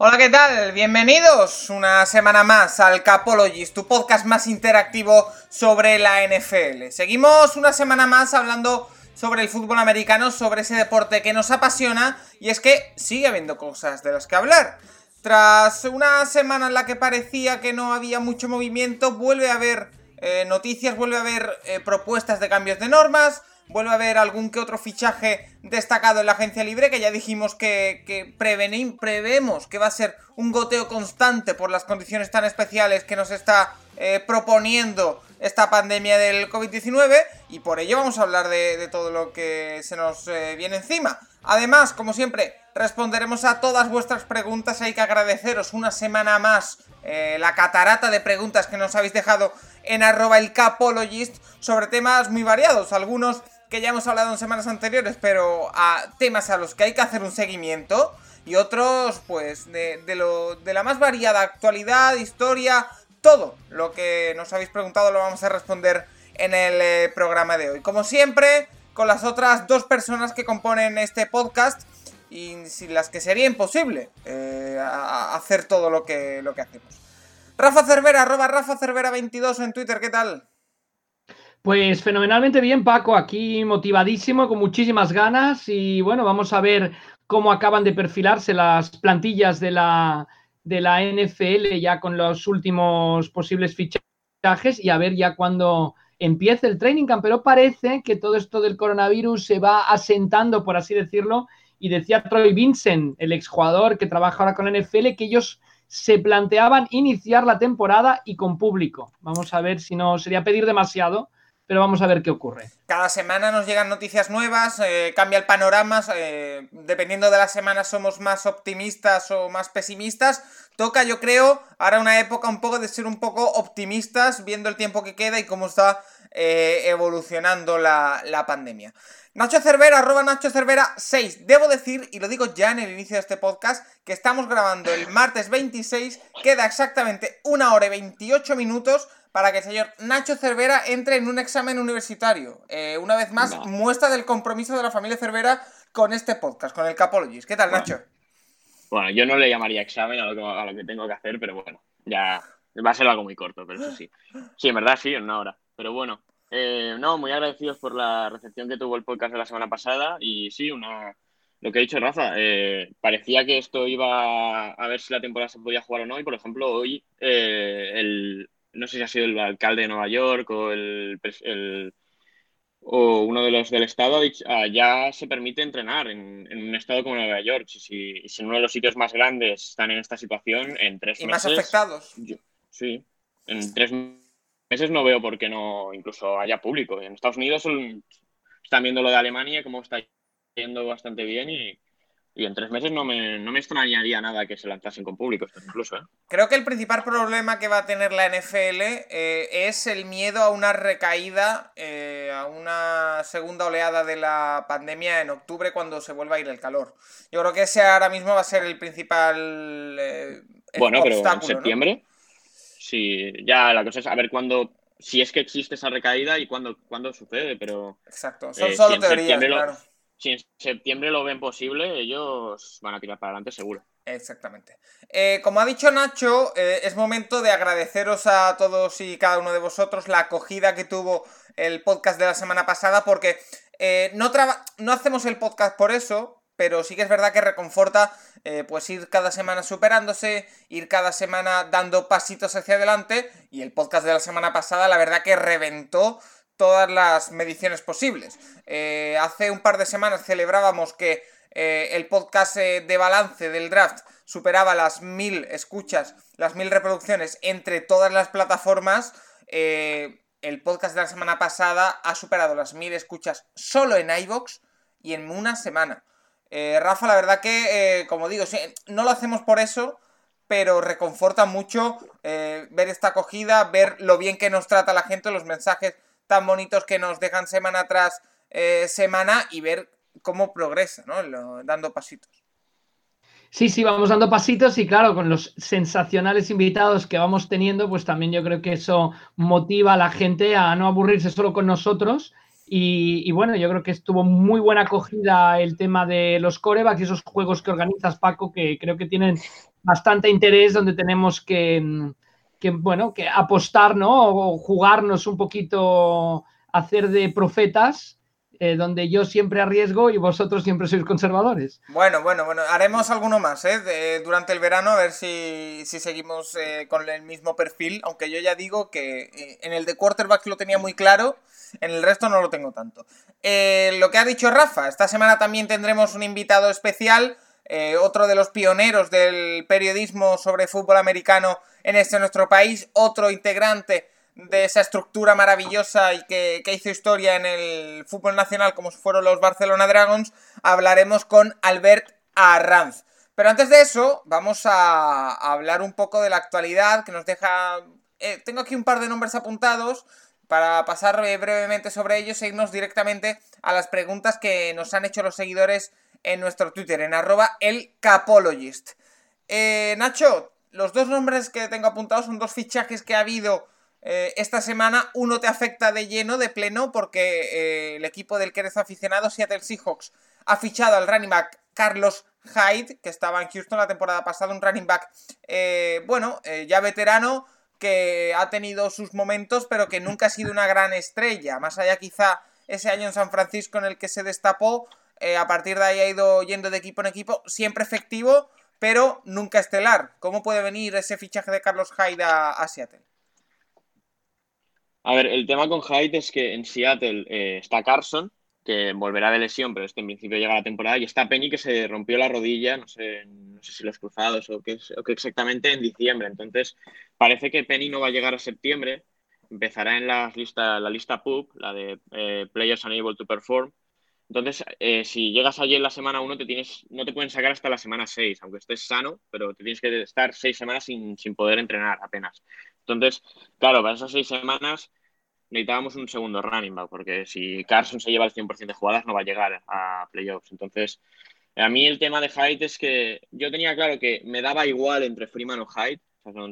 Hola, ¿qué tal? Bienvenidos una semana más al Capologist, tu podcast más interactivo sobre la NFL. Seguimos una semana más hablando sobre el fútbol americano, sobre ese deporte que nos apasiona, y es que sigue habiendo cosas de las que hablar. Tras una semana en la que parecía que no había mucho movimiento, vuelve a haber eh, noticias, vuelve a haber eh, propuestas de cambios de normas, vuelve a haber algún que otro fichaje destacado en la agencia libre, que ya dijimos que, que prevemos que va a ser un goteo constante por las condiciones tan especiales que nos está eh, proponiendo esta pandemia del COVID-19 y por ello vamos a hablar de, todo lo que se nos eh, viene encima. Además, como siempre, responderemos a todas vuestras preguntas. Hay que agradeceros una semana más eh, la catarata de preguntas que nos habéis dejado en arroba el capologist sobre temas muy variados. Algunos que ya hemos hablado en semanas anteriores, pero a temas a los que hay que hacer un seguimiento. Y otros, pues, de, lo, de la más variada actualidad, historia, todo lo que nos habéis preguntado lo vamos a responder en el eh, programa de hoy. Como siempre, con las otras dos personas que componen este podcast y sin las que sería imposible eh, hacer todo lo que, lo que hacemos. Rafa Cervera, arroba Rafa Cervera 22 en Twitter, ¿qué tal? Pues fenomenalmente bien, Paco, aquí motivadísimo, con muchísimas ganas y bueno, vamos a ver cómo acaban de perfilarse las plantillas de la, de la NFL ya con los últimos posibles fichajes y a ver ya cuando empiece el training camp. Pero parece que todo esto del coronavirus se va asentando, por así decirlo. Y decía Troy Vincent, el exjugador que trabaja ahora con la NFL, que ellos se planteaban iniciar la temporada y con público. Vamos a ver si no sería pedir demasiado, pero vamos a ver qué ocurre. Cada semana nos llegan noticias nuevas, eh, cambia el panorama, eh, dependiendo de la semana somos más optimistas o más pesimistas. Toca, yo creo, ahora una época un poco de ser un poco optimistas, viendo el tiempo que queda y cómo está eh, evolucionando la, la pandemia. Nacho Cervera, arroba Nacho Cervera 6. Debo decir, y lo digo ya en el inicio de este podcast, que estamos grabando el martes 26, queda exactamente una hora y 28 minutos para que el señor Nacho Cervera entre en un examen universitario. Eh, una vez más, muestra del compromiso de la familia Cervera con este podcast, con el Capologist. ¿Qué tal, Nacho? Bueno, yo no le llamaría examen a lo, que, tengo que hacer, pero bueno, ya va a ser algo muy corto, pero eso sí. Sí, en verdad sí, en una hora. Pero bueno, eh, no, muy agradecidos por la recepción que tuvo el podcast de la semana pasada y sí, una lo que ha dicho Rafa, eh, parecía que esto iba a ver si la temporada se podía jugar o no y por ejemplo hoy el, no sé si ha sido el alcalde de Nueva York o el, o uno de los del estado, ah, ya se permite entrenar en, un estado como Nueva York. Si, si, si, en uno de los sitios más grandes están en esta situación, en tres meses. ¿Y más afectados? sí, en tres meses no veo por qué no incluso haya público. En Estados Unidos están viendo lo de Alemania, como está yendo bastante bien y, y en tres meses no me, no me extrañaría nada que se lanzasen con público, incluso. ¿eh? Creo que el principal problema que va a tener la NFL eh, es el miedo a una recaída, eh, a una segunda oleada de la pandemia en octubre cuando se vuelva a ir el calor. Yo creo que ese ahora mismo va a ser el principal bueno, pero en septiembre, sí, ya la cosa es a ver cuándo si es que existe esa recaída y cuándo, cuándo sucede, pero... Exacto, son solo teorías, claro si en septiembre lo ven posible, ellos van a tirar para adelante seguro. Exactamente. Eh, como ha dicho Nacho, eh, es momento de agradeceros a todos y cada uno de vosotros la acogida que tuvo el podcast de la semana pasada, porque eh, no, no hacemos el podcast por eso, pero sí que es verdad que reconforta pues ir cada semana superándose, ir cada semana dando pasitos hacia adelante, y el podcast de la semana pasada la verdad que reventó todas las mediciones posibles. Eh, hace un par de semanas celebrábamos que eh, el podcast eh, de balance del draft superaba las mil escuchas, las mil reproducciones entre todas las plataformas. el podcast de la semana pasada ha superado las mil escuchas solo en iVoox y en una semana. Rafa, la verdad que, como digo, no lo hacemos por eso, pero reconforta mucho ver esta acogida, ver lo bien que nos trata la gente, los mensajes tan bonitos que nos dejan semana tras semana y ver cómo progresa, ¿no? dando pasitos. Sí, sí, vamos dando pasitos y claro, con los sensacionales invitados que vamos teniendo, pues también yo creo que eso motiva a la gente a no aburrirse solo con nosotros. Y, bueno, yo creo que estuvo muy buena acogida el tema de los corebacks y esos juegos que organizas, Paco, que creo que tienen bastante interés, donde tenemos que, que bueno, que apostar, ¿no? O jugarnos un poquito, hacer de profetas eh, donde yo siempre arriesgo y vosotros siempre sois conservadores. Bueno, bueno, bueno, haremos alguno más ¿eh? durante el verano a ver si, seguimos eh, con el mismo perfil, aunque yo ya digo que eh, en el de quarterback lo tenía muy claro, en el resto no lo tengo tanto. lo que ha dicho Rafa, esta semana también tendremos un invitado especial, otro de los pioneros del periodismo sobre fútbol americano en este nuestro país, otro integrante de esa estructura maravillosa y que, hizo historia en el fútbol nacional como fueron los Barcelona Dragons, hablaremos con Albert Arranz. Pero antes de eso, vamos a, hablar un poco de la actualidad que nos deja... Eh, tengo aquí un par de nombres apuntados para pasar eh, brevemente sobre ellos e irnos directamente a las preguntas que nos han hecho los seguidores en nuestro Twitter, en arroba el Capologist. Eh, Nacho, los dos nombres que tengo apuntados son dos fichajes que ha habido eh, esta semana uno te afecta de lleno, de pleno, porque eh, el equipo del que eres aficionado, Seattle Seahawks, ha fichado al running back Carlos Hyde, que estaba en Houston la temporada pasada, un running back, eh, bueno, ya veterano, que ha tenido sus momentos, pero que nunca ha sido una gran estrella. Más allá quizá ese año en San Francisco en el que se destapó, a partir de ahí ha ido yendo de equipo en equipo, siempre efectivo, pero nunca estelar. ¿Cómo puede venir ese fichaje de Carlos Hyde a Seattle? A ver, el tema con Hyde es que en Seattle eh, está Carson, que volverá de lesión, pero este en principio llega la temporada, y está Penny que se rompió la rodilla, no sé, no sé si los cruzados o qué, o qué exactamente, en diciembre. Entonces, parece que Penny no va a llegar a septiembre, empezará en la lista, la lista PUB, la de eh, Players Unable to Perform. Entonces, eh, si llegas allí en la semana 1, te tienes, no te pueden sacar hasta la semana 6, aunque estés sano, pero te tienes que estar seis semanas sin, sin poder entrenar apenas. Entonces, claro, para esas seis semanas necesitábamos un segundo running back, porque si Carson se lleva el 100% de jugadas no va a llegar a playoffs. Entonces, a mí el tema de Hyde es que yo tenía claro que me daba igual entre Freeman o Hyde,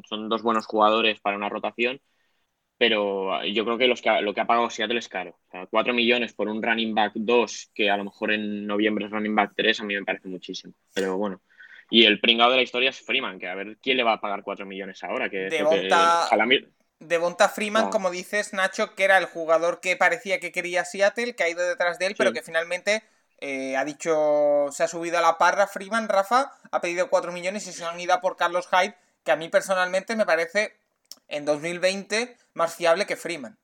son, dos buenos jugadores para una rotación, pero yo creo que, los que lo que ha pagado Seattle es caro. O sea, 4 millones por un running back 2, que a lo mejor en noviembre es running back 3, a mí me parece muchísimo. Pero bueno. Y el pringado de la historia es Freeman, que a ver quién le va a pagar 4 millones ahora. Que, de Bonta Freeman, como dices, Nacho, que era el jugador que parecía que quería Seattle, que ha ido detrás de él, pero que finalmente eh, ha dicho, se ha subido a la parra Freeman, Rafa, ha pedido 4 millones y se han ido por Carlos Hyde, que a mí personalmente me parece en 2020 más fiable que Freeman.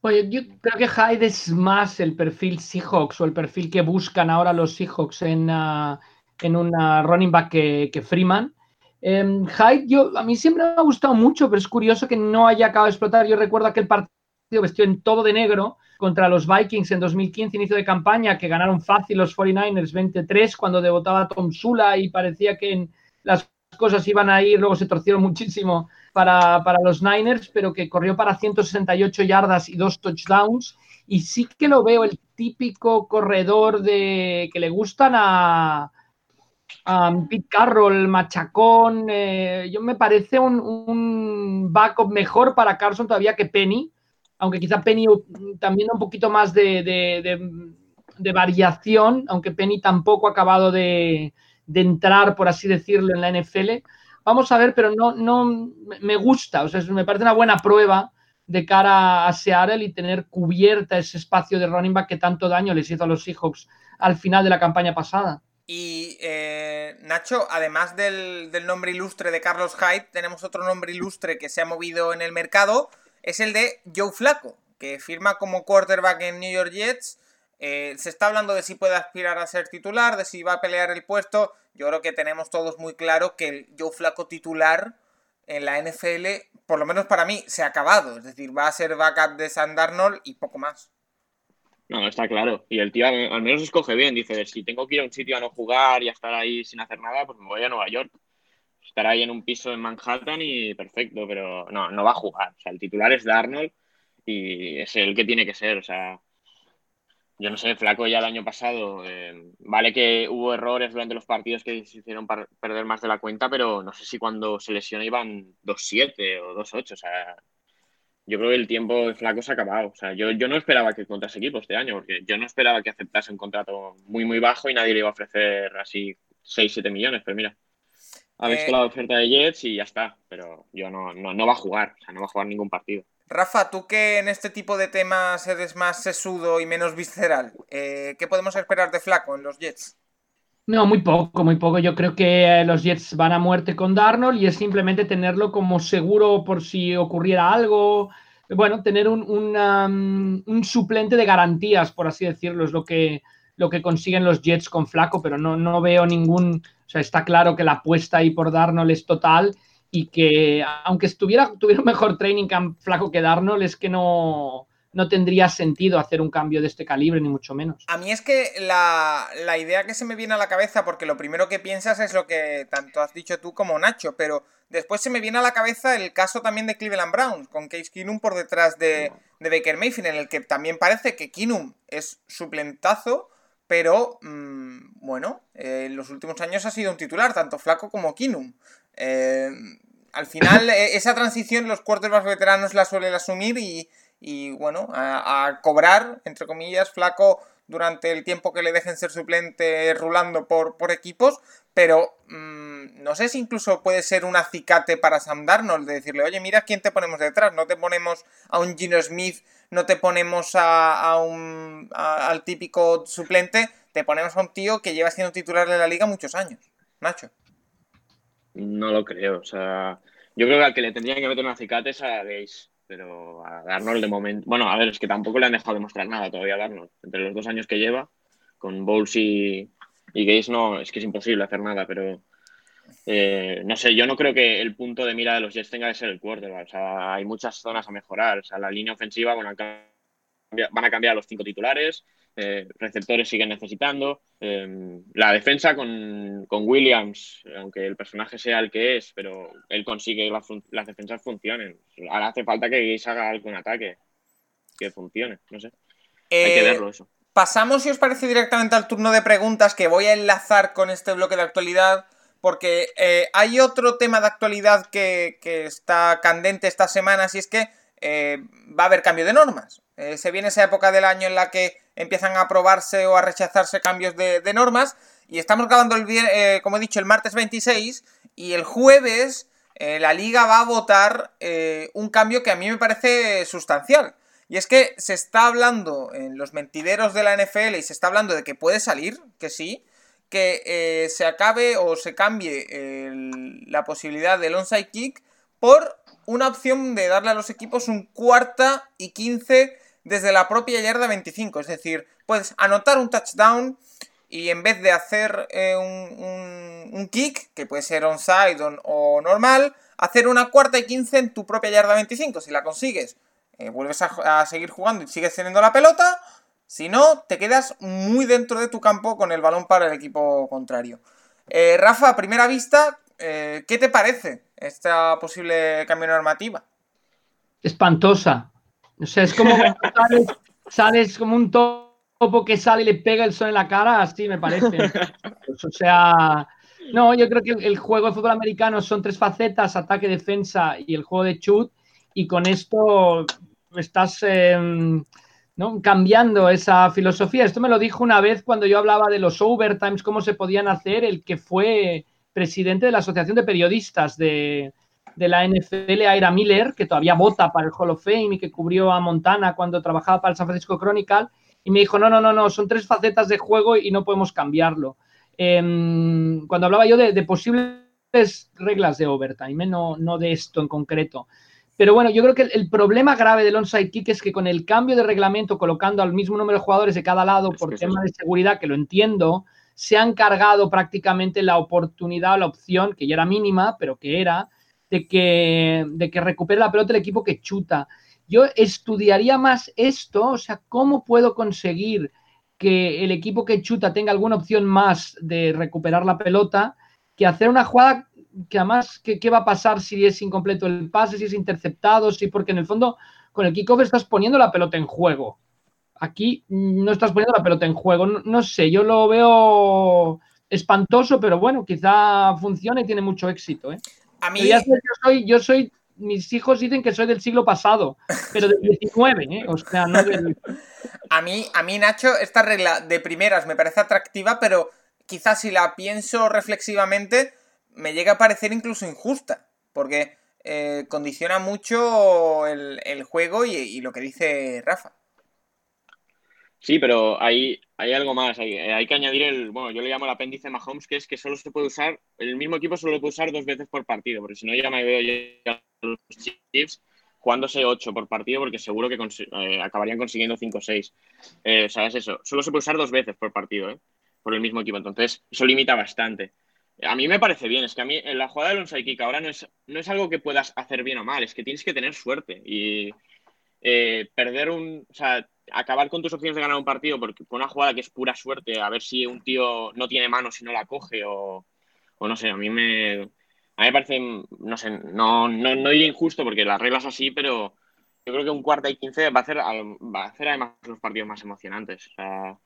Oye, yo creo que Hyde es más el perfil Seahawks o el perfil que buscan ahora los Seahawks en, uh, en una running back que Freeman. Eh, Hyde, yo, a mí siempre me ha gustado mucho, pero es curioso que no haya acabado de explotar. Yo recuerdo aquel partido vestido en todo de negro contra los Vikings en 2015, inicio de campaña, que ganaron fácil los 49ers 23 cuando debutaba Tom Sula y parecía que las cosas iban a ir, luego se torcieron muchísimo para, para, los Niners, pero que corrió para 168 yardas y dos touchdowns. Y sí que lo veo el típico corredor de que le gustan a, um, Pete Carroll, Machacón. Eh, yo me parece un, backup mejor para Carson todavía que Penny, aunque quizá Penny también un poquito más de, variación, aunque Penny tampoco ha acabado de, entrar, por así decirlo, en la NFL. Vamos a ver, pero no, no me gusta, o sea, me parece una buena prueba de cara a Seattle y tener cubierta ese espacio de running back que tanto daño les hizo a los Seahawks al final de la campaña pasada. Y eh, Nacho, además del, nombre ilustre de Carlos Hyde, tenemos otro nombre ilustre que se ha movido en el mercado, es el de Joe Flaco, que firma como quarterback en New York Jets. Eh, se está hablando de si puede aspirar a ser titular, de si va a pelear el puesto. Yo creo que tenemos todos muy claro que el Joe Flaco titular en la NFL, por lo menos para mí, se ha acabado. Es decir, va a ser backup de Sam Darnold y poco más. No, está claro. Y el tío al menos escoge bien. Dice, si tengo que ir a un sitio a no jugar y a estar ahí sin hacer nada, pues me voy a Nueva York. Estar ahí en un piso en Manhattan y perfecto, pero no, no va a jugar. O sea, el titular es Darnold y es el que tiene que ser. O sea, yo no sé, Flaco ya el año pasado, eh, vale que hubo errores durante los partidos que se hicieron para perder más de la cuenta, pero no sé si cuando se lesiona iban 2-7 o 2-8. O sea, yo creo que el tiempo de Flaco se ha acabado. O sea, yo, yo no esperaba que ese equipo este año, porque yo no esperaba que aceptase un contrato muy, muy bajo y nadie le iba a ofrecer así 6-7 millones, pero mira. Ha visto eh, la oferta de Jets y ya está, pero yo no, no, no va a jugar, o sea, no va a jugar ningún partido. Rafa, tú que en este tipo de temas eres más sesudo y menos visceral, eh, ¿qué podemos esperar de Flaco en los Jets? No, muy poco, muy poco. Yo creo que los Jets van a muerte con Darnold y es simplemente tenerlo como seguro por si ocurriera algo. Bueno, tener un, un suplente de garantías, por así decirlo, es lo que, lo que consiguen los Jets con Flaco, pero no, no veo ningún. O sea, está claro que la apuesta ahí por Darnold es total y que aunque estuviera, tuviera un mejor training camp flaco que Darnold, es que no, no tendría sentido hacer un cambio de este calibre, ni mucho menos. A mí es que la, la, idea que se me viene a la cabeza, porque lo primero que piensas es lo que tanto has dicho tú como Nacho, pero después se me viene a la cabeza el caso también de Cleveland Browns, con Case Keenum por detrás de, de Baker Mayfield, en el que también parece que Keenum es suplentazo, pero mmm, bueno, eh, en los últimos años ha sido un titular, tanto flaco como Keenum. Eh, al final, e, esa transición los más veteranos la suelen asumir y, bueno, a, cobrar, entre comillas, flaco durante el tiempo que le dejen ser suplente rulando por, equipos, pero mm, no sé si incluso puede ser un acicate para Sam de decirle, oye, mira quién te ponemos detrás, no te ponemos a un Gino Smith, no te ponemos a, un, al típico suplente, te ponemos a un tío que lleva siendo titular de la liga muchos años. Nacho. No lo creo. O sea, yo creo que al que le tendrían que meter una acicate es a Gaze. Pero a Darnold de momento. Bueno, a ver, es que tampoco le han dejado demostrar nada todavía a Darnold. Entre los dos años que lleva, con Bowles y, y no, es que es imposible hacer nada. Pero eh, no sé, yo no creo que el punto de mira de los Jets tenga que ser el quarterback. O sea, hay muchas zonas a mejorar. O sea, la línea ofensiva, bueno, van a cambiar los cinco titulares. Eh, receptores siguen necesitando. Em, la defensa con, Williams, aunque el personaje sea el que es, pero él consigue que las defensas funcionen. Ahora hace falta que Gaze haga algún ataque que funcione, no sé. Hay que eh, verlo eso. Pasamos, si os parece, directamente al turno de preguntas que voy a enlazar con este bloque de actualidad. Porque eh, hay otro tema de actualidad que, que, está candente esta semana, y es que va a haber cambio de normas. se viene esa época del año en la que empiezan a aprobarse o a rechazarse cambios de, normas. Y estamos grabando, el, eh, como he dicho, el martes 26 y el jueves eh, la liga va a votar eh, un cambio que a mí me parece sustancial. Y es que se está hablando en los mentideros de la NFL y se está hablando de que puede salir, que sí, que se acabe o se cambie la posibilidad del onside kick por una opción de darle a los equipos un cuarta y quince desde la propia yarda 25. Es decir, puedes anotar un touchdown y en vez de hacer eh, un, kick, que puede ser onside o, normal, hacer una cuarta y 15 en tu propia yarda 25. Si la consigues, eh, vuelves a, seguir jugando y sigues teniendo la pelota. Si no, te quedas muy dentro de tu campo con el balón para el equipo contrario. Eh, Rafa, a primera vista, ¿qué te parece esta posible cambio normativa? Espantosa. O sea, es como sales, sales, como un topo que sale y le pega el sol en la cara, así me parece. Pues, o sea, no, yo creo que el juego de fútbol americano son tres facetas, ataque, defensa y el juego de chut, y con esto estás em, ¿no? cambiando esa filosofía. Esto me lo dijo una vez cuando yo hablaba de los overtimes, cómo se podían hacer, el que fue presidente de la Asociación de Periodistas de, de la NFL, Ira Miller, que todavía vota para el Hall of Fame y que cubrió a Montana cuando trabajaba para el San Francisco Chronicle, y me dijo, no, no, no, no, son tres facetas de juego y no podemos cambiarlo. Em, cuando hablaba yo de, posibles reglas de overtime, ¿eh? no, no de esto en concreto. Pero bueno, yo creo que el, problema grave del onside kick es que con el cambio de reglamento, colocando al mismo número de jugadores de cada lado por tema de seguridad, que lo entiendo, se han cargado prácticamente la oportunidad o la opción, que ya era mínima, pero que era, de que, de que recupere la pelota el equipo que chuta. Yo estudiaría más esto, o sea, cómo puedo conseguir que el equipo que chuta tenga alguna opción más de recuperar la pelota que hacer una jugada que además, ¿qué, va a pasar si es incompleto el pase, si es interceptado? Si, porque en el fondo, con el kickoff estás poniendo la pelota en juego. Aquí no estás poniendo la pelota en juego. No, sé, yo lo veo espantoso, pero bueno, quizá funcione y tiene mucho éxito. ¿eh? A mí... yo, soy, yo soy, mis hijos dicen que soy del siglo pasado, pero del 19, ¿eh? O sea, no del... A mí, a mí, Nacho, esta regla de primeras me parece atractiva, pero quizás si la pienso reflexivamente, me llega a parecer incluso injusta, porque eh, condiciona mucho el, juego y, lo que dice Rafa. Sí, pero hay, hay algo más. Hay, que añadir el. Bueno, yo le llamo el apéndice Mahomes, que es que solo se puede usar. El mismo equipo solo lo puede usar dos veces por partido, porque si no, ya me veo ya los Chiefs jugándose ocho por partido, porque seguro que eh, acabarían consiguiendo cinco o seis. Eh, ¿Sabes eso? Solo se puede usar dos veces por partido, ¿eh? Por el mismo equipo. Entonces, eso limita bastante. A mí me parece bien, es que a mí en la jugada del onside kick ahora no es, no es algo que puedas hacer bien o mal, es que tienes que tener suerte y eh, perder un, o sea, acabar con tus opciones de ganar un partido porque con una jugada que es pura suerte, a ver si un tío no tiene mano si no la coge o, no sé, a mí me, a mí me parece, no sé, no, no, no diría injusto porque las reglas así, pero yo creo que un cuarta y quince va a hacer, va a hacer además los partidos más emocionantes. O sea,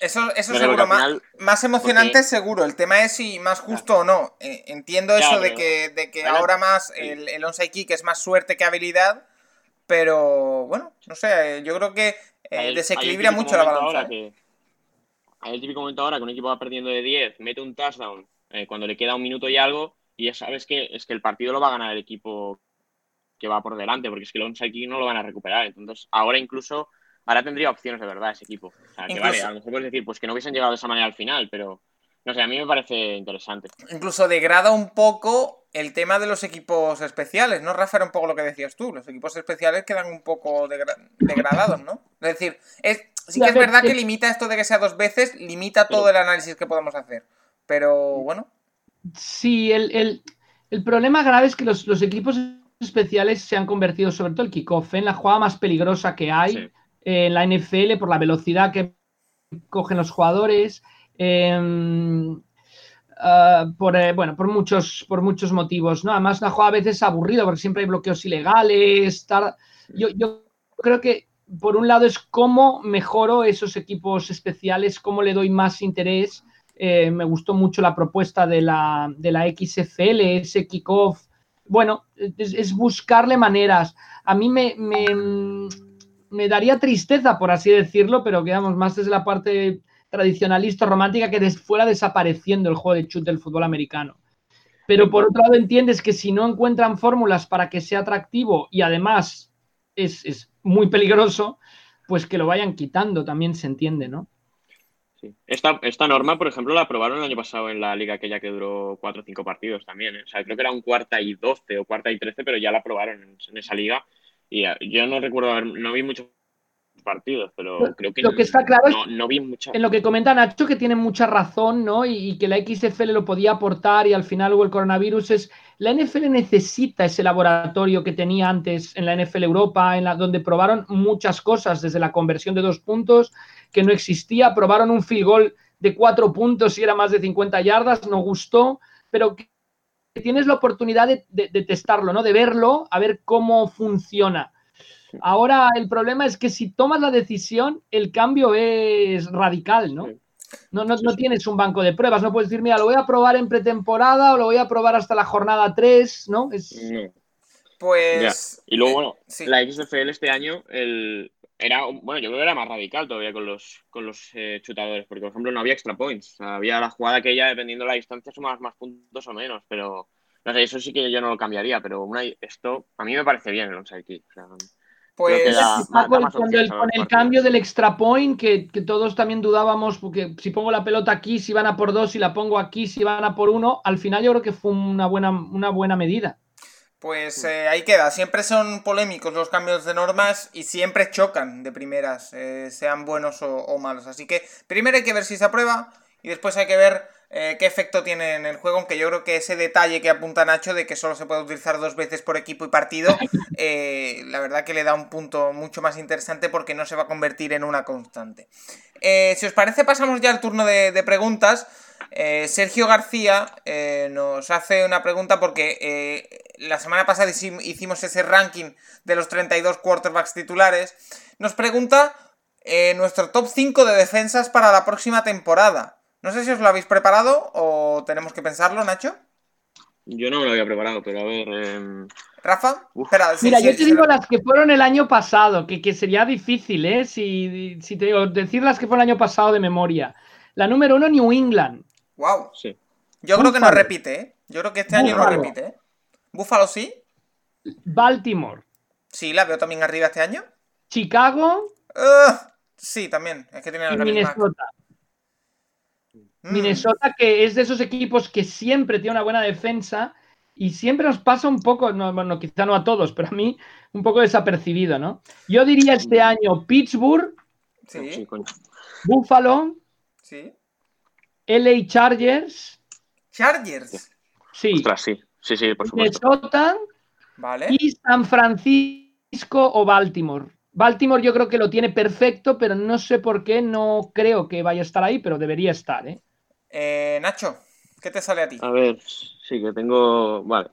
eso, eso seguro, más, emocionante seguro. El tema es si más justo o no. Eh, entiendo eso de que, de que ahora más el, el onside kick es más suerte que habilidad, pero bueno, no sé, yo creo que eh, desequilibra mucho la balanza. ¿eh? hay el típico momento ahora que un equipo va perdiendo de 10, mete un touchdown cuando le queda un minuto y algo, y ya sabes que es que el partido lo va a ganar el equipo que va por delante, porque es que el onside kick no lo van a recuperar. Entonces, ahora incluso ahora tendría opciones de verdad ese equipo. O sea, que vale, a lo mejor puedes decir pues que no hubiesen llegado de esa manera al final, pero no sé, a mí me parece interesante. Incluso degrada un poco el tema de los equipos especiales, ¿no? Rafa, era un poco lo que decías tú. Los equipos especiales quedan un poco degradados, ¿no? Es decir, es, sí que es verdad que limita esto de que sea dos veces, limita todo el análisis que podemos hacer. Pero bueno. Sí, el, problema grave es que los, equipos especiales se han convertido, sobre todo el kickoff, en la jugada más peligrosa que hay en la NFL por la velocidad que cogen los jugadores. Em, ah, por, eh, bueno, por muchos, por muchos motivos, ¿no? Además, la jugada a veces es aburrida porque siempre hay bloqueos ilegales. Yo, yo, creo que, por un lado, es cómo mejoro esos equipos especiales, cómo le doy más interés. Eh, me gustó mucho la propuesta de la, de la XFL, ese kickoff. Bueno, es, buscarle maneras. A mí me, me daría tristeza, por así decirlo, pero quedamos más desde la parte tradicionalista, romántica, que fuera desapareciendo el juego de chute del fútbol americano. Pero por otro lado entiendes que si no encuentran fórmulas para que sea atractivo y además es, muy peligroso, pues que lo vayan quitando, también se entiende, ¿no? Sí. Esta, esta, norma, por ejemplo, la aprobaron el año pasado en la liga aquella que duró cuatro o cinco partidos también. ¿eh? O sea, creo que era un cuarta y doce o cuarta y trece, pero ya la aprobaron en esa liga y ah, yo no recuerdo, no vi muchos partidos, pero creo que, lo que está claro no, vi mucho. En lo que comenta Nacho, que tiene mucha razón, ¿no? Y, que la XFL lo podía aportar y al final hubo el coronavirus, es la NFL necesita ese laboratorio que tenía antes en la NFL Europa, en la, donde probaron muchas cosas, desde la conversión de dos puntos, que no existía, probaron un field goal de cuatro puntos y era más de 50 yardas, no gustó, pero que tienes la oportunidad de, testarlo, ¿no? De verlo, a ver cómo funciona. Ahora el problema es que si tomas la decisión, el cambio es radical, ¿no? No, no, tienes un banco de pruebas, no puedes decir, mira, lo voy a probar en pretemporada o lo voy a probar hasta la jornada 3, ¿no? Pues. Y luego, bueno, la XFL este año, el, era, bueno, yo creo que era más radical todavía con los, con los eh, chutadores, porque por ejemplo no había extra points, había la jugada que ya dependiendo de la distancia sumabas más puntos o menos, pero no sé, eso sí que yo no lo cambiaría, pero una, esto a mí me parece bien el onside kick. Pues con, el, cambio del extra point, que, que, todos también dudábamos, porque si pongo la pelota aquí, si van a por dos, si la pongo aquí, si van a por uno, al final yo creo que fue una buena, una buena medida. Pues eh, ahí queda, siempre son polémicos los cambios de normas y siempre chocan de primeras, eh, sean buenos o, malos. Así que primero hay que ver si se aprueba y después hay que ver eh, qué efecto tiene en el juego, aunque yo creo que ese detalle que apunta Nacho de que solo se puede utilizar dos veces por equipo y partido, eh, la verdad que le da un punto mucho más interesante porque no se va a convertir en una constante. Eh, si os parece, pasamos ya al turno de, preguntas. Sergio García nos hace una pregunta porque la semana pasada hicimos ese ranking de los 32 quarterbacks titulares. Nos pregunta nuestro top 5 de defensas para la próxima temporada. No sé si os lo habéis preparado o tenemos que pensarlo, Nacho. Yo no me lo había preparado, pero a ver. Em, Rafa, Mira, yo te digo las que fueron el año pasado, que, sería difícil, ¿eh? Si, te digo, decir las que fueron el año pasado de memoria. La número uno, New England. Wow. Sí. Yo creo que no repite, ¿eh? Yo creo que este año no repite, ¿eh? ¿Búfalo sí? Baltimore. Sí, la veo también arriba este año. Chicago. sí, también. Es que tiene la Minnesota. Mm. Minnesota, que es de esos equipos que siempre tiene una buena defensa y siempre nos pasa un poco, no, bueno, quizá no a todos, pero a mí un poco desapercibido, ¿no? Yo diría este año Pittsburgh, sí. Buffalo, sí. LA Chargers. Chargers. Sí. sí. Sí, sí, por supuesto. Minnesota vale. y San Francisco o Baltimore. Baltimore yo creo que lo tiene perfecto, pero no sé por qué no creo que vaya a estar ahí, pero debería estar, ¿eh? Eh, Nacho, ¿qué te sale a ti? A ver, sí que tengo. Vale.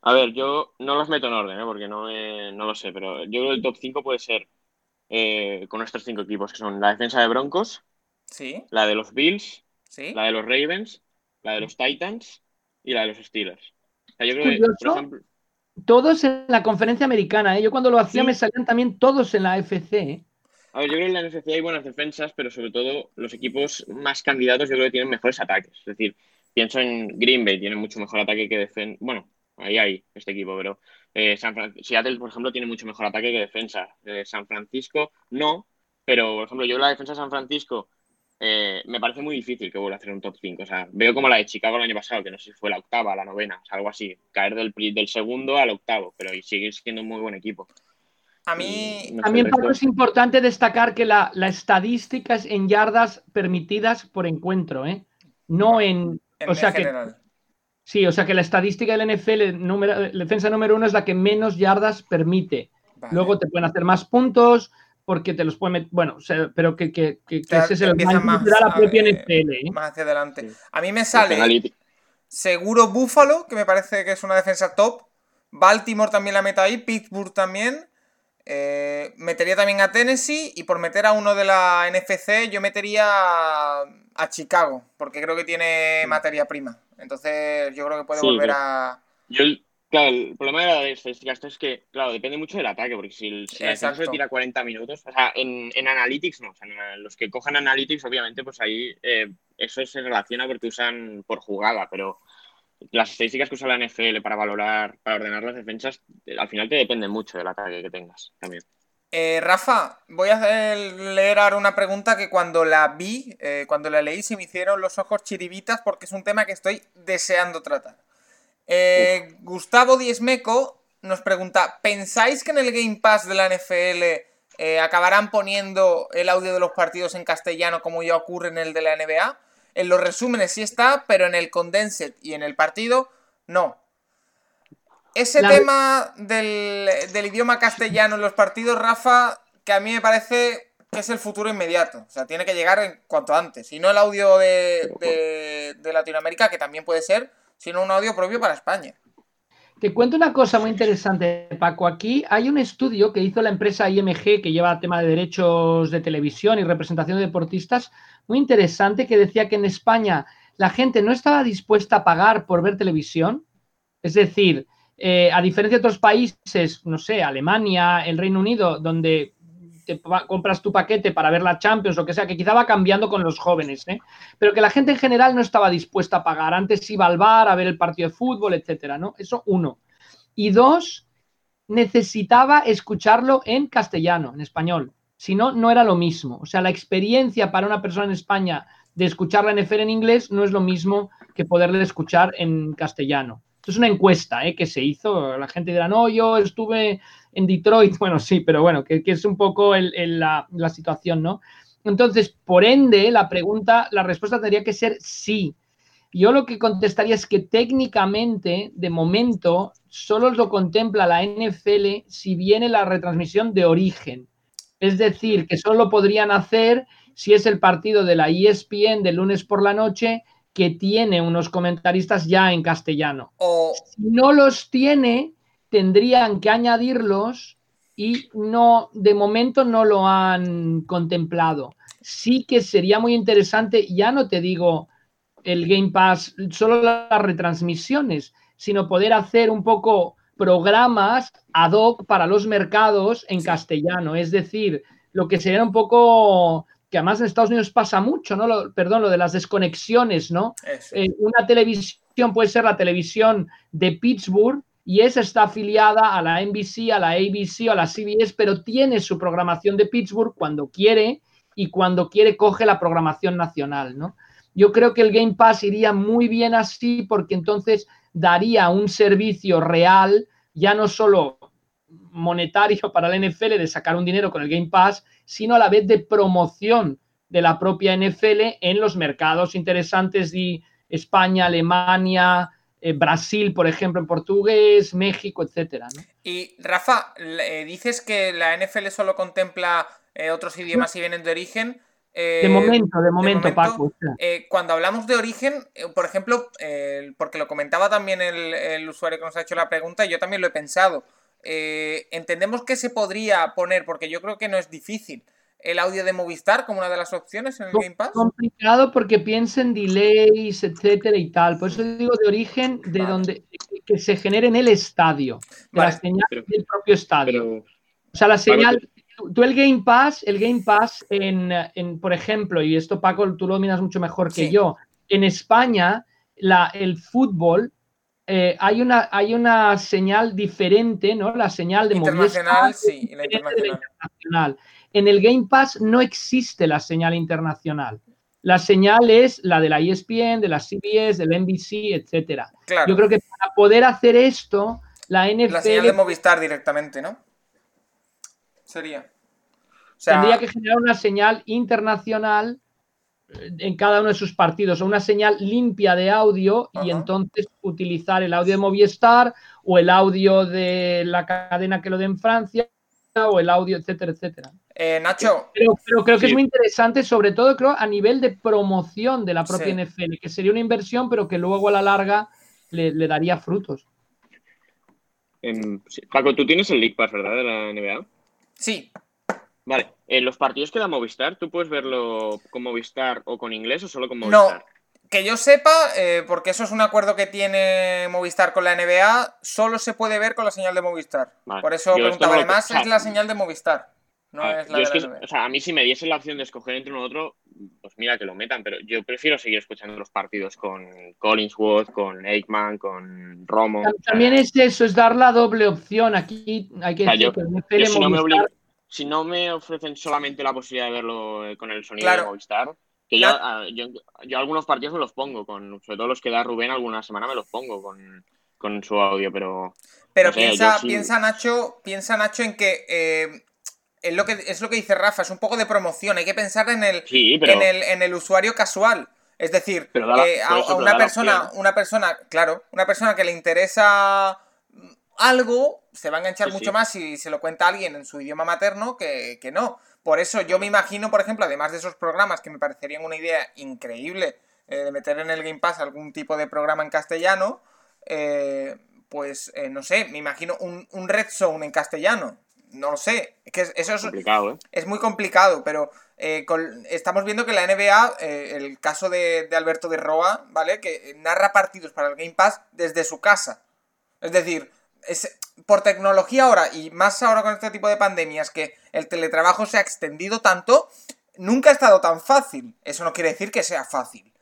A ver, yo no los meto en orden, ¿eh? porque no, no lo sé, pero yo creo que el top 5 puede ser eh, con estos cinco equipos, que son la defensa de Broncos, ¿Sí? la de los Bills, ¿Sí? la de los Ravens, la de los Titans y la de los Steelers. O sea, yo creo que, por ejemplo. Todos en la conferencia americana, ¿eh? Yo cuando lo hacía me salían también todos en la FC, ¿eh? A ver, yo creo que en la NFC hay buenas defensas, pero sobre todo los equipos más candidatos yo creo que tienen mejores ataques. Es decir, pienso en Green Bay, tiene mucho mejor ataque que defensa. Bueno, ahí hay este equipo, pero eh, Seattle, por ejemplo, tiene mucho mejor ataque que defensa. Eh, San Francisco no, pero por ejemplo, yo la defensa de San Francisco eh, me parece muy difícil que vuelva a hacer un top 5. O sea, veo como la de Chicago el año pasado, que no sé si fue la octava, la novena, o sea, algo así. Caer del, del segundo al octavo, pero sigue siendo un muy buen equipo. A mí. También, es importante destacar que la, estadística es en yardas permitidas por encuentro, ¿eh? No en. o sea que. Sí, o sea que la estadística del NFL, número, defensa número uno, es la que menos yardas permite. Luego te pueden hacer más puntos, porque te los pueden meter. Bueno, pero que, que, que, ese es el más, la propia NFL. ¿eh? Más hacia adelante. A mí me sale seguro Buffalo, que me parece que es una defensa top. Baltimore también la meta ahí, Pittsburgh también. Eh, metería también a Tennessee y por meter a uno de la NFC yo metería a, Chicago, porque creo que tiene materia prima. Entonces yo creo que puede volver a... Yo, claro, el problema de la estadística esto es que, claro, depende mucho del ataque, porque si, el, si se tira 40 minutos, o sea, en, en Analytics no, o sea, en los que cojan Analytics, obviamente, pues ahí eh, eso se relaciona porque usan por jugada, pero las estadísticas que usa la NFL para valorar, para ordenar las defensas, al final te depende mucho del ataque que tengas también. Eh, Rafa, voy a leer ahora una pregunta que cuando la vi, eh, cuando la leí, se me hicieron los ojos chiribitas porque es un tema que estoy deseando tratar. Eh, Gustavo Diesmeco nos pregunta: ¿Pensáis que en el Game Pass de la NFL acabarán poniendo el audio de los partidos en castellano como ya ocurre en el de la NBA? En los resúmenes sí está, pero en el condensed y en el partido no. Ese tema del, idioma castellano en los partidos, Rafa, que a mí me parece que es el futuro inmediato. O sea, tiene que llegar en cuanto antes. Y no el audio de, de Latinoamérica, que también puede ser, sino un audio propio para España. Te cuento una cosa muy interesante, Paco. Aquí hay un estudio que hizo la empresa IMG, que lleva tema de derechos de televisión y representación de deportistas, muy interesante, que decía que en España la gente no estaba dispuesta a pagar por ver televisión. Es decir, eh, a diferencia de otros países, no sé, Alemania, el Reino Unido, donde te compras tu paquete para ver la Champions, o que sea, que quizá va cambiando con los jóvenes, ¿eh? pero que la gente en general no estaba dispuesta a pagar. Antes iba al bar a ver el partido de fútbol, etcétera, ¿no? Eso uno. Y dos, necesitaba escucharlo en castellano, en español. Si no, no era lo mismo. O sea, la experiencia para una persona en España de escuchar la NFL en inglés no es lo mismo que poderle escuchar en castellano. Esto es una encuesta ¿eh? que se hizo. La gente dirá, no, yo estuve en Detroit. Bueno, sí, pero bueno, que, es un poco la, situación, ¿no? Entonces, por ende, la pregunta, la respuesta tendría que ser sí. Yo lo que contestaría es que técnicamente, de momento, solo lo contempla la NFL si viene la retransmisión de origen. Es decir, que solo podrían hacer si es el partido de la ESPN de lunes por la noche que tiene unos comentaristas ya en castellano. Si no los tiene, tendrían que añadirlos y no, de momento no lo han contemplado. Sí que sería muy interesante, ya no te digo el Game Pass, solo las retransmisiones, sino poder hacer un poco programas ad hoc para los mercados en castellano. Es decir, lo que sería un poco que además en Estados Unidos pasa mucho, ¿no? Lo, perdón, lo de las desconexiones, ¿no? Eh, una televisión puede ser la televisión de Pittsburgh y esa está afiliada a la NBC, a la ABC o a la CBS, pero tiene su programación de Pittsburgh cuando quiere y cuando quiere coge la programación nacional, ¿no? Yo creo que el Game Pass iría muy bien así porque entonces daría un servicio real, ya no solo monetario para la NFL de sacar un dinero con el Game Pass, sino a la vez de promoción de la propia NFL en los mercados interesantes de España, Alemania, eh, Brasil, por ejemplo, en portugués, México, etcétera. Y Rafa, eh, dices que la NFL solo contempla eh, otros idiomas si vienen de origen. Eh, de momento, de momento, Paco. Eh, cuando hablamos de origen, eh, por ejemplo, porque lo comentaba también el, usuario que nos ha hecho la pregunta, yo también lo he pensado. entendemos que se podría poner, porque yo creo que no es difícil, el audio de Movistar como una de las opciones en el Game Pass. complicado porque piensa en delays, etcétera y tal. Por eso digo de origen, de donde que se genere en el estadio, de la señal del propio estadio. o sea, la señal tú el Game Pass, el Game Pass en, por ejemplo, y esto Paco, tú lo dominas mucho mejor que yo, en España la, el fútbol eh, hay, una, hay una señal diferente, ¿no? La señal de internacional, sí, la internacional. En el Game Pass no existe la señal internacional. La señal es la de la ESPN, de la CBS, del NBC, etcétera. Yo creo que para poder hacer esto, la NFL... La señal de Movistar directamente, ¿no? Sería. Tendría que generar una señal internacional eh, en cada uno de sus partidos, o una señal limpia de audio y entonces utilizar el audio de Movistar o el audio de la cadena que lo dé en Francia o el audio, etcétera, etcétera. Eh, Nacho. Pero, creo que es muy interesante, sobre todo creo a nivel de promoción de la propia NFL, que sería una inversión, pero que luego a la larga le, daría frutos. Paco, tú tienes el League Pass, ¿verdad? De la NBA. Sí. Vale, en los partidos que da Movistar, ¿tú puedes verlo con Movistar o con inglés o solo con Movistar? No, que yo sepa, eh, porque eso es un acuerdo que tiene Movistar con la NBA, solo se puede ver con la señal de Movistar. Por eso preguntaba, además es la señal de Movistar. No es la de O sea, a mí si me diese la opción de escoger entre uno u otro, pues mira que lo metan, pero yo prefiero seguir escuchando los partidos con Collinsworth, con Aikman, con Romo. También es eso, es dar la doble opción. Aquí hay que decir que si no me si no me ofrecen solamente la posibilidad de verlo eh, con el sonido de Movistar, que ah, yo, yo, algunos partidos me los pongo, con, sobre todo los que da Rubén alguna semana me los pongo con, su audio, pero... Pero piensa, piensa, Nacho, piensa Nacho en que eh, es, lo que es lo que dice Rafa, es un poco de promoción, hay que pensar en el, en el, en el usuario casual. Es decir, eh, a, una persona, una persona, claro, una persona que le interesa algo se va a enganchar mucho más si se lo cuenta alguien en su idioma materno que, no. Por eso yo me imagino, por ejemplo, además de esos programas que me parecerían una idea increíble eh, de meter en el Game Pass algún tipo de programa en castellano, eh, pues eh, no sé, me imagino un, Red Zone en castellano. No lo sé. Es que eso es, es muy complicado, pero estamos viendo que la NBA, el caso de, de Alberto de Roa, ¿vale? Que narra partidos para el Game Pass desde su casa. Es decir, es, por tecnología ahora, y más ahora con este tipo de pandemias, que el teletrabajo se ha extendido tanto, nunca ha estado tan fácil. Eso no quiere decir que sea fácil.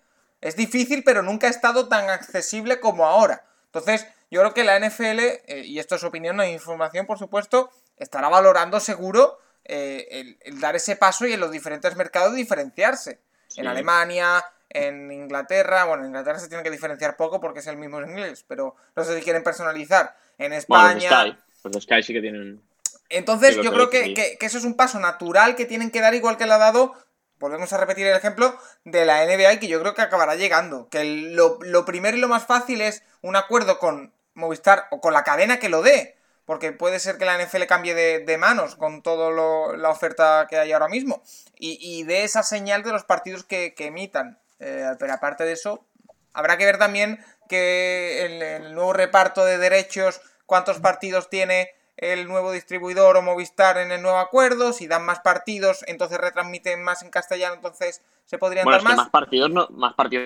Es difícil, pero nunca ha estado tan accesible como ahora. Entonces, yo creo que la NFL, eh, y esto es opinión, no es información, por supuesto, estará valorando seguro eh, el, dar ese paso y en los diferentes mercados diferenciarse. En Alemania, en Inglaterra, bueno, en Inglaterra se tiene que diferenciar poco porque es el mismo inglés, pero no sé si quieren personalizar en España. Pues los Sky, sí que tienen. Entonces, yo creo que, eso es un paso natural que tienen que dar, igual que le ha dado volvemos a repetir el ejemplo de la NBA que yo creo que acabará llegando. Que lo, primero y lo más fácil es un acuerdo con Movistar o con la cadena que lo dé. Porque puede ser que la NFL cambie de, manos con toda la oferta que hay ahora mismo. Y, y dé esa señal de los partidos que, emitan. Eh, pero aparte de eso, habrá que ver también que el, el nuevo reparto de derechos, cuántos partidos tiene el nuevo distribuidor o Movistar en el nuevo acuerdo, si dan más partidos, entonces retransmiten más en castellano, entonces se podrían dar más. más partidos no, más partidos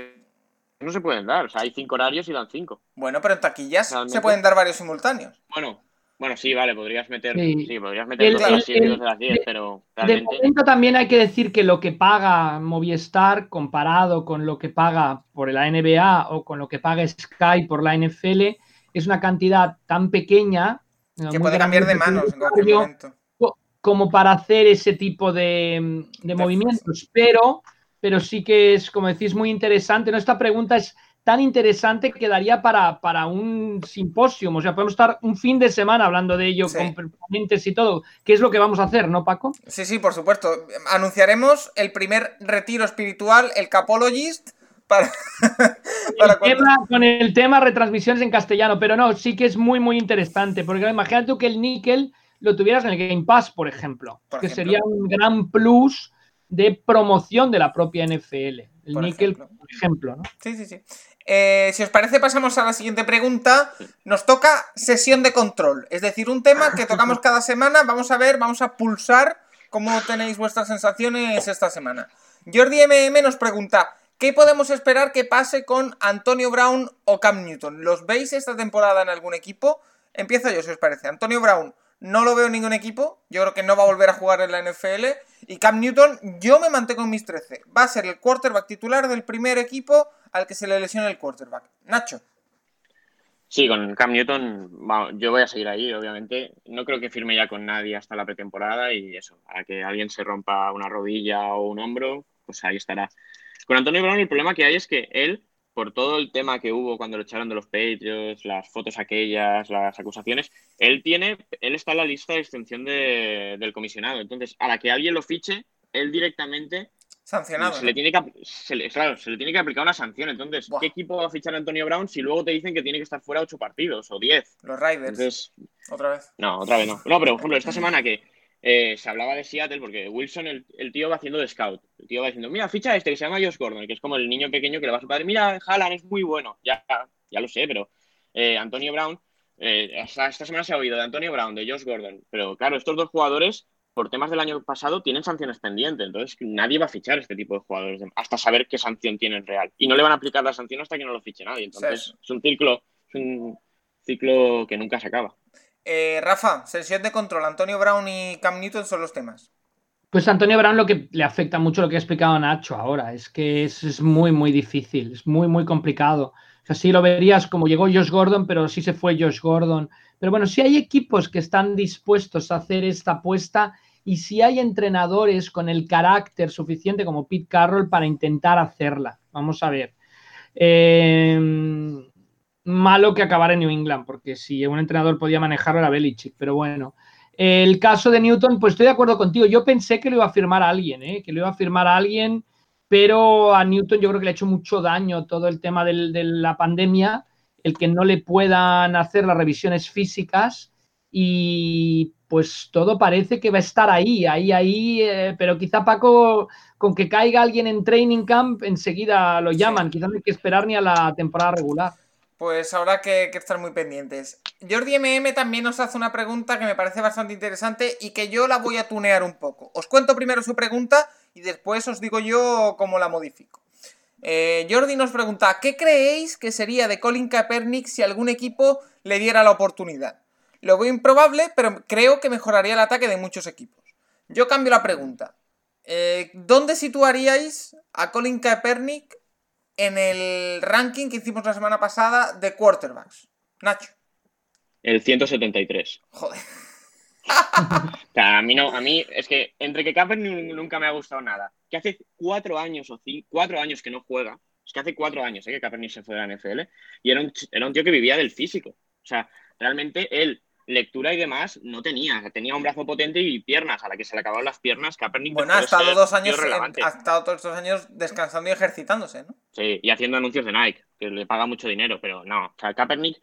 no se pueden dar, o sea, hay cinco horarios y dan cinco. Bueno, pero en taquillas se pueden dar varios simultáneos. Bueno, bueno, sí, vale, podrías meter, sí. podrías meter el, las de las 10, pero realmente... De momento también hay que decir que lo que paga Movistar comparado con lo que paga por la NBA o con lo que paga Sky por la NFL es una cantidad tan pequeña que puede cambiar de manos en cualquier momento. Como para hacer ese tipo de, movimientos, pero, pero sí que es, como decís, muy interesante. ¿no? Esta pregunta es tan interesante que daría para, para un simposio. O sea, podemos estar un fin de semana hablando de ello con ponentes y todo. ¿Qué es lo que vamos a hacer, no, Paco? Sí, sí, por supuesto. Anunciaremos el primer retiro espiritual, el Capologist, para, con el tema retransmisiones en castellano, pero no, sí que es muy, muy interesante, porque imagínate tú que el níquel lo tuvieras en el Game Pass, por ejemplo, que sería un gran plus de promoción de la propia NFL. El níquel, por ejemplo. ¿no? Sí, sí, sí. Eh, si os parece, pasamos a la siguiente pregunta. Nos toca sesión de control, es decir, un tema que tocamos cada semana. Vamos a ver, vamos a pulsar cómo tenéis vuestras sensaciones esta semana. Jordi MM nos pregunta, ¿Qué podemos esperar que pase con Antonio Brown o Cam Newton? ¿Los veis esta temporada en algún equipo? Empiezo yo, si os parece. Antonio Brown no lo veo en ningún equipo. Yo creo que no va a volver a jugar en la NFL. Y Cam Newton, yo me mantengo en mis 13. Va a ser el quarterback titular del primer equipo al que se le lesione el quarterback. Nacho. Sí, con Cam Newton yo voy a seguir ahí, obviamente. No creo que firme ya con nadie hasta la pretemporada y eso, para que alguien se rompa una rodilla o un hombro, pues ahí estará. Con Antonio Brown el problema que hay es que él, por todo el tema que hubo cuando lo echaron de los Patriots, las fotos aquellas, las acusaciones, él tiene, él está en la lista de extensión del comisionado. Entonces, a la que alguien lo fiche, él directamente sancionado. Se le tiene que, claro, se le tiene que aplicar una sanción. Entonces, ¿qué equipo va a fichar a Antonio Brown si luego te dicen que tiene que estar fuera ocho partidos o diez? Los Riders. otra vez. No, otra vez no. No, pero por ejemplo, esta semana que eh, se hablaba de Seattle porque Wilson, el, tío va haciendo de scout. El tío va diciendo, mira, ficha este que se llama Josh Gordon, que es como el niño pequeño que le va a su padre, mira, Haaland es muy bueno. Ya, ya lo sé, pero eh, Antonio Brown, eh, esta, semana se ha oído de Antonio Brown, de Josh Gordon. Pero claro, estos dos jugadores, por temas del año pasado, tienen sanciones pendientes. Entonces nadie va a fichar este tipo de jugadores hasta saber qué sanción tienen real. Y no le van a aplicar la sanción hasta que no lo fiche nadie. Entonces es un ciclo, es un ciclo que nunca se acaba. Eh, Rafa, sesión de control. Antonio Brown y Cam Newton son los temas. Pues Antonio Brown lo que le afecta mucho lo que ha explicado Nacho ahora, es que es, muy, muy difícil, es muy, muy complicado. O sea, sí lo verías como llegó Josh Gordon, pero sí se fue Josh Gordon. Pero bueno, si hay equipos que están dispuestos a hacer esta apuesta y si hay entrenadores con el carácter suficiente como Pete Carroll para intentar hacerla. Vamos a ver. Eh, malo que acabara en New England, porque si un entrenador podía manejarlo era Belichick, pero bueno. El caso de Newton, pues estoy de acuerdo contigo. Yo pensé que lo iba a firmar a alguien, ¿eh? que lo iba a firmar a alguien, pero a Newton yo creo que le ha hecho mucho daño todo el tema de la pandemia, el que no le puedan hacer las revisiones físicas y pues todo parece que va a estar ahí, ahí, ahí, eh, pero quizá Paco, con que caiga alguien en training camp, enseguida lo llaman, quizá no hay que esperar ni a la temporada regular. Pues habrá que, estar muy pendientes. Jordi MM también nos hace una pregunta que me parece bastante interesante y que yo la voy a tunear un poco. Os cuento primero su pregunta y después os digo yo cómo la modifico. Eh, Jordi nos pregunta, ¿qué creéis que sería de Colin Kaepernick si algún equipo le diera la oportunidad? Lo veo improbable, pero creo que mejoraría el ataque de muchos equipos. Yo cambio la pregunta. Eh, ¿Dónde situaríais a Colin Kaepernick en el ranking que hicimos la semana pasada de quarterbacks. Nacho. El 173. Joder. a mí no, a mí es que entre que Kaepernick nunca me ha gustado nada. Que hace cuatro años o cinco, cuatro años que no juega. Es que hace cuatro años ¿eh? que Kaepernick se fue de la NFL y era un, era un tío que vivía del físico. O sea, realmente él lectura y demás no tenía. Tenía un brazo potente y piernas. A la que se le acabaron las piernas, Kaepernick Bueno, ha estado dos años, ha estado todos estos años descansando y ejercitándose, ¿no? Sí, y haciendo anuncios de Nike, que le paga mucho dinero, pero no. O sea, Kaepernick,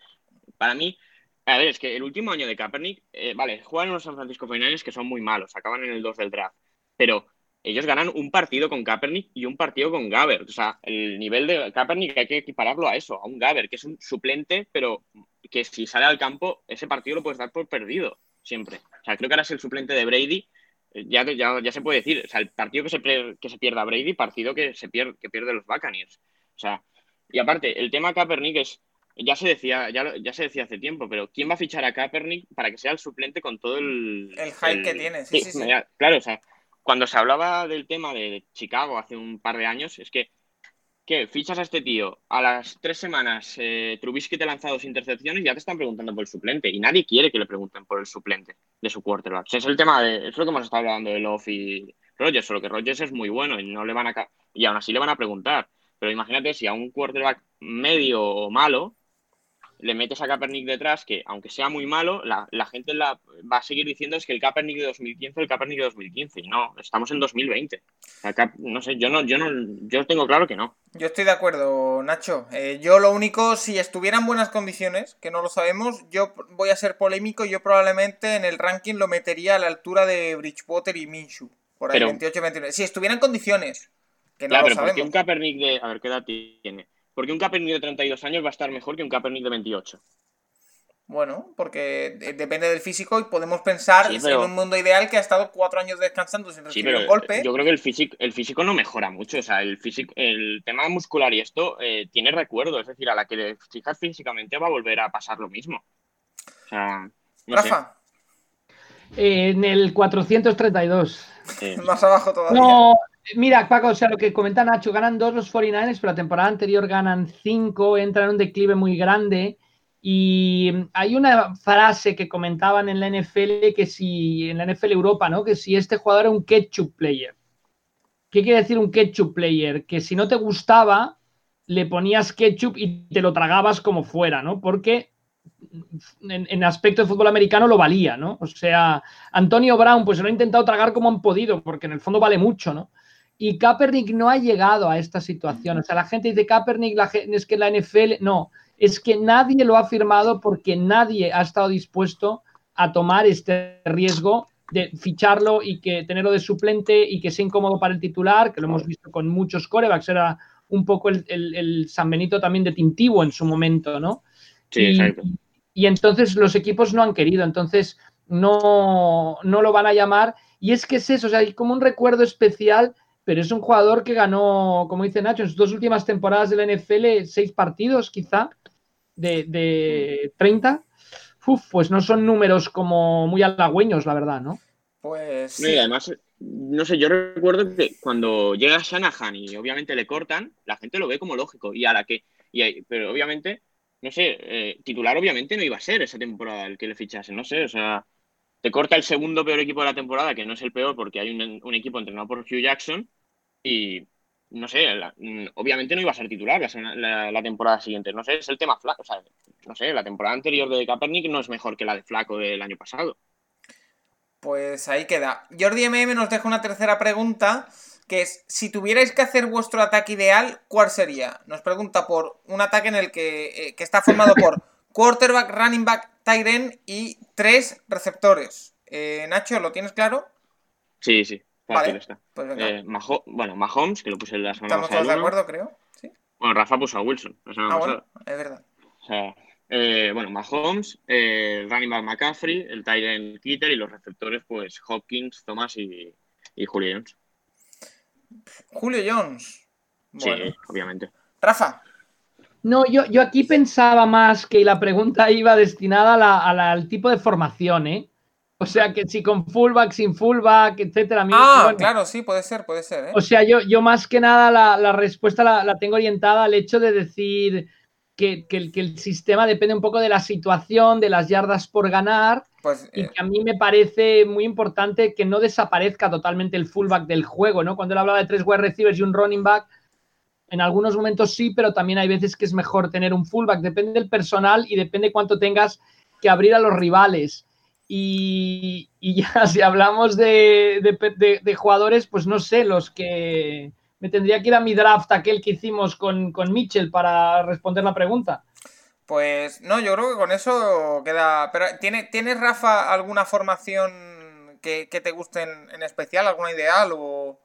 para mí, a ver, es que el último año de Kaepernick, eh, vale, juegan en los San Francisco Finales que son muy malos, acaban en el 2 del draft, pero ellos ganan un partido con Kaepernick y un partido con Gaber. O sea, el nivel de Kaepernick hay que equipararlo a eso, a un Gaber, que es un suplente, pero que si sale al campo, ese partido lo puedes dar por perdido, siempre. O sea, creo que ahora es el suplente de Brady. Eh, ya, ya, ya se puede decir, o sea, el partido que se, que se pierda Brady, partido que se pierde, que pierde los Buccaneers. O sea, y aparte, el tema Kaepernick es, ya se decía, ya, ya se decía hace tiempo, pero ¿quién va a fichar a Kaepernick para que sea el suplente con todo el. El hype que tiene, sí, sí, sí. Claro, o sea, cuando se hablaba del tema de Chicago hace un par de años, es que, ¿qué? Fichas a este tío, a las tres semanas eh, Trubisky te ha lanzado dos intercepciones y ya te están preguntando por el suplente. Y nadie quiere que le pregunten por el suplente de su quarterback. es el tema de, es lo que hemos estado hablando de Love y Rogers, solo que Rogers es muy bueno y no le van a y aún así le van a preguntar. Pero imagínate si a un quarterback medio o malo le metes a Kaepernick detrás, que aunque sea muy malo, la, gente la, va a seguir diciendo es que el Kaepernick de 2015 es el Kaepernick de 2015. Y no, estamos en 2020. no sé, yo no, yo no, yo tengo claro que no. Yo estoy de acuerdo, Nacho. Eh, yo lo único, si estuviera en buenas condiciones, que no lo sabemos, yo voy a ser polémico, yo probablemente en el ranking lo metería a la altura de Bridgewater y Minshew. Por ahí, 28-29. Si estuviera en condiciones, que no lo sabemos. un Kaepernick de... A ver, ¿qué edad tiene? Porque un Kaepernick de 32 años va a estar mejor que un Kaepernick de 28. Bueno, porque depende del físico y podemos pensar en un mundo ideal que ha estado cuatro años descansando sin recibir un golpe. Yo creo que el físico, el físico no mejora mucho. O sea, el físico, el tema muscular y esto eh, tiene recuerdo. Es decir, a la que le fijas físicamente va a volver a pasar lo mismo. O sea, Rafa. en el 432. Más abajo todavía. No, Mira, Paco, o sea, lo que comenta Nacho, ganan dos los 49ers, pero la temporada anterior ganan cinco, entran en un declive muy grande. Y hay una frase que comentaban en la NFL que si, en la NFL Europa, ¿no? Que si este jugador era un ketchup player. ¿Qué quiere decir un ketchup player? Que si no te gustaba, le ponías ketchup y te lo tragabas como fuera, ¿no? Porque en, en, aspecto de fútbol americano lo valía, ¿no? O sea, Antonio Brown, pues se lo ha intentado tragar como han podido, porque en el fondo vale mucho, ¿no? Y Kaepernick no ha llegado a esta situación. O sea, la gente dice Kaepernick la es que la NFL, no, es que nadie lo ha firmado porque nadie ha estado dispuesto a tomar este riesgo de ficharlo y que tenerlo de suplente y que sea incómodo para el titular, que lo hemos visto con muchos corebacks, era un poco el, San Benito también de Tintivo en su momento, ¿no? Sí, exacto. Y entonces los equipos no han querido, entonces no, no lo van a llamar. Y es que es eso, o sea, hay como un recuerdo especial pero es un jugador que ganó, como dice Nacho, en sus dos últimas temporadas de la NFL, seis partidos quizá, de, de 30. Uf, pues no son números como muy halagüeños, la verdad, ¿no? Pues. y además, no sé, yo recuerdo que cuando llega Shanahan y obviamente le cortan, la gente lo ve como lógico. Y a la que. Y, pero obviamente, no sé, eh, titular obviamente no iba a ser esa temporada el que le fichase, no sé, o sea te corta el segundo peor equipo de la temporada, que no es el peor porque hay un, equipo entrenado por Hugh Jackson y no sé, obviamente no iba a ser titular la, temporada siguiente. No sé, es el tema flaco. O sea, no sé, la temporada anterior de Kaepernick no es mejor que la de Flaco del año pasado. Pues ahí queda. Jordi MM nos deja una tercera pregunta, que es, si tuvierais que hacer vuestro ataque ideal, ¿cuál sería? Nos pregunta por un ataque en el que, eh, que está formado por quarterback, running back, tight y tres receptores. Eh, Nacho, ¿lo tienes claro? Sí, sí. Vale, está. Pues eh, bueno, Mahomes, que lo puse la semana pasada. Estamos todos de acuerdo, creo. ¿Sí? Bueno, Rafa puso a Wilson la semana ah, Bueno, es verdad. O sea, eh, bueno, Mahomes, eh, back McCaffrey, el end Kitter y los receptores, pues Hopkins, Thomas y, y Julio Jones. Julio Jones. Sí, obviamente. Rafa. No, yo, yo aquí pensaba más que la pregunta iba destinada al tipo de formación, ¿eh? O sea, que si con fullback, sin fullback, etcétera. Ah, claro, sí, puede ser, puede ser. ¿eh? O sea, yo, yo más que nada la, respuesta la, tengo orientada al hecho de decir que, el, sistema depende un poco de la situación, de las yardas por ganar. Pues, y que a mí me parece muy importante que no desaparezca totalmente el fullback del juego, ¿no? Cuando él hablaba de tres wide receivers y un running back, en algunos momentos sí, pero también hay veces que es mejor tener un fullback. Depende del personal y depende cuánto tengas que abrir a los rivales. Y, ya, si hablamos de, jugadores, pues no sé, los que me tendría que ir a mi draft, aquel que hicimos con, con Mitchell, para responder la pregunta. Pues no, yo creo que con eso queda. Pero ¿tiene, ¿tienes, Rafa, alguna formación que, te guste en, especial, alguna ideal o.?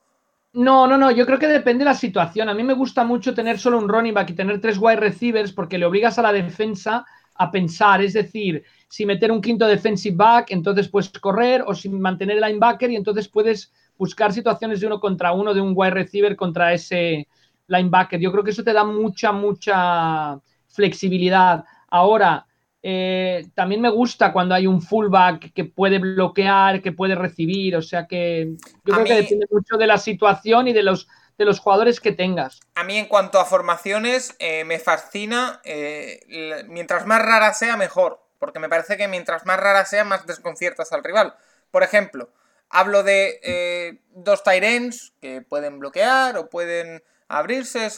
No, no, no, yo creo que depende de la situación. A mí me gusta mucho tener solo un running back y tener tres wide receivers porque le obligas a la defensa a pensar, es decir, si meter un quinto defensive back, entonces puedes correr, o si mantener el linebacker y entonces puedes buscar situaciones de uno contra uno, de un wide receiver contra ese linebacker. Yo creo que eso te da mucha, mucha flexibilidad. Ahora, eh, también me gusta cuando hay un fullback que puede bloquear, que puede recibir, o sea que yo creo que depende mucho de la situación y de los, de los jugadores que tengas. A mí en cuanto a formaciones, eh, me fascina, eh, mientras más rara sea, mejor, porque me parece que mientras más rara sea, más desconciertas al rival. Por ejemplo, hablo de dos Tyrens que pueden bloquear o pueden abrirse,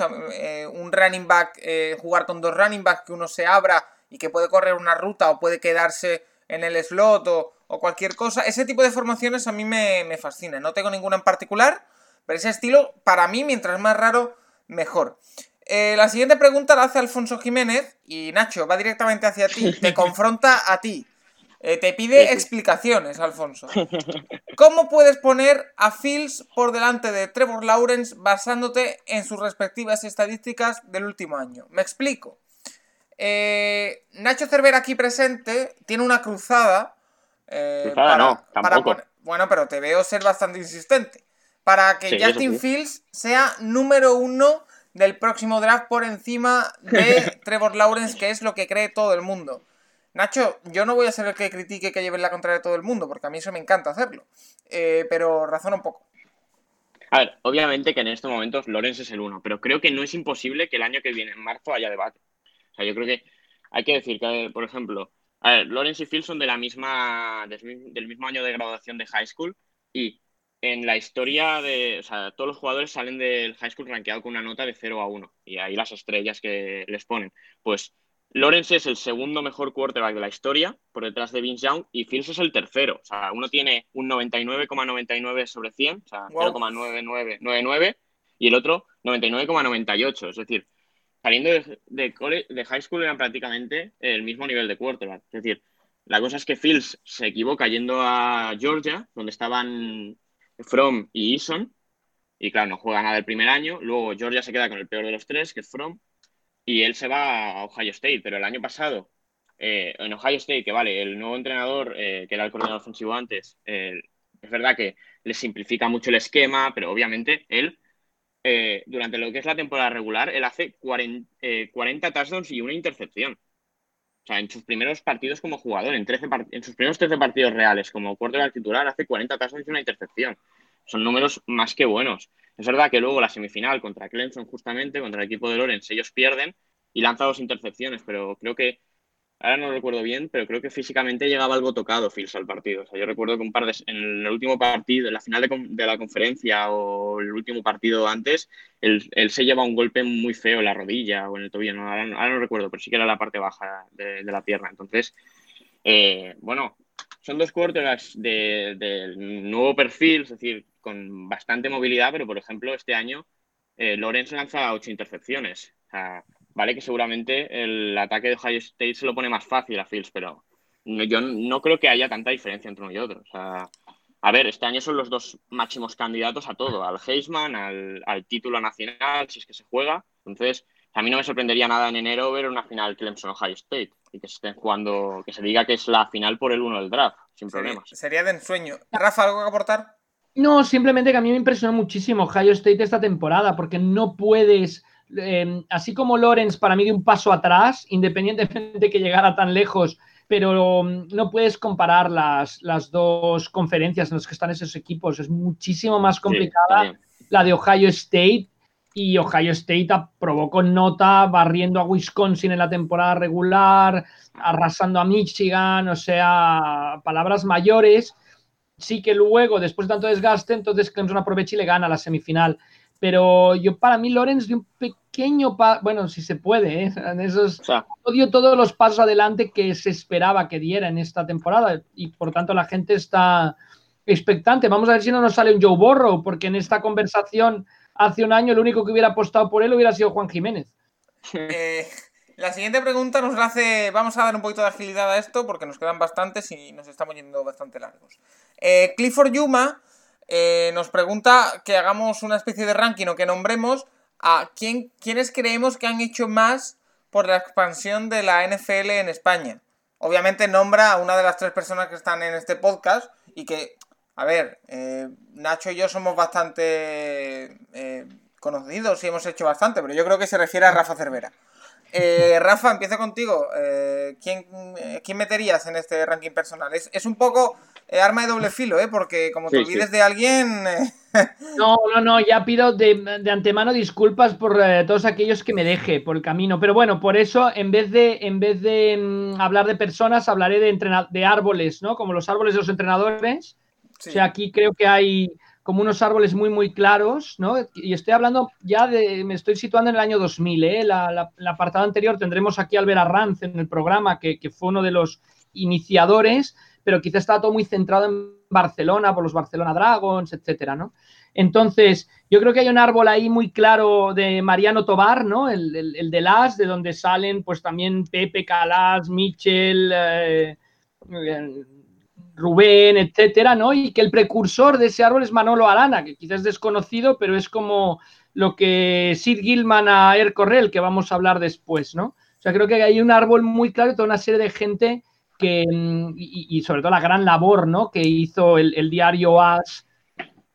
un running back, eh, jugar con dos running backs, que uno se abra y que puede correr una ruta o puede quedarse en el slot o, cualquier cosa. Ese tipo de formaciones a mí me, me fascina. No tengo ninguna en particular, pero ese estilo, para mí, mientras más raro, mejor. Eh, la siguiente pregunta la hace Alfonso Jiménez y Nacho, va directamente hacia ti, te confronta a ti. Eh, te pide explicaciones, Alfonso. ¿Cómo puedes poner a Fields por delante de Trevor Lawrence basándote en sus respectivas estadísticas del último año? Me explico. Eh, Nacho Cervera aquí presente tiene una cruzada. Eh, no, bueno, pero te veo ser bastante insistente. Para que Justin Fields sea número uno del próximo draft por encima de Trevor Lawrence, que es lo que cree todo el mundo. Nacho, yo no voy a ser el que critique que lleve la contraria de todo el mundo, porque a mí eso me encanta hacerlo. Eh, pero razona un poco. A ver, obviamente que en estos momentos Lorenz es el uno, pero creo que no es imposible que el año que viene, en marzo, haya debate. Sea, yo creo que hay que decir que, por ejemplo, a ver, Lorenz y Phil son de la misma, del mismo año de graduación de high school y en la historia de, o sea, todos los jugadores salen del high school rankeado con una nota de 0 a 1 y ahí las estrellas que les ponen. Pues Lawrence es el segundo mejor quarterback de la historia, por detrás de Vince Young, y Fields es el tercero. O sea, uno tiene un 99,99 sobre 100, o sea, 0,9999, y el otro 99,98. Es decir, saliendo de, de, high school eran prácticamente el mismo nivel de quarterback. Es decir, la cosa es que Fields se equivoca yendo a Georgia, donde estaban From y Eason, y claro, no juega nada el primer año. Luego Georgia se queda con el peor de los tres, que es From, y él se va a Ohio State, pero el año pasado, eh, en Ohio State, que vale, el nuevo entrenador, eh, que era el coordinador ofensivo antes, es verdad que le simplifica mucho el esquema, pero obviamente él, eh, durante lo que es la temporada regular, él hace 40, touchdowns y una intercepción. O sea, en sus primeros partidos como jugador, en, 13 en sus primeros 13 partidos reales como quarterback titular, hace 40 touchdowns y una intercepción. Son números más que buenos. Es verdad que luego la semifinal contra Clemson, justamente, contra el equipo de Lorenz, ellos pierden y lanza dos intercepciones, pero creo que, ahora no recuerdo bien, pero creo que físicamente llegaba algo tocado Fields al partido. O sea, yo recuerdo que un par de, en el último partido, en la final de, la conferencia o el último partido antes, él, se lleva un golpe muy feo en la rodilla o en el tobillo, no, ahora, no recuerdo, pero sí que era la parte baja de, la pierna. Entonces, eh, bueno, son dos quarterbacks de nuevo perfil, es decir, con bastante movilidad, pero por ejemplo, este año eh, Lorenz lanza ocho intercepciones. Vale que seguramente el ataque de Ohio State se lo pone más fácil a Fields, pero yo no creo que haya tanta diferencia entre uno y otro. a ver, este año son los dos máximos candidatos a todo, al Heisman, al, al título nacional, si es que se juega. Entonces, a mí no me sorprendería nada en enero ver una final Clemson-Ohio State y que se estén jugando, que se diga que es la final por el uno del draft, sin problemas. Sería de ensueño. Rafa, ¿algo que aportar? No, simplemente que a mí me impresionó muchísimo Ohio State esta temporada, porque no puedes, em, así como Lawrence para mí de un paso atrás, independientemente de que llegara tan lejos, pero mm, no puedes comparar las, las dos conferencias en las que están esos equipos. Es muchísimo más complicada la de Ohio State y Ohio State aprobó con nota barriendo a Wisconsin en la temporada regular, arrasando a Michigan, o sea, palabras mayores sí que luego, después de tanto desgaste, entonces Clemson aprovecha y le gana la semifinal. Pero yo para mí Lorenz de un pequeño paso, bueno, si se puede, ¿eh? en esos, dio todos los pasos adelante que se esperaba que diera en esta temporada y por tanto la gente está expectante. Vamos a ver si no nos sale un Joe Borrow, porque en esta conversación hace un año el único que hubiera apostado por él hubiera sido Juan Jiménez. Eh, la siguiente pregunta nos la hace. Vamos a dar un poquito de agilidad a esto porque nos quedan bastantes y nos estamos yendo bastante largos. Eh, Clifford Yuma eh, nos pregunta que hagamos una especie de ranking o que nombremos a quién, quiénes creemos que han hecho más por la expansión de la NFL en España. Obviamente nombra a una de las tres personas que están en este podcast y que, a ver, eh, Nacho y yo somos bastante eh, conocidos y hemos hecho bastante, pero yo creo que se refiere a Rafa Cervera. Rafa, empiezo contigo. ¿quién, ¿quién, meterías en este ranking personal? Es, es un poco es arma de doble filo, ¿eh? Porque como te olvides de alguien... Eh, no, no, no, ya pido de, antemano disculpas por eh, todos aquellos que me deje por el camino. Pero bueno, por eso, en vez de, en vez de mm, hablar de personas, hablaré de, de árboles, ¿no? Como los árboles de los entrenadores. O sea, aquí creo que hay como unos árboles muy, muy claros, ¿no? Y estoy hablando ya de, me estoy situando en el año 2000, ¿eh? La, la, apartado anterior tendremos aquí a Albert Arranz en el programa, que, que fue uno de los iniciadores pero quizá estaba todo muy centrado en Barcelona por los Barcelona Dragons, etcétera, ¿no? Entonces, yo creo que hay un árbol ahí muy claro de Mariano Tobar, ¿no? El, de Las, de donde salen pues también Pepe, Calas, Michel, eh, eh, Rubén, etcétera, ¿no? Y que el precursor de ese árbol es Manolo Arana, que quizás es desconocido, pero es como lo que Sid Gilman a Air Correll, que vamos a hablar después, ¿no? O sea, creo que hay un árbol muy claro y toda una serie de gente que, mm, y, sobre todo la gran labor ¿no? que hizo el, diario AS,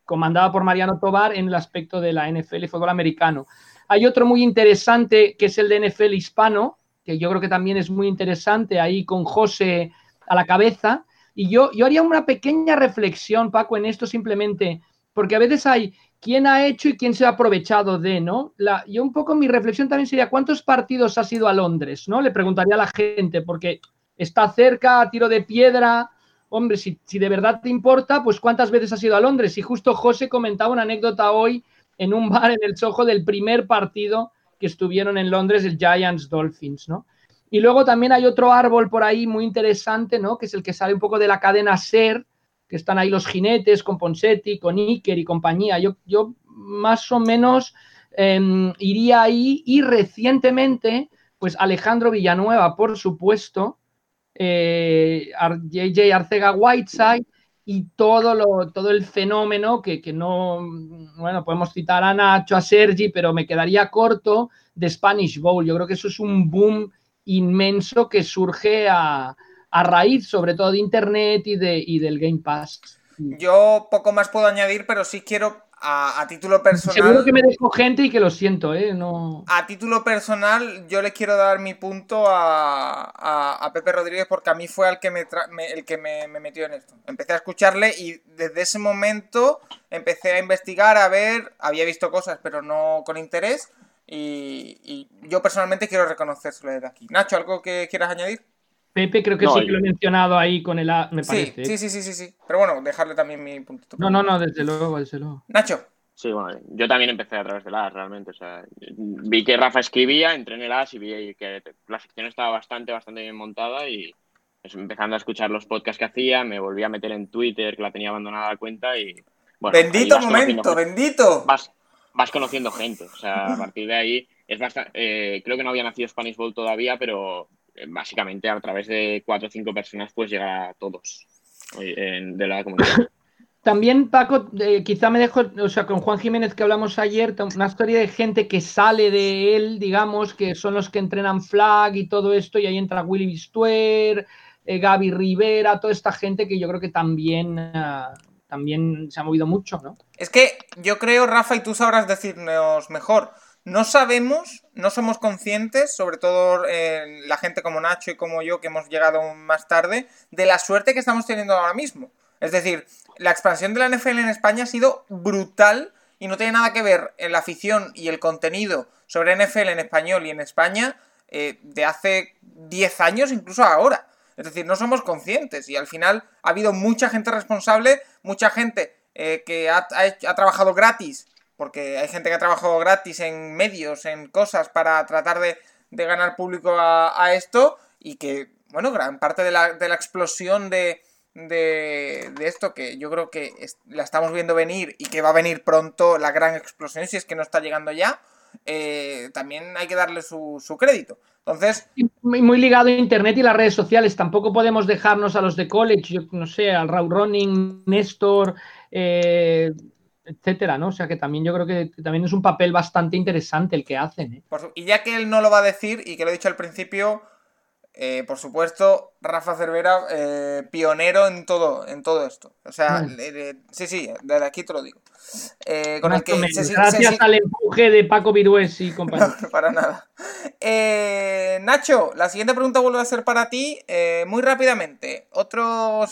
comandado por Mariano Tobar, en el aspecto de la NFL y fútbol americano. Hay otro muy interesante que es el de NFL hispano, que yo creo que también es muy interesante, ahí con José a la cabeza. Y yo, yo haría una pequeña reflexión, Paco, en esto simplemente, porque a veces hay quién ha hecho y quién se ha aprovechado de, ¿no? La, yo un poco mi reflexión también sería, ¿cuántos partidos has ido a Londres? ¿No? Le preguntaría a la gente, porque está cerca, a tiro de piedra. Hombre, si, de verdad te importa, pues cuántas veces has ido a Londres. Y justo José comentaba una anécdota hoy en un bar en el Soho del primer partido que estuvieron en Londres, el Giants Dolphins, ¿no? Y luego también hay otro árbol por ahí muy interesante, ¿no? Que es el que sale un poco de la cadena SER, que están ahí los jinetes con Ponsetti, con Iker y compañía. Yo, yo más o menos em, iría ahí y recientemente, pues Alejandro Villanueva, por supuesto, eh, JJ Arcega Whiteside y todo, lo, todo el fenómeno que, no, bueno, podemos citar a Nacho, a Sergi, pero me quedaría corto de Spanish Bowl. Yo creo que eso es un boom inmenso que surge a, raíz sobre todo de Internet y, de, y del Game Pass. Yo poco más puedo añadir, pero sí quiero a, título personal. Seguro que me dejo gente y que lo siento, ¿eh? No... A título personal, yo le quiero dar mi punto a, Pepe Rodríguez porque a mí fue el que, me, el que me, metió en esto. Empecé a escucharle y desde ese momento empecé a investigar, a ver, había visto cosas, pero no con interés. Y, yo personalmente quiero reconocérselo desde aquí. Nacho, ¿algo que quieras añadir? Pepe creo que sí que lo he mencionado ahí con el A, me parece. Sí, sí, sí, sí, sí. Pero bueno, dejarle también mi punto. No, no, no, desde luego, desde luego. Nacho. Sí, bueno, yo también empecé a través del AS, realmente. O sea, vi que Rafa escribía, entré en el AS y vi que la sección estaba bastante, bastante bien montada y pues, empezando a escuchar los podcasts que hacía, me volví a meter en Twitter, que la tenía abandonada la cuenta y... Bueno, bendito momento, bendito. Vas, vas conociendo gente, o sea, a partir de ahí es bastante... Eh, creo que no había nacido Spanish Bowl todavía, pero básicamente a través de cuatro o cinco personas puedes llegar a todos de la comunidad. También, Paco, eh, quizá me dejo, o sea, con Juan Jiménez que hablamos ayer, una historia de gente que sale de él, digamos, que son los que entrenan flag y todo esto, y ahí entra Willy Bistuer, eh, Gaby Rivera, toda esta gente que yo creo que también, también se ha movido mucho, ¿no? Es que yo creo, Rafa, y tú sabrás decirnos mejor, no sabemos, no somos conscientes, sobre todo eh, la gente como Nacho y como yo que hemos llegado más tarde, de la suerte que estamos teniendo ahora mismo. Es decir, la expansión de la NFL en España ha sido brutal y no tiene nada que ver en la afición y el contenido sobre NFL en español y en España eh, de hace 10 años, incluso ahora. Es decir, no somos conscientes y al final ha habido mucha gente responsable, mucha gente eh, que ha, ha trabajado gratis porque hay gente que ha trabajado gratis en medios, en cosas, para tratar de, ganar público a, esto, y que, bueno, gran parte de la, de la explosión de, de, de, esto, que yo creo que la estamos viendo venir y que va a venir pronto la gran explosión, si es que no está llegando ya, eh, también hay que darle su, crédito. Entonces. Muy, ligado a Internet y las redes sociales. Tampoco podemos dejarnos a los de college, no sé, al Raw Running, Néstor, eh, etcétera, ¿no? O sea que también yo creo que también es un papel bastante interesante el que hacen. ¿eh? Y ya que él no lo va a decir y que lo he dicho al principio, eh, por supuesto, Rafa Cervera, eh, pionero en todo, en todo esto. O sea, sí, sí, desde aquí te lo digo. Con el que Gracias al empuje de Paco Virués y compañía. para nada. Nacho, la siguiente pregunta vuelve a ser para ti, muy rápidamente. Otro,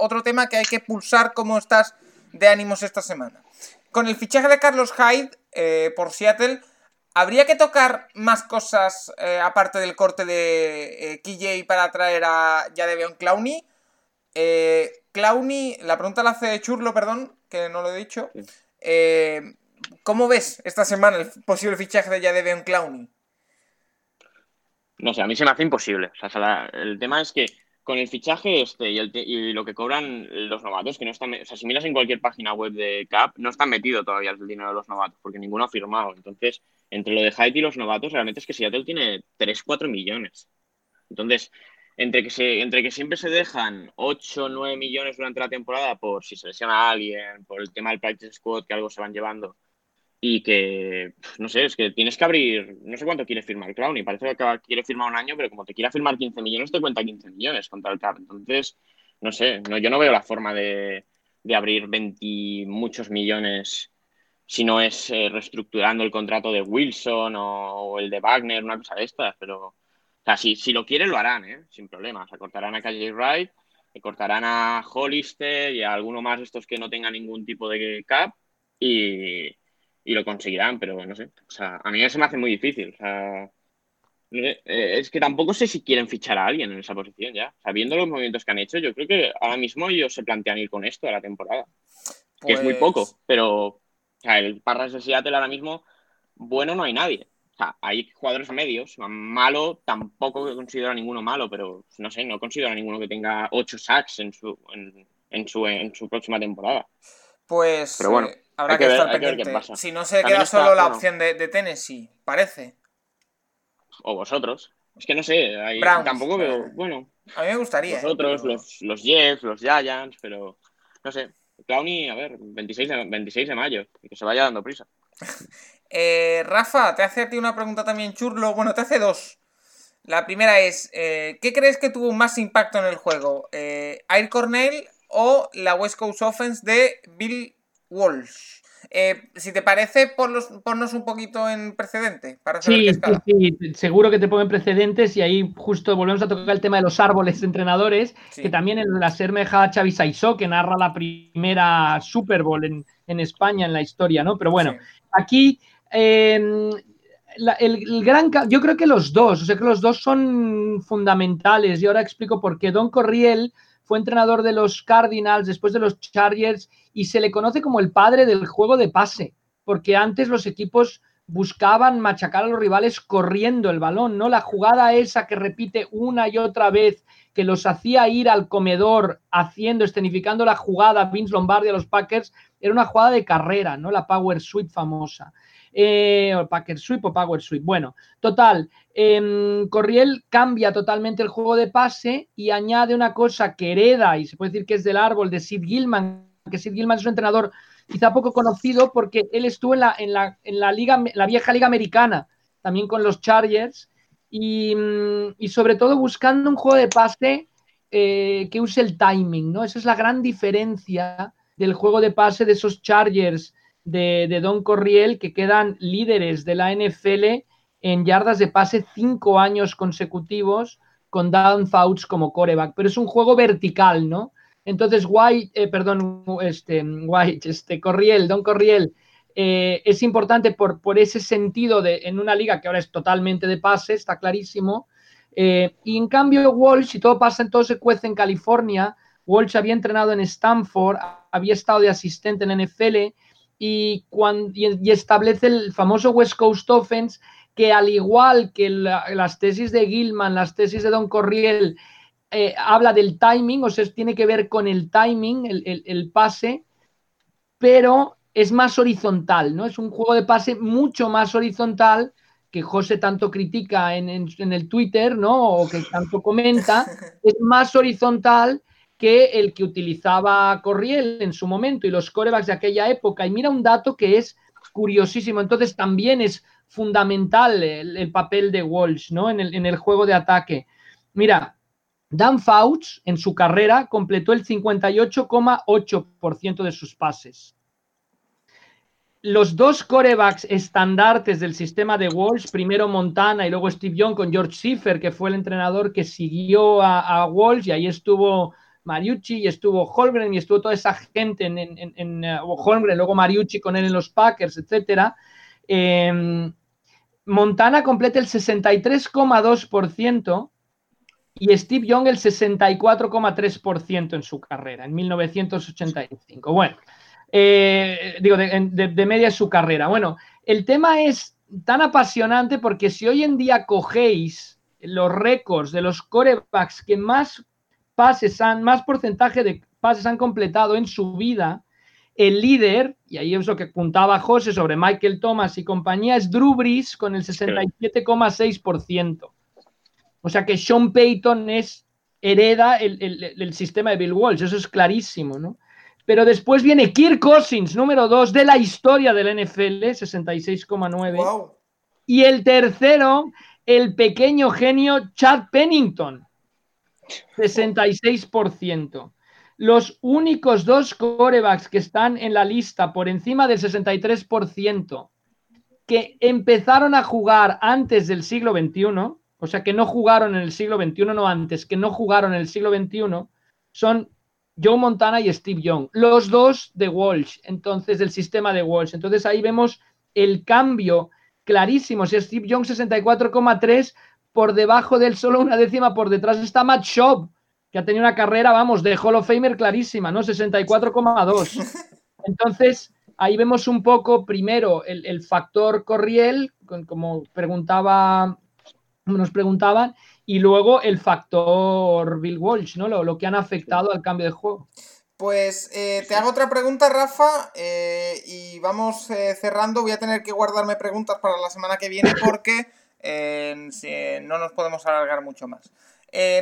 otro tema que hay que pulsar, ¿cómo estás de ánimos esta semana? Con el fichaje de Carlos Hyde por Seattle ¿Habría que tocar más cosas eh, aparte del corte de eh, KJ para traer a Jadeveon Clowney? Eh, Clowney, la pregunta la hace Churlo, perdón, que no lo he dicho. Eh, ¿Cómo ves esta semana el posible fichaje de Jadeveon Clowney? No sé, a mí se me hace imposible. O sea, el tema es que con el fichaje este y, lo que cobran los novatos, que no están, o sea, si miras en cualquier página web de CAP, no están metido todavía el dinero de los novatos, porque ninguno ha firmado. Entonces, entre lo de Haiti y los novatos, realmente es que Seattle tiene 3, 4 millones. Entonces, entre que, se, entre que siempre se dejan 8, 9 millones durante la temporada por si se lesiona a alguien, por el tema del practice squad, que algo se van llevando, y que, no sé, es que tienes que abrir, no sé cuánto quiere firmar y parece que quiere firmar un año, pero como te quiera firmar 15 millones, te cuenta 15 millones contra el cap. Entonces, no sé, no, yo no veo la forma de, de abrir 20 muchos millones si no es eh, reestructurando el contrato de Wilson o, el de Wagner, una cosa de estas, pero o sea, si, lo quieren lo harán, ¿eh? sin problemas. O cortarán a KJ Wright, cortarán a Hollister y a alguno más de estos que no tengan ningún tipo de cap y, lo conseguirán, pero no sé. O sea, a mí se me hace muy difícil. O sea, eh, es que tampoco sé si quieren fichar a alguien en esa posición ya. Sabiendo los movimientos que han hecho, yo creo que ahora mismo ellos se plantean ir con esto a la temporada. Que es muy pues poco, pero o sea, el Parras de Seattle ahora mismo, bueno, no hay nadie. O sea, hay jugadores medios. Malo, tampoco considero a ninguno malo, pero no sé, no considero a ninguno que tenga 8 sacks en su, en, su, en su próxima temporada. Pues pero bueno, eh, habrá que, estar pendiente. Si no se queda solo la opción de, de, Tennessee, parece. O vosotros. Es que no sé, tampoco veo. Bueno. A mí me gustaría. Vosotros, ¿eh? los, los Jets, los Giants, pero no sé. Clowny, a ver, 26 de, 26 de mayo, que se vaya dando prisa. Eh, Rafa, te hace a ti una pregunta también churlo. Bueno, te hace dos. La primera es, eh, ¿qué crees que tuvo más impacto en el juego? Eh, ¿Air Cornell o la West Coast Offense de Bill Walsh? Eh, si te parece, ponnos un poquito en precedente para sí, sí, seguro que te pongo en precedentes y ahí justo volvemos a tocar el tema de los árboles entrenadores, que también en la Sermeja Xavi Saisó, que narra la primera Super Bowl en, España en la historia, ¿no? Pero bueno, aquí em, el, gran... Yo creo que los dos, o sea que los dos son fundamentales y ahora explico por qué. Don Corriel fue entrenador de los Cardinals, después de los Chargers, y se le conoce como el padre del juego de pase, porque antes los equipos buscaban machacar a los rivales corriendo el balón, ¿no? La jugada esa que repite una y otra vez, que los hacía ir al comedor haciendo, escenificando la jugada Vince Lombardi a los Packers, era una jugada de carrera, ¿no? La Power Sweep famosa. Eh, o Packer Sweep o Power Sweep. Bueno, total, em, Corriel cambia totalmente el juego de pase y añade una cosa que hereda, y se puede decir que es del árbol de Sid Gilman, que Sid Gilman es un entrenador quizá poco conocido porque él estuvo en la, en la, en la, liga, la vieja liga americana, también con los Chargers, y, mm, y sobre todo buscando un juego de pase eh, que use el timing, ¿no? Esa es la gran diferencia del juego de pase de esos Chargers de, Don Corriel, que quedan líderes de la NFL en yardas de pase cinco años consecutivos con Dan Fouts como coreback, pero es un juego vertical, ¿no? Entonces, White, eh, perdón, este, White, este, Corriel, Don Corriel, eh, es importante por, por, ese sentido de, en una liga que ahora es totalmente de pase, está clarísimo. Eh, y en cambio, Walsh, si todo pasa, en todo se cuece en California. Walsh había entrenado en Stanford, había estado de asistente en NFL y, y, establece el famoso West Coast Offense, que al igual que las tesis de Gilman, las tesis de Don Corriel, eh, habla del timing, o sea, tiene que ver con el timing, el, pase, pero es más horizontal, ¿no? Es un juego de pase mucho más horizontal que José tanto critica en, el Twitter, ¿no? O que tanto comenta, es más horizontal que el que utilizaba Corriel en su momento y los corebacks de aquella época. Y mira un dato que es curiosísimo. Entonces también es fundamental el, papel de Walsh, ¿no? En el, en el juego de ataque. Mira, Dan Fouts en su carrera completó el 58,8% de sus pases. Los dos corebacks estandartes del sistema de Walsh, primero Montana y luego Steve Young con George Schiffer, que fue el entrenador que siguió a, Walsh, y ahí estuvo Mariucci y estuvo Holmgren y estuvo toda esa gente en, en, uh, Holmgren, luego Mariucci con él en los Packers, etc. Em, Montana completa el 63,2% y Steve Young el 64,3% en su carrera, en 1985. Bueno, eh, digo, de, media es su carrera. Bueno, el tema es tan apasionante porque si hoy en día cogéis los récords de los corebacks que más pases han, más porcentaje de pases han completado en su vida, el líder, y ahí es lo que apuntaba José sobre Michael Thomas y compañía, es Drew Brees con el 67,6%. O sea que Sean Payton es, hereda el, sistema de Bill Walsh, eso es clarísimo, ¿no? Pero después viene Kirk Cousins, número dos de la historia del NFL, 66,9. Y el tercero, el pequeño genio Chad Pennington, 66%. Los únicos dos corebacks que están en la lista por encima del 63% que empezaron a jugar antes del siglo XXI o sea, que no jugaron en el siglo XXI, no antes, que no jugaron en el siglo XXI, son Joe Montana y Steve Young, los dos de Walsh, entonces del sistema de Walsh. Entonces ahí vemos el cambio clarísimo. Si Steve Young 64,3 por debajo del solo una décima por detrás está Matt Schaub, que ha tenido una carrera, vamos, de Hall of Famer clarísima, ¿no? 64,2. Entonces, ahí vemos un poco, primero, el, el factor Corriel, como preguntaba nos preguntaban, y luego el factor Bill Walsh, ¿no? Lo, que han afectado al cambio de juego. Pues eh, te hago otra pregunta, Rafa, eh, y vamos eh, cerrando. Voy a tener que guardarme preguntas para la semana que viene porque no nos podemos alargar mucho más.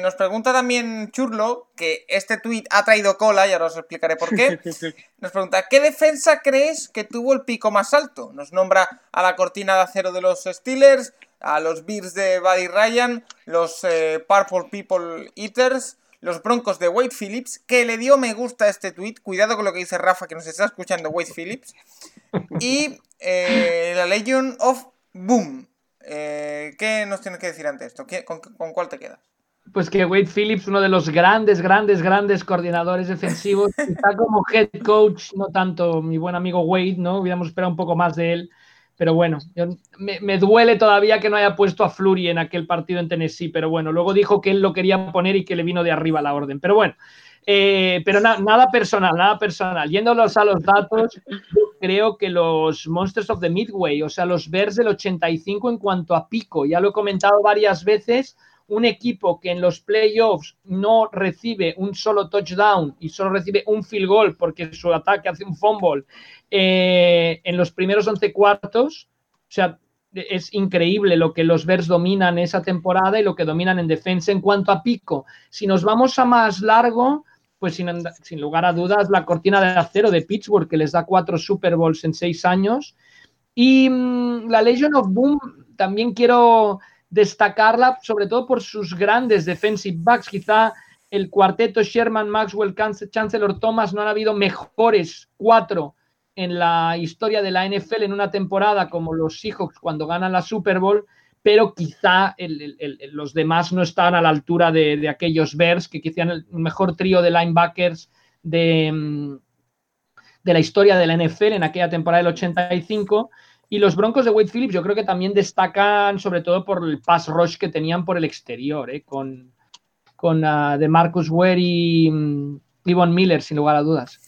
nos pregunta también Churlo, que este tuit ha traído cola, y ahora os explicaré por qué. Nos pregunta, ¿qué defensa crees que tuvo el pico más alto? Nos nombra a la cortina de acero de los Steelers, a los Bears de Buddy Ryan, los eh, Purple People Eaters, los Broncos de Wade Phillips, que le dio me gusta a este tweet. Cuidado con lo que dice Rafa, que nos está escuchando Wade Phillips. Y eh, la Legion of Boom. Eh, ¿Qué nos tienes que decir ante esto? Con, con, cuál te quedas? Pues que Wade Phillips, uno de los grandes, grandes, grandes coordinadores defensivos, está como head coach, no tanto mi buen amigo Wade, ¿no? Hubiéramos esperado un poco más de él pero bueno, me, duele todavía que no haya puesto a Flurry en aquel partido en Tennessee, pero bueno, luego dijo que él lo quería poner y que le vino de arriba la orden. Pero bueno, eh, pero nada personal, nada personal. Yéndolos a los datos, creo que los Monsters of the Midway, o sea, los Bears del 85 en cuanto a pico, ya lo he comentado varias veces, un equipo que en los playoffs no recibe un solo touchdown y solo recibe un field goal porque su ataque hace un fumble eh, en los primeros 11 cuartos, o sea, es increíble lo que los Bears dominan esa temporada y lo que dominan en defensa en cuanto a pico. Si nos vamos a más largo, pues sin, lugar a dudas, la cortina de acero de Pittsburgh, que les da cuatro Super Bowls en seis años. Y mm, la Legion of Boom, también quiero destacarla, sobre todo por sus grandes defensive backs. Quizá el cuarteto Sherman, Maxwell, Chancellor Thomas no han habido mejores cuatro en la historia de la NFL en una temporada como los Seahawks cuando ganan la Super Bowl, pero quizá los demás no estaban a la altura de, aquellos Bears, que quizá el mejor trío de linebackers de, mm, la historia de la NFL en aquella temporada del 85. Y los Broncos de Wade Phillips yo creo que también destacan sobre todo por el pass rush que tenían por el exterior, ¿eh? con, con uh, de Marcus Ware y, mm, Von Miller, sin lugar a dudas.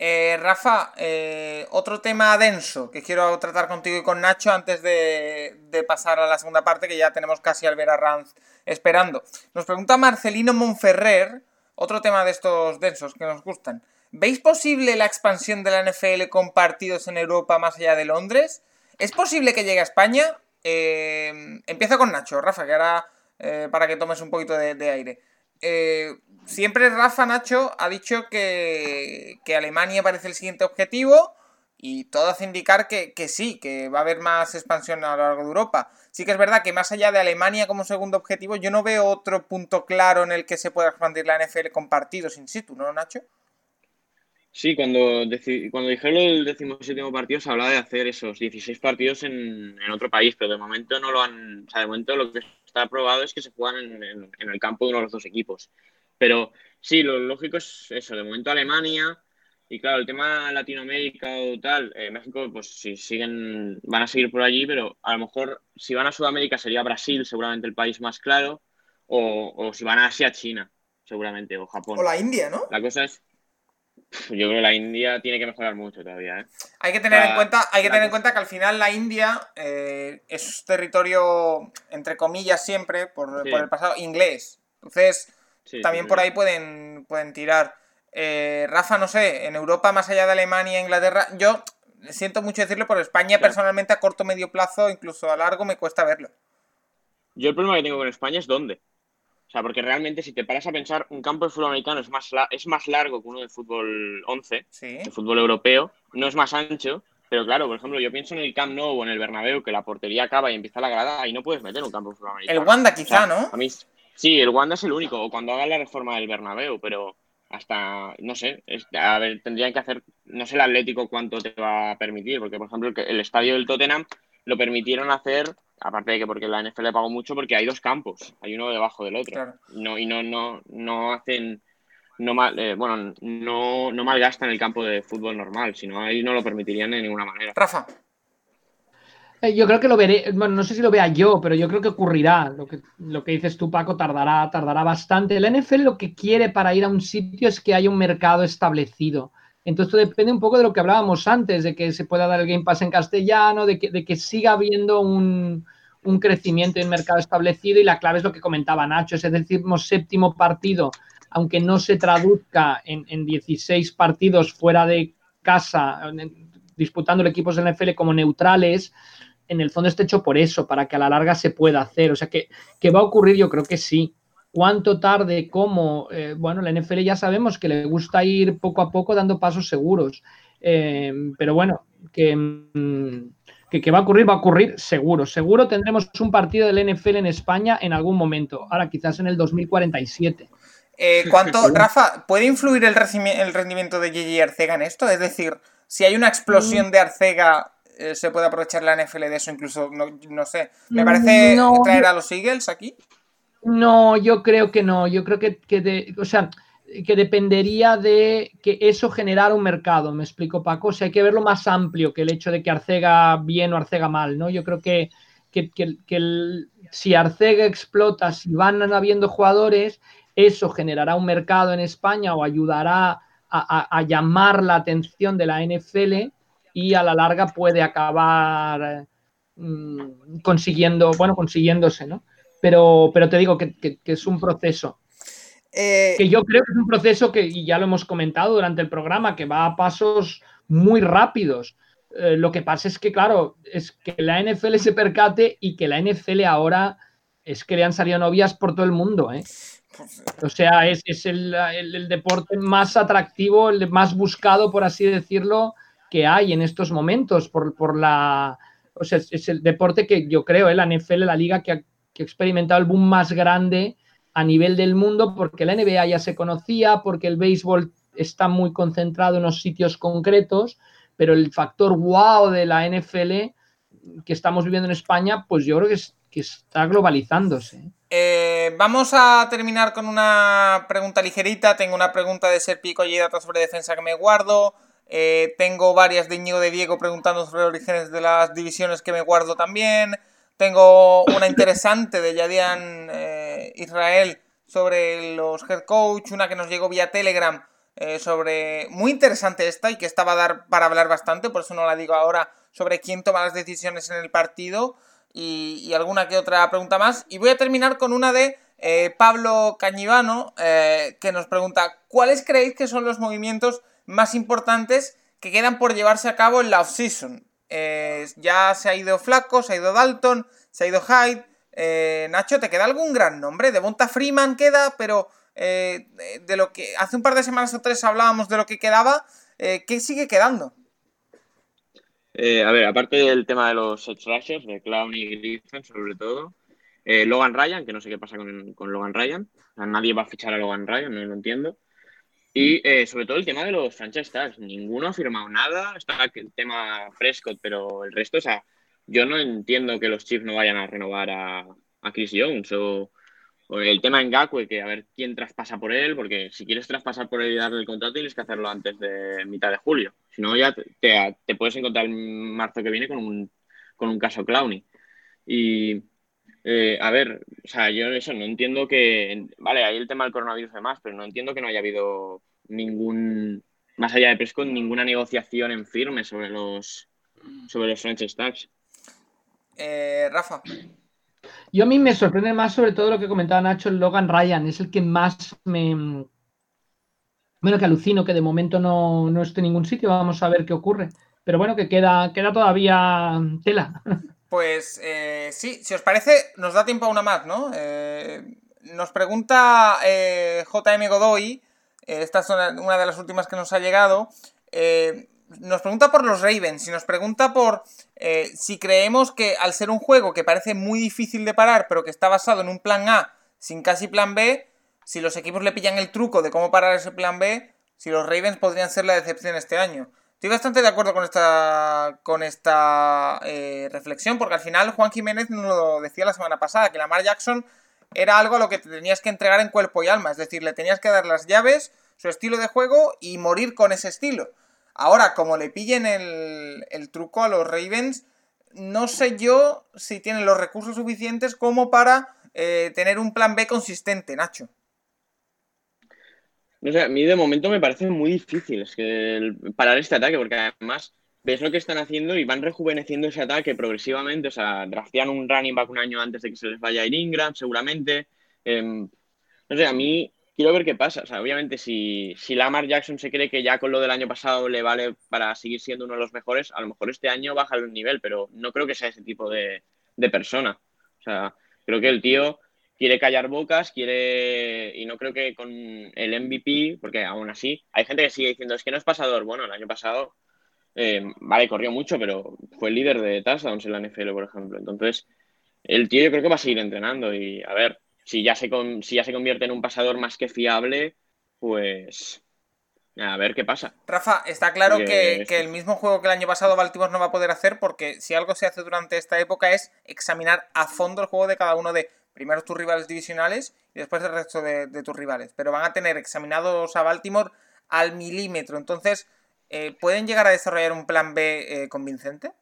Eh, Rafa, eh, otro tema denso que quiero tratar contigo y con Nacho antes de, pasar a la segunda parte, que ya tenemos casi al ver a Ranz esperando. Nos pregunta Marcelino Monferrer, otro tema de estos densos que nos gustan. ¿Veis posible la expansión de la NFL con partidos en Europa más allá de Londres? ¿Es posible que llegue a España? Eh, empieza con Nacho, Rafa, que ahora para que tomes un poquito de, aire. Siempre Rafa Nacho ha dicho que, Alemania parece el siguiente objetivo y todo hace indicar que, sí, que va a haber más expansión a lo largo de Europa. Sí que es verdad que más allá de Alemania como segundo objetivo, yo no veo otro punto claro en el que se pueda expandir la NFL con partidos in situ, ¿no, Nacho? Sí, cuando, cuando dijeron el decimoséptimo partido se hablaba de hacer esos 16 partidos en, otro país, pero de momento no lo han. O sea, de momento lo que está aprobado es que se juegan en, el campo de uno de los dos equipos. Pero sí, lo lógico es eso, de momento Alemania. Y claro, el tema Latinoamérica o tal, eh, México, pues si siguen, van a seguir por allí, pero a lo mejor si van a Sudamérica sería Brasil, seguramente el país más claro, o, o si van a Asia, China, seguramente, o Japón. O la India, ¿no? La cosa es, yo creo que la India tiene que mejorar mucho todavía. ¿eh? Hay que tener en cuenta, hay que tener en cuenta que al final la India eh, es territorio, entre comillas, siempre, por, el pasado, inglés. Entonces, también por ahí pueden, pueden tirar. Eh, Rafa, no sé, en Europa, más allá de Alemania e Inglaterra, yo siento mucho decirlo, por España personalmente a corto medio plazo, incluso a largo, me cuesta verlo. Yo el problema que tengo con España es dónde. O sea, porque realmente si te paras a pensar, un campo de fútbol americano es más, es más largo que uno de fútbol 11, de fútbol europeo, no es más ancho, pero claro, por ejemplo, yo pienso en el Camp Nou o en el Bernabéu, que la portería acaba y empieza la grada, ahí no puedes meter un campo de fútbol americano. El Wanda quizá, ¿no? A mí, sí, el Wanda es el único, o cuando hagan la reforma del Bernabéu, pero hasta, no sé, a ver, tendrían que hacer, no sé el Atlético cuánto te va a permitir, porque por ejemplo el estadio del Tottenham lo permitieron hacer Aparte de que porque la NFL le pagó mucho porque hay dos campos, hay uno debajo del otro. No, y no, no, no hacen, no mal, eh, bueno, no, no malgastan el campo de fútbol normal, sino ahí no lo permitirían de ninguna manera. Rafa. Eh, yo creo que lo veré, bueno, no sé si lo vea yo, pero yo creo que ocurrirá. Lo que, lo que dices tú, Paco, tardará, tardará bastante. El NFL lo que quiere para ir a un sitio es que haya un mercado establecido. Entonces, depende un poco de lo que hablábamos antes, de que se pueda dar el Game Pass en castellano, de que, de que siga habiendo un, un crecimiento en mercado establecido y la clave es lo que comentaba Nacho, es decir, séptimo partido, aunque no se traduzca en, en 16 partidos fuera de casa, disputando el equipos del NFL como neutrales, en el fondo está hecho por eso, para que a la larga se pueda hacer. O sea, que, que va a ocurrir, yo creo que sí cuánto tarde, cómo. Eh, bueno, la NFL ya sabemos que le gusta ir poco a poco dando pasos seguros. Eh, pero bueno, mm, que, que, va a ocurrir, va a ocurrir seguro. Seguro tendremos un partido del NFL en España en algún momento. Ahora, quizás en el 2047. Eh, ¿Cuánto, Rafa, puede influir el, el rendimiento de Gigi Arcega en esto? Es decir, si hay una explosión mm. de Arcega, ¿se puede aprovechar la NFL de eso? Incluso, no, sé. Me parece traer a los Eagles aquí. No, yo creo que no. Yo creo que, o sea, que dependería de que eso generara un mercado, me explico Paco. O sea, hay que verlo más amplio que el hecho de que Arcega bien o Arcega mal, ¿no? Yo creo que, que, si Arcega explota, si van habiendo jugadores, eso generará un mercado en España o ayudará a, a llamar la atención de la NFL y a la larga puede acabar mm, consiguiendo, bueno, consiguiéndose, ¿no? Pero, pero te digo que, es un proceso. Eh, que yo creo que es un proceso que, y ya lo hemos comentado durante el programa, que va a pasos muy rápidos. Eh, lo que pasa es que, claro, es que la NFL se percate y que la NFL ahora es que le han salido novias por todo el mundo. ¿eh? O sea, es, el, deporte más atractivo, el más buscado, por así decirlo, que hay en estos momentos. Por, por la, o sea, es, el deporte que yo creo, la NFL, la liga que, que ha experimentado el boom más grande a nivel del mundo porque la NBA ya se conocía, porque el béisbol está muy concentrado en unos sitios concretos, pero el factor wow de la NFL que estamos viviendo en España, pues yo creo que, es, que está globalizándose. Eh, vamos a terminar con una pregunta ligerita. Tengo una pregunta de Serpico y datos sobre defensa que me guardo. Eh, tengo varias de Íñigo de Diego preguntando sobre orígenes de las divisiones que me guardo también. Tengo una interesante de Yadian eh, Israel sobre los head coach, una que nos llegó vía Telegram eh, sobre... Muy interesante esta y que esta va a dar para hablar bastante, por eso no la digo ahora, sobre quién toma las decisiones en el partido y, alguna que otra pregunta más. Y voy a terminar con una de eh, Pablo Cañivano, que nos pregunta, ¿cuáles creéis que son los movimientos más importantes que quedan por llevarse a cabo en la off-season? Ya se ha ido Flaco, se ha ido Dalton, se ha ido Hyde. Nacho, ¿te queda algún gran nombre? De Bonta Freeman queda, pero eh, de lo que hace un par de semanas o tres hablábamos de lo que quedaba, eh, ¿qué sigue quedando? Eh, a ver, aparte del tema de los edge de Clown y Griffin sobre todo, Logan Ryan, que no sé qué pasa con, Logan Ryan, nadie va a fichar a Logan Ryan, no lo entiendo. Y sobre todo el tema de los franchise tags, ninguno ha firmado nada, está el tema Prescott, pero el resto, o sea, yo no entiendo que los Chiefs no vayan a renovar a, a Chris Jones o, el tema en Gakwe, que a ver quién traspasa por él, porque si quieres traspasar por él y darle el contrato, tienes que hacerlo antes de mitad de julio. Si no, ya te, puedes encontrar en marzo que viene con un, con un caso Clowny. Y eh, a ver, o sea, yo eso no entiendo que. Vale, hay el tema del coronavirus y demás, pero no entiendo que no haya habido ningún. Más allá de Prescott, ninguna negociación en firme sobre los sobre los franchise tags. Eh, Rafa. Yo a mí me sorprende más sobre todo lo que comentaba Nacho, el Logan Ryan, es el que más me... Bueno, que alucino que de momento no, no esté en ningún sitio, vamos a ver qué ocurre. Pero bueno, que queda, queda todavía tela. Pues eh, sí, si os parece, nos da tiempo a una más, ¿no? Eh, nos pregunta eh, JM Godoy, esta es una, de las últimas que nos ha llegado, nos pregunta por los Ravens y nos pregunta por eh, si creemos que al ser un juego que parece muy difícil de parar, pero que está basado en un plan A sin casi plan B, si los equipos le pillan el truco de cómo parar ese plan B, si los Ravens podrían ser la decepción este año. Estoy bastante de acuerdo con esta, con esta eh, reflexión, porque al final Juan Jiménez nos lo decía la semana pasada, que Lamar Jackson era algo a lo que te tenías que entregar en cuerpo y alma, es decir, le tenías que dar las llaves, su estilo de juego y morir con ese estilo. Ahora, como le pillen el, truco a los Ravens, no sé yo si tienen los recursos suficientes como para eh, tener un plan B consistente, Nacho. No sé, a mí de momento me parece muy difícil es que parar este ataque, porque además ves lo que están haciendo y van rejuveneciendo ese ataque progresivamente. O sea, draftean un running back un año antes de que se les vaya a ir Ingram, seguramente. Em, no sé, a mí quiero ver qué pasa. O sea, obviamente, si, si Lamar Jackson se cree que ya con lo del año pasado le vale para seguir siendo uno de los mejores, a lo mejor este año baja el nivel, pero no creo que sea ese tipo de, persona. O sea, creo que el tío quiere callar bocas, quiere. Y no creo que con el MVP, porque aún así, hay gente que sigue diciendo, es que no es pasador. Bueno, el año pasado, eh, vale, corrió mucho, pero fue el líder de touchdowns en la NFL, por ejemplo. Entonces, el tío yo creo que va a seguir entrenando y a ver, si ya se, si ya se convierte en un pasador más que fiable, pues a ver qué pasa. Rafa, está claro que, el mismo juego que el año pasado Baltimore no va a poder hacer porque si algo se hace durante esta época es examinar a fondo el juego de cada uno de primero tus rivales divisionales y después el resto de, tus rivales. Pero van a tener examinados a Baltimore al milímetro. Entonces, eh, ¿pueden llegar a desarrollar un plan B eh, convincente?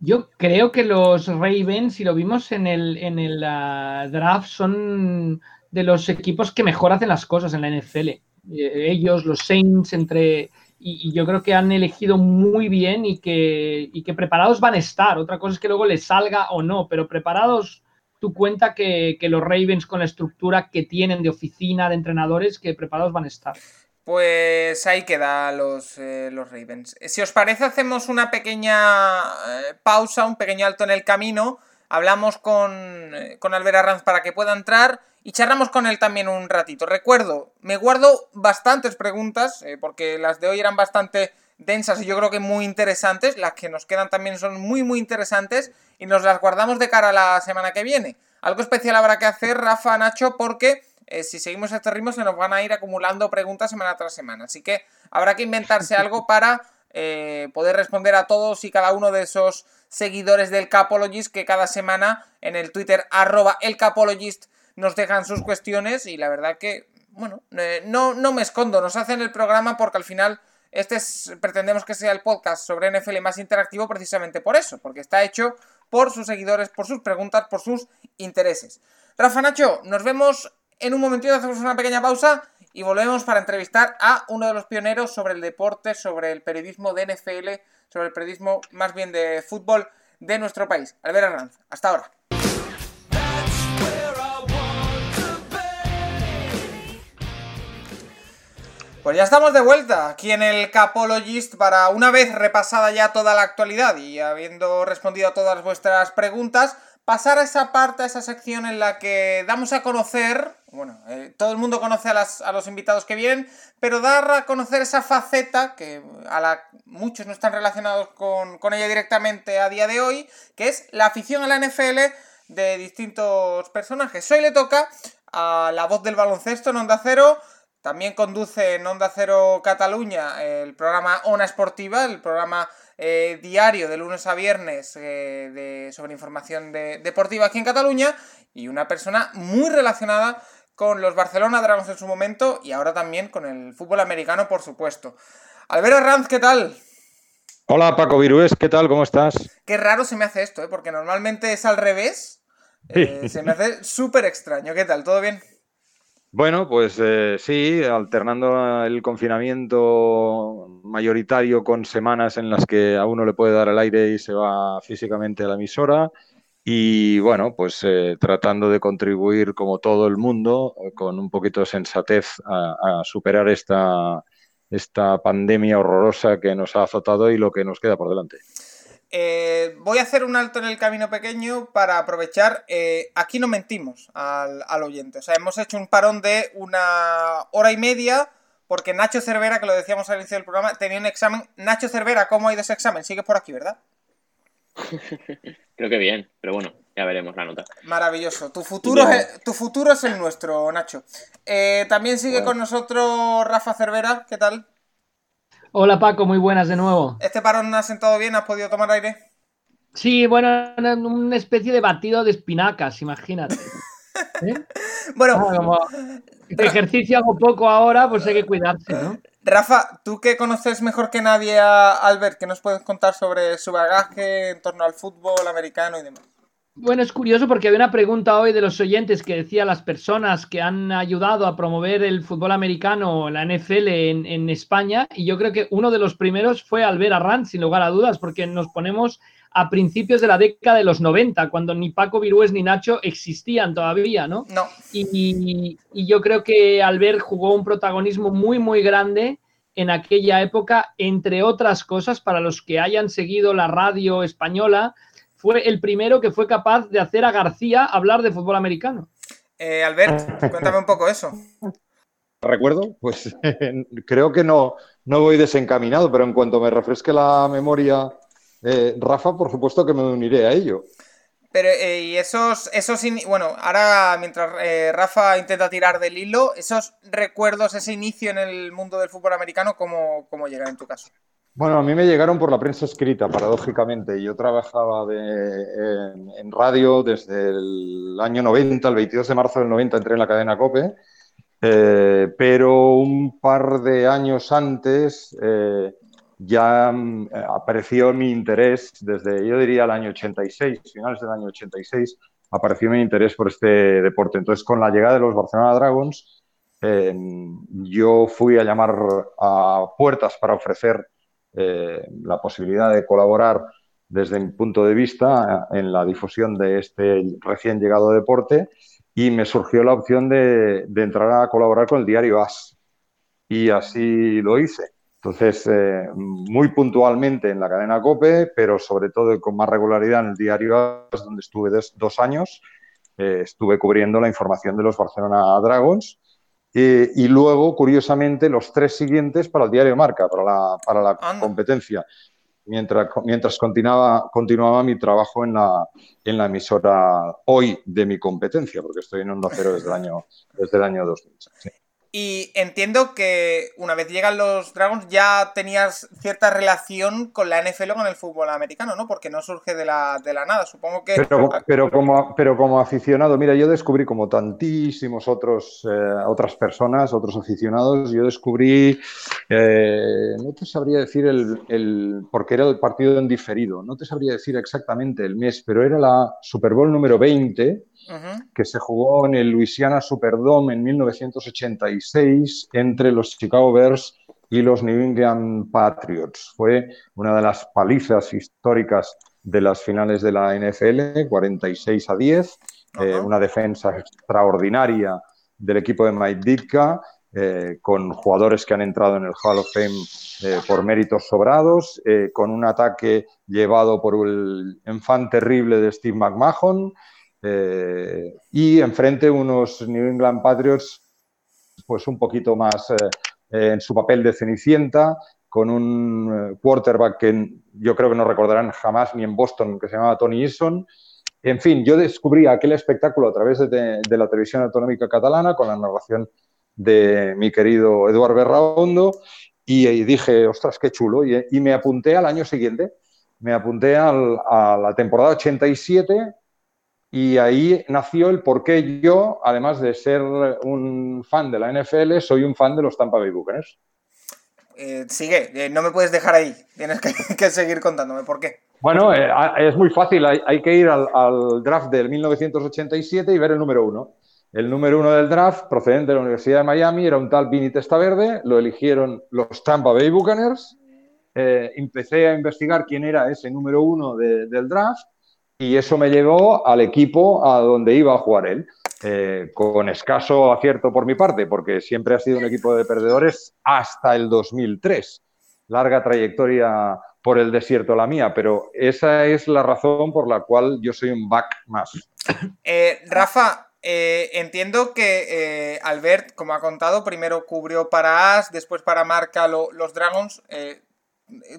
Yo creo que los Ravens, si lo vimos en el, en el ah, draft, son de los equipos que mejor hacen las cosas en la NFL. Eh, ellos, los Saints, entre. Y, yo creo que han elegido muy bien y que, y que preparados van a estar. Otra cosa es que luego les salga o no, pero preparados, tú cuenta que, que los Ravens con la estructura que tienen de oficina, de entrenadores, que preparados van a estar. Pues ahí queda los, eh, los Ravens. Si os parece, hacemos una pequeña eh, pausa, un pequeño alto en el camino. Hablamos con, eh, con Albert Arranz para que pueda entrar y charlamos con él también un ratito. Recuerdo, me guardo bastantes preguntas, porque las de hoy eran bastante densas y yo creo que muy interesantes. Las que nos quedan también son muy, muy interesantes y nos las guardamos de cara a la semana que viene. Algo especial habrá que hacer, Rafa, Nacho, porque eh, si seguimos este ritmo se nos van a ir acumulando preguntas semana tras semana. Así que habrá que inventarse algo para eh, poder responder a todos y cada uno de esos seguidores del Capologist que cada semana en el Twitter arroba el Capologist nos dejan sus cuestiones y la verdad que, bueno, eh, no, no me escondo, nos hacen el programa porque al final este es, pretendemos que sea el podcast sobre NFL más interactivo precisamente por eso, porque está hecho por sus seguidores, por sus preguntas, por sus intereses. Rafa Nacho, nos vemos en un momentito hacemos una pequeña pausa y volvemos para entrevistar a uno de los pioneros sobre el deporte, sobre el periodismo de NFL, sobre el periodismo más bien de fútbol de nuestro país. Albert Arranz, hasta ahora. Pues ya estamos de vuelta aquí en el Capologist para una vez repasada ya toda la actualidad y habiendo respondido a todas vuestras preguntas, pasar a esa parte, a esa sección en la que damos a conocer, bueno, eh, todo el mundo conoce a, los invitados que vienen, pero dar a conocer esa faceta que a la muchos no están relacionados con, con ella directamente a día de hoy, que es la afición a la NFL de distintos personajes. Hoy le toca a la voz del baloncesto en Onda Cero, también conduce en Onda Cero Cataluña el programa Ona Esportiva, el programa eh, diario de lunes a viernes eh, de, sobre información deportiva aquí en Cataluña y una persona muy relacionada con los Barcelona Dragons en su momento y ahora también con el fútbol americano, por supuesto. Alberto Ranz, ¿qué tal? Hola Paco Virués, ¿qué tal? ¿Cómo estás? Qué raro se me hace esto, ¿eh? porque normalmente es al revés. se me hace súper extraño. ¿Qué tal? ¿Todo bien? Bueno, pues eh, sí, alternando el confinamiento mayoritario con semanas en las que a uno le puede dar el aire y se va físicamente a la emisora. Y bueno, pues eh, tratando de contribuir, como todo el mundo, con un poquito de sensatez a, superar esta, esta pandemia horrorosa que nos ha azotado y lo que nos queda por delante. Eh, voy a hacer un alto en el camino pequeño para aprovechar. Eh, aquí no mentimos al, oyente. O sea, hemos hecho un parón de una hora y media porque Nacho Cervera, que lo decíamos al inicio del programa, tenía un examen. Nacho Cervera, ¿cómo ha ido ese examen? Sigues por aquí, ¿verdad? Creo que bien, pero bueno, ya veremos la nota. Maravilloso. Tu futuro, es, tu futuro es el nuestro, Nacho. Eh, también sigue con nosotros Rafa Cervera. ¿Qué tal? Hola Paco, muy buenas de nuevo. ¿Este parón ha sentado bien? ¿Has podido tomar aire? Sí, bueno, una especie de batido de espinacas, imagínate. ¿Eh? bueno, ah, como ejercicio hago poco ahora, pues hay que cuidarse, ¿no? Rafa, tú que conoces mejor que nadie a Albert, ¿qué nos puedes contar sobre su bagaje en torno al fútbol americano y demás? Bueno, es curioso porque había una pregunta hoy de los oyentes que decía las personas que han ayudado a promover el fútbol americano, la NFL en, España, y yo creo que uno de los primeros fue Albert Arranz, sin lugar a dudas, porque nos ponemos a principios de la década de los 90, cuando ni Paco Virués ni Nacho existían todavía, ¿no? No. Y, y yo creo que Albert jugó un protagonismo muy, muy grande en aquella época, entre otras cosas, para los que hayan seguido la radio española, fue el primero que fue capaz de hacer a García hablar de fútbol americano. Eh, Albert, cuéntame un poco eso. ¿Recuerdo? Pues creo que no, no voy desencaminado, pero en cuanto me refresque la memoria, eh, Rafa, por supuesto que me uniré a ello. Pero, eh, y esos, esos, bueno, ahora mientras Rafa intenta tirar del hilo, esos recuerdos, ese inicio en el mundo del fútbol americano, ¿cómo, cómo llegan en tu caso? Bueno, a mí me llegaron por la prensa escrita, paradójicamente. Yo trabajaba en, radio desde el año 90, el 22 de marzo del 90 entré en la cadena COPE, eh, pero un par de años antes eh, ya mm, apareció mi interés, desde yo diría el año 86, finales del año 86, apareció mi interés por este deporte. Entonces, con la llegada de los Barcelona Dragons, eh, yo fui a llamar a puertas para ofrecer eh, la posibilidad de colaborar desde mi punto de vista en la difusión de este recién llegado deporte y me surgió la opción de, entrar a colaborar con el diario AS. Y así lo hice. Entonces, eh, muy puntualmente en la cadena COPE, pero sobre todo con más regularidad en el diario AS, donde estuve dos años. Eh, estuve cubriendo la información de los Barcelona Dragons eh, y luego, curiosamente, los tres siguientes para el diario Marca, para la, para la competencia, mientras, mientras continuaba, continuaba mi trabajo en la, en la emisora hoy de mi competencia, porque estoy en Onda Cero desde el año, desde el año 2000. Y entiendo que una vez llegan los Dragons ya tenías cierta relación con la NFL o con el fútbol americano, ¿no? Porque no surge de la, de la nada, supongo que... Pero, como, pero como aficionado, mira, yo descubrí como tantísimos otros, eh, otras personas, otros aficionados, yo descubrí, eh, no te sabría decir el, el, porque era el partido en diferido, no te sabría decir exactamente el mes, pero era la Super Bowl número 20 que se jugó en el Louisiana Superdome en 1986 entre los Chicago Bears y los New England Patriots. Fue una de las palizas históricas de las finales de la NFL, 46 a 10, eh, una defensa extraordinaria del equipo de Mike Ditka, eh, con jugadores que han entrado en el Hall of Fame eh, por méritos sobrados, con un ataque llevado por el enfant terrible de Steve McMahon y enfrente unos New England Patriots pues un poquito más en su papel de Cenicienta, con un eh, quarterback que yo creo que no recordarán jamás ni en Boston, que se llamaba Tony Eason. En fin, yo descubrí aquel espectáculo a través de, la televisión autonómica catalana con la narración de mi querido Eduard Berraondo y, dije, ostras, qué chulo. Y, me apunté al año siguiente, me apunté a la temporada 87 y ahí nació el por qué yo, además de ser un fan de la NFL, soy un fan de los Tampa Bay Buccaneers. Eh, sigue, eh, no me puedes dejar ahí. Tienes que, seguir contándome por qué. Bueno, eh, es muy fácil. Hay, que ir al, draft del 1987 y ver el número uno. El número uno del draft, procedente de la Universidad de Miami, era un tal Vini Testaverde. Lo eligieron los Tampa Bay Buccaneers. empecé a investigar quién era ese número uno del draft y eso me llevó al equipo a donde iba a jugar él. Eh, con escaso acierto por mi parte, porque siempre ha sido un equipo de perdedores hasta el 2003. Larga trayectoria por el desierto la mía, pero esa es la razón por la cual yo soy un back más. Eh, Rafa, eh, entiendo que Albert, como ha contado, primero cubrió para As, después para Marca los Dragons.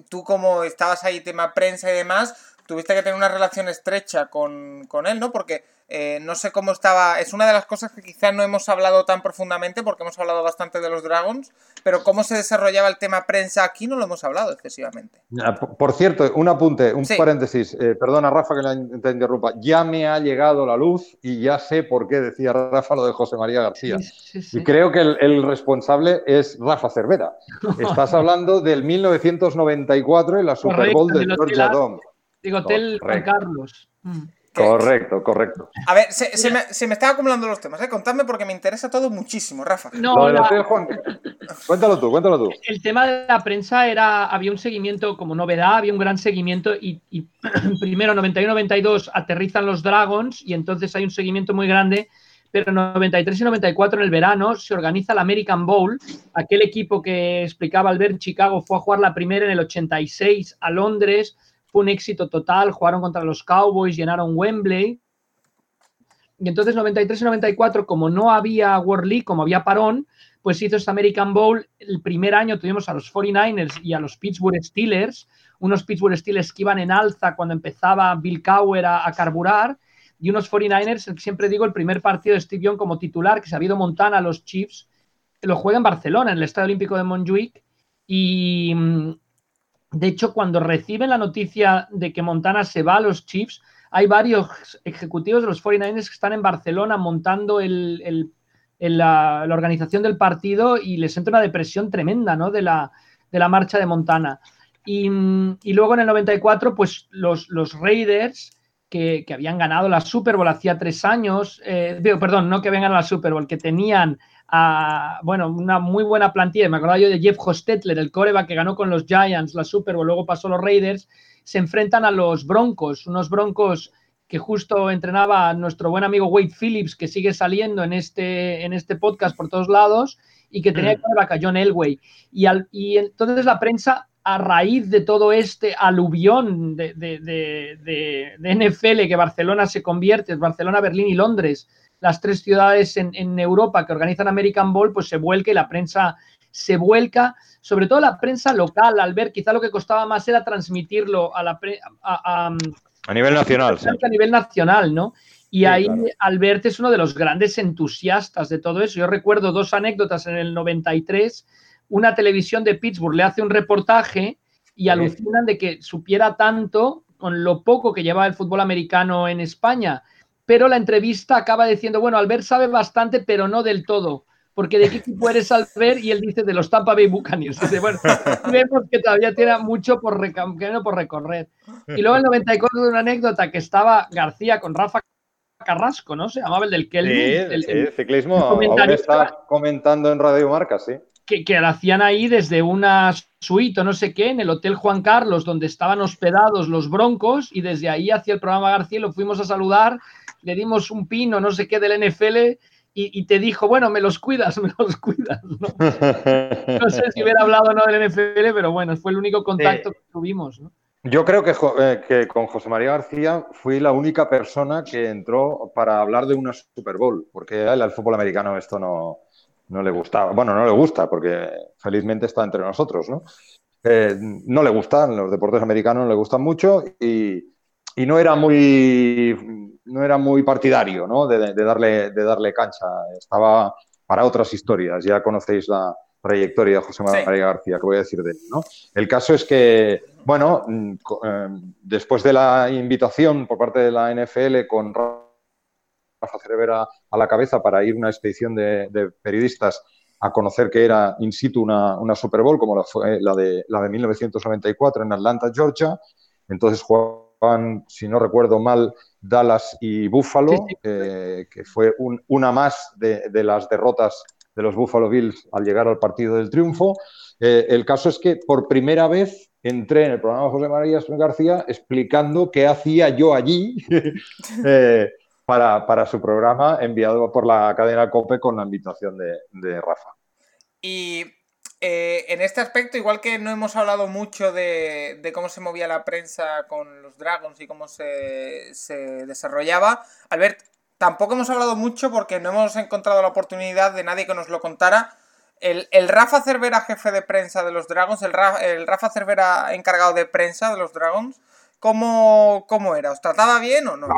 tú como estabas ahí, tema prensa y demás, tuviste que tener una relación estrecha con, con él, ¿no? Porque eh, no sé cómo estaba. Es una de las cosas que quizás no hemos hablado tan profundamente porque hemos hablado bastante de los Dragons, pero cómo se desarrollaba el tema prensa aquí no lo hemos hablado excesivamente. Por cierto, un apunte, un paréntesis. Eh, perdona, Rafa, que te interrumpa. Ya me ha llegado la luz y ya sé por qué decía Rafa lo de José María García. y creo que el, responsable es Rafa Cervera. Estás hablando del 1994 en la Super Bowl de Georgia Dome. Digo, Hotel Juan Carlos. Mm. Correcto, correcto. A ver, se, me, se, me, están acumulando los temas, ¿eh? Contadme porque me interesa todo muchísimo, Rafa. No, Cuéntalo tú, cuéntalo tú. El tema de la prensa era, había un seguimiento como novedad, había un gran seguimiento y, y primero 91-92 aterrizan los Dragons y entonces hay un seguimiento muy grande, pero en 93 y 94 en el verano se organiza el American Bowl, aquel equipo que explicaba Albert Chicago fue a jugar la primera en el 86 a Londres, fue un éxito total, jugaron contra los Cowboys, llenaron Wembley. Y entonces 93 y 94, como no había World League, como había parón, pues hizo este American Bowl. El primer año tuvimos a los 49ers y a los Pittsburgh Steelers, unos Pittsburgh Steelers que iban en alza cuando empezaba Bill Cowher a, carburar, y unos 49ers, siempre digo, el primer partido de Steve Young como titular, que se ha habido Montana, los Chiefs, lo juega en Barcelona, en el Estadio Olímpico de Montjuic, y, de hecho, cuando reciben la noticia de que Montana se va a los Chiefs, hay varios ejecutivos de los 49ers que están en Barcelona montando la, organización del partido y les entra una depresión tremenda ¿no? de, la, marcha de Montana. Y, luego en el 94, pues los, los Raiders, que, habían ganado la Super Bowl hacía tres años, eh, perdón, no que habían ganado la Super Bowl, que tenían bueno, una muy buena plantilla. Me acordaba yo de Jeff Hostetler, el coreback que ganó con los Giants la Super Bowl, luego pasó los Raiders. Se enfrentan a los Broncos, unos Broncos que justo entrenaba nuestro buen amigo Wade Phillips, que sigue saliendo en este, en este podcast por todos lados, y que tenía mm. coreback a John Elway. Y, y entonces la prensa a raíz de todo este aluvión de, de, de, de, NFL que Barcelona se convierte, Barcelona, Berlín y Londres, las tres ciudades en, Europa que organizan American Bowl, pues se vuelca y la prensa se vuelca, sobre todo la prensa local, al ver quizá lo que costaba más era transmitirlo a la a, nivel nacional. A nivel nacional, ¿no? Y ahí Albert es uno de los grandes entusiastas de todo eso. Yo recuerdo dos anécdotas en el 93. Una televisión de Pittsburgh le hace un reportaje y alucinan de que supiera tanto con lo poco que llevaba el fútbol americano en España pero la entrevista acaba diciendo, bueno, Albert sabe bastante, pero no del todo, porque de qué equipo eres Albert y él dice de los Tampa Bay Buccaneers. Dice, bueno, vemos que todavía tiene mucho por, por recorrer. Y luego el 94 de una anécdota que estaba García con Rafa Carrasco, ¿no? Se llamaba el del Kelvin. Sí, el, ciclismo. Ahora está comentando en Radio Marca, sí. Que, que hacían ahí desde una suite o no sé qué, en el Hotel Juan Carlos, donde estaban hospedados los Broncos, y desde ahí hacia el programa García lo fuimos a saludar, le dimos un pino, no sé qué, del NFL, y, te dijo, bueno, me los cuidas, me los cuidas. ¿no? sé si hubiera hablado o no del NFL, pero bueno, fue el único contacto que tuvimos. ¿no? Yo creo eh, que, con José María García fui la única persona que entró para hablar de una Super Bowl, porque a él al fútbol americano esto no, no le gustaba. Bueno, no le gusta, porque felizmente está entre nosotros, ¿no? Eh, no le gustan, los deportes americanos no le gustan mucho y, y no era muy no era muy partidario ¿no? de, darle, de darle cancha. Estaba para otras historias. Ya conocéis la trayectoria de José María García, que voy a decir de él. ¿no? El caso es que, bueno, mm, eh, después de la invitación por parte de la NFL con Rafa Cervera a la cabeza para ir a una expedición de, periodistas a conocer que era in situ una, una Super Bowl como la, fue la, de, la de 1994 en Atlanta, Georgia. Entonces jugaban, si no recuerdo mal, Dallas y Buffalo, eh, que fue una más de, las derrotas de los Buffalo Bills al llegar al partido del triunfo. Eh, el caso es que por primera vez entré en el programa de José María García explicando qué hacía yo allí eh, para, su programa enviado por la cadena COPE con la invitación de, de Rafa. Y eh, en este aspecto, igual que no hemos hablado mucho de, cómo se movía la prensa con los Dragons y cómo se, desarrollaba, Albert, tampoco hemos hablado mucho porque no hemos encontrado la oportunidad de nadie que nos lo contara. El, Rafa Cervera, jefe de prensa de los Dragons, el, Rafa Cervera encargado de prensa de los Dragons, ¿cómo, cómo era? ¿Os trataba bien o no?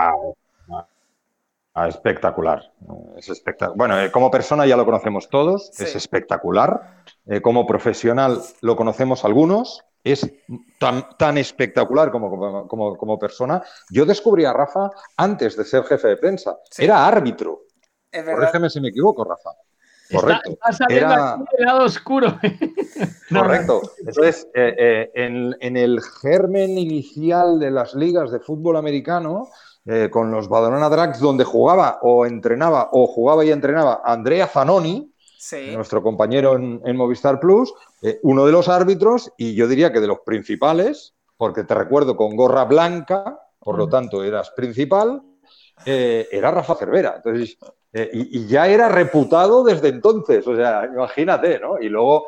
Ah, espectacular. Es espectacular. Bueno, eh, como persona ya lo conocemos todos, es espectacular. Eh, como profesional lo conocemos algunos, es tan, tan espectacular como, como, como, persona. Yo descubrí a Rafa antes de ser jefe de prensa. Era árbitro. Corrígeme si me equivoco, Rafa. Correcto. Era... lado oscuro. Correcto. Entonces, eh, en, en el germen inicial de las ligas de fútbol americano, eh, con los Badalona Drags, donde jugaba o entrenaba o jugaba y entrenaba Andrea Zanoni, nuestro compañero en, Movistar Plus, eh, uno de los árbitros y yo diría que de los principales, porque te recuerdo con gorra blanca, por lo tanto eras principal, eh, era Rafa Cervera. Entonces, y, y, ya era reputado desde entonces, o sea, imagínate, ¿no? Y luego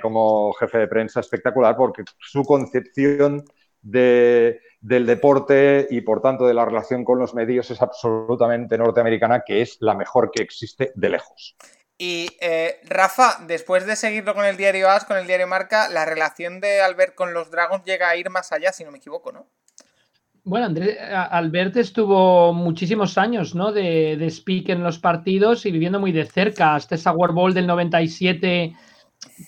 como jefe de prensa espectacular porque su concepción de del deporte y por tanto de la relación con los medios es absolutamente norteamericana, que es la mejor que existe de lejos. Y eh, Rafa, después de seguirlo con el diario AS, con el diario Marca, la relación de Albert con los Dragons llega a ir más allá, si no me equivoco, ¿no? Bueno, Andrés, Albert estuvo muchísimos años, ¿no? De, de speak en los partidos y viviendo muy de cerca, hasta esa World Bowl del 97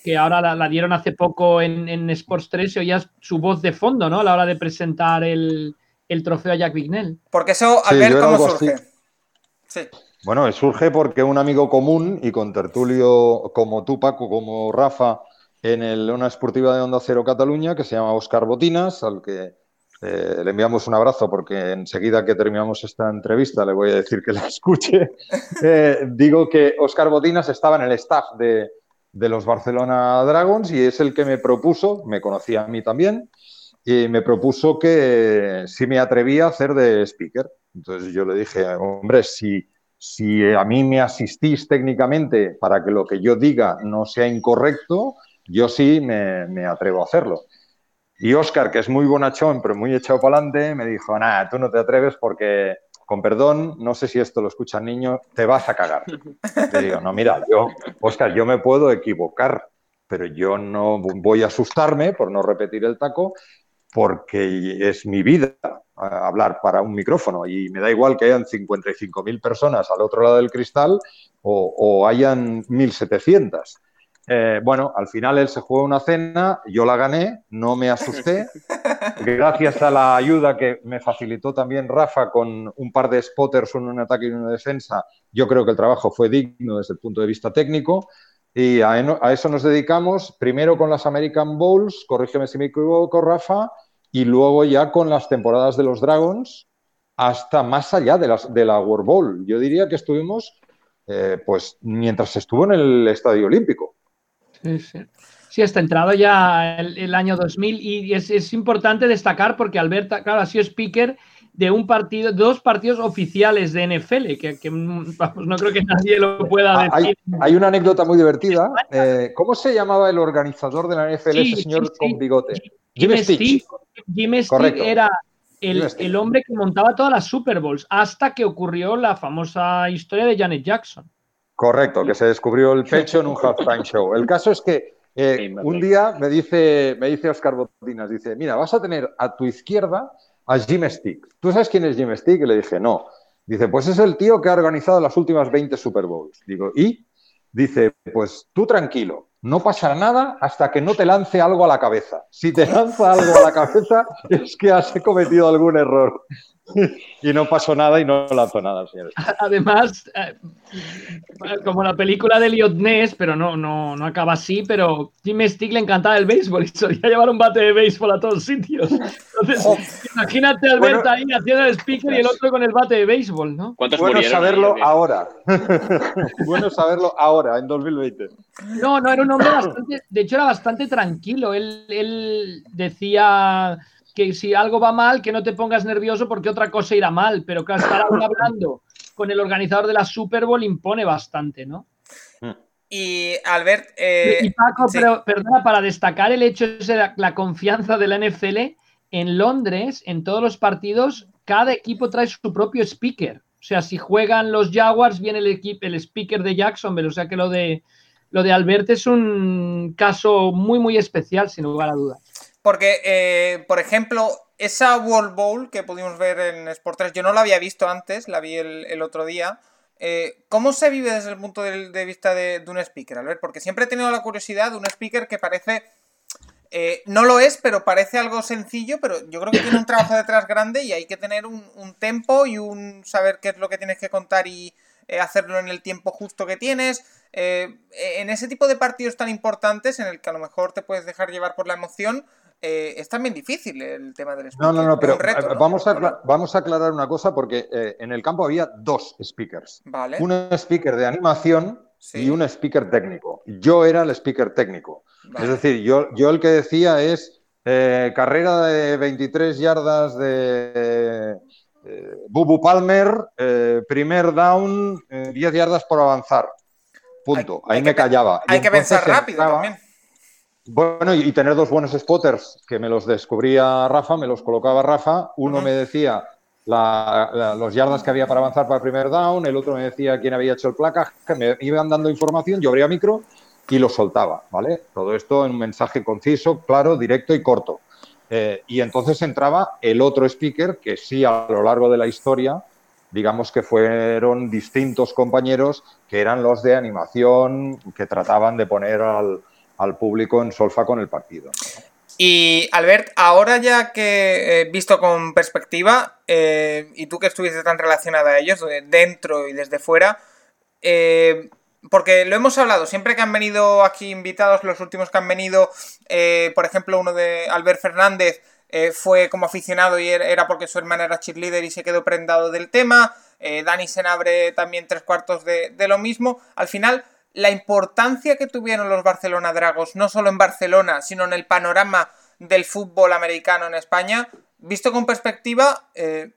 que ahora la, dieron hace poco en, Sports 3 y oías su voz de fondo, ¿no? A la hora de presentar el, trofeo a Jack Vignell. Porque eso, al ver cómo surge. Sí. Bueno, surge porque un amigo común y con tertulio como tú, Paco, como Rafa, en el, una esportiva de Onda Cero Cataluña, que se llama Oscar Botinas, al que eh, le enviamos un abrazo porque enseguida que terminamos esta entrevista le voy a decir que la escuche. Eh, digo que Oscar Botinas estaba en el staff de, de los Barcelona Dragons y es el que me propuso, me conocía a mí también, y me propuso que si me atrevía a hacer de speaker. Entonces yo le dije, hombre, si, si a mí me asistís técnicamente para que lo que yo diga no sea incorrecto, yo sí me, me atrevo a hacerlo. Y Oscar, que es muy bonachón, pero muy echado para adelante, me dijo, nada, tú no te atreves porque con perdón, no sé si esto lo escucha el niño, te vas a cagar. Te digo, no, mira, yo, Oscar, yo me puedo equivocar, pero yo no voy a asustarme por no repetir el taco, porque es mi vida hablar para un micrófono y me da igual que hayan 55.000 personas al otro lado del cristal o, o hayan 1.700. Eh, bueno, al final él se jugó una cena, yo la gané, no me asusté. Gracias a la ayuda que me facilitó también Rafa con un par de spotters, uno en ataque y uno en defensa, yo creo que el trabajo fue digno desde el punto de vista técnico. Y a, eso nos dedicamos, primero con las American Bowls, corrígeme si me equivoco, Rafa, y luego ya con las temporadas de los Dragons, hasta más allá de, las, de la World Bowl. Yo diría que estuvimos, eh, pues, mientras estuvo en el Estadio Olímpico. Sí, sí. Entrado ya el, año 2000 y es, es, importante destacar porque Alberta, claro, ha sido speaker de un partido, dos partidos oficiales de NFL, que, no creo que nadie lo pueda ah, decir. Hay, una anécdota muy divertida. Eh, ¿Cómo se llamaba el organizador de la NFL, ese señor con bigote? Jim, Stitch. Jim Stitch era el, hombre que montaba todas las Super Bowls hasta que ocurrió la famosa historia de Janet Jackson. Correcto, que se descubrió el pecho en un halftime show. El caso es que eh, un día me dice, me dice Oscar Botinas, dice, mira, vas a tener a tu izquierda a Jim Stick. ¿Tú sabes quién es Jim Stick? Y le dije, no. Dice, pues es el tío que ha organizado las últimas 20 Super Bowls. Digo, ¿y? Dice, pues tú tranquilo, no pasará nada hasta que no te lance algo a la cabeza. Si te lanza algo a la cabeza es que has cometido algún error. y no pasó nada y no lanzó nada, señores. Además, eh, como la película de Ness, pero no, no, no acaba así, pero Jim Stick le encantaba el béisbol y solía llevar un bate de béisbol a todos sitios. Entonces, imagínate a Albert ahí haciendo el speaker y el otro con el bate de béisbol, ¿no? Bueno saberlo ahora. bueno saberlo ahora, en 2020. No, no, era un hombre bastante, de hecho era bastante tranquilo. Él, él decía que si algo va mal, que no te pongas nervioso porque otra cosa irá mal, pero que estar hablando con el organizador de la Super Bowl impone bastante, ¿no? Y Albert... Eh, y Paco, pero, perdona, para destacar el hecho de la, confianza de la NFL, en Londres, en todos los partidos, cada equipo trae su propio speaker. O sea, si juegan los Jaguars, viene el, equipo, el speaker de Jacksonville. O sea que lo de, lo de Albert es un caso muy, muy especial, sin lugar a dudas. Porque, eh, por ejemplo, esa World Bowl que pudimos ver en Sport 3, yo no la había visto antes, la vi el, otro día. Eh, ¿Cómo se vive desde el punto de, vista de, un speaker, Albert? Porque siempre he tenido la curiosidad de un speaker que parece. Eh, no lo es, pero parece algo sencillo, pero yo creo que tiene un trabajo detrás grande y hay que tener un, un tempo y un saber qué es lo que tienes que contar y hacerlo en el tiempo justo que tienes. en ese tipo de partidos tan importantes en el que a lo mejor te puedes dejar llevar por la emoción, eh, es también difícil el tema del speaker. No, no, no, pero Vamos, a, vamos a aclarar una cosa porque eh, en el campo había dos speakers. Vale. Un speaker de animación y un speaker técnico. Yo era el speaker técnico. Es decir, yo, yo el que decía es eh, carrera de 23 yardas de Bubu Palmer, primer down, 10 yardas por avanzar. Punto. Ahí me callaba. Hay que pensar rápido también. Bueno, y tener dos buenos spotters que me los descubría Rafa, me los colocaba Rafa. Uno me decía los yardas que había para avanzar para el primer down, el otro me decía quién había hecho el placaje, me iban dando información, yo abría micro y lo soltaba, ¿vale? Todo esto en un mensaje conciso, claro, directo y corto. Eh, y entonces entraba el otro speaker que sí a lo largo de la historia, digamos que fueron distintos compañeros que eran los de animación que trataban de poner al, al público en solfa con el partido. Y Albert, ahora ya que he visto con perspectiva, eh, y tú que estuviste tan relacionada a ellos, dentro y desde fuera, eh, porque lo hemos hablado, siempre que han venido aquí invitados, los últimos que han venido, eh, por ejemplo, uno de Albert Fernández fue como aficionado y era porque su hermana era cheerleader y se quedó prendado del tema, Dani Senabre también tres cuartos de lo mismo, al final la importancia que tuvieron los Barcelona Dragos, no solo en Barcelona, sino en el panorama del fútbol americano en España, visto con perspectiva, eh,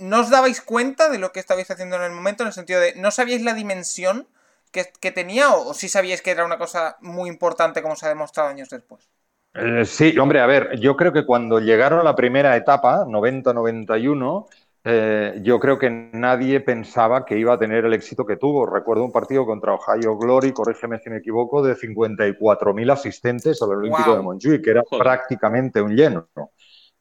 ¿no os dabais cuenta de lo que estabais haciendo en el momento? En el sentido de, ¿no sabíais la dimensión que, tenía o, sí sabíais que era una cosa muy importante como se ha demostrado años después? Eh, sí, hombre, a ver, yo creo que cuando llegaron a la primera etapa, 90-91, eh, yo creo que nadie pensaba que iba a tener el éxito que tuvo. Recuerdo un partido contra Ohio Glory, corrígeme si me equivoco, de 54.000 asistentes al Olímpico de Montjuic, que era prácticamente un lleno.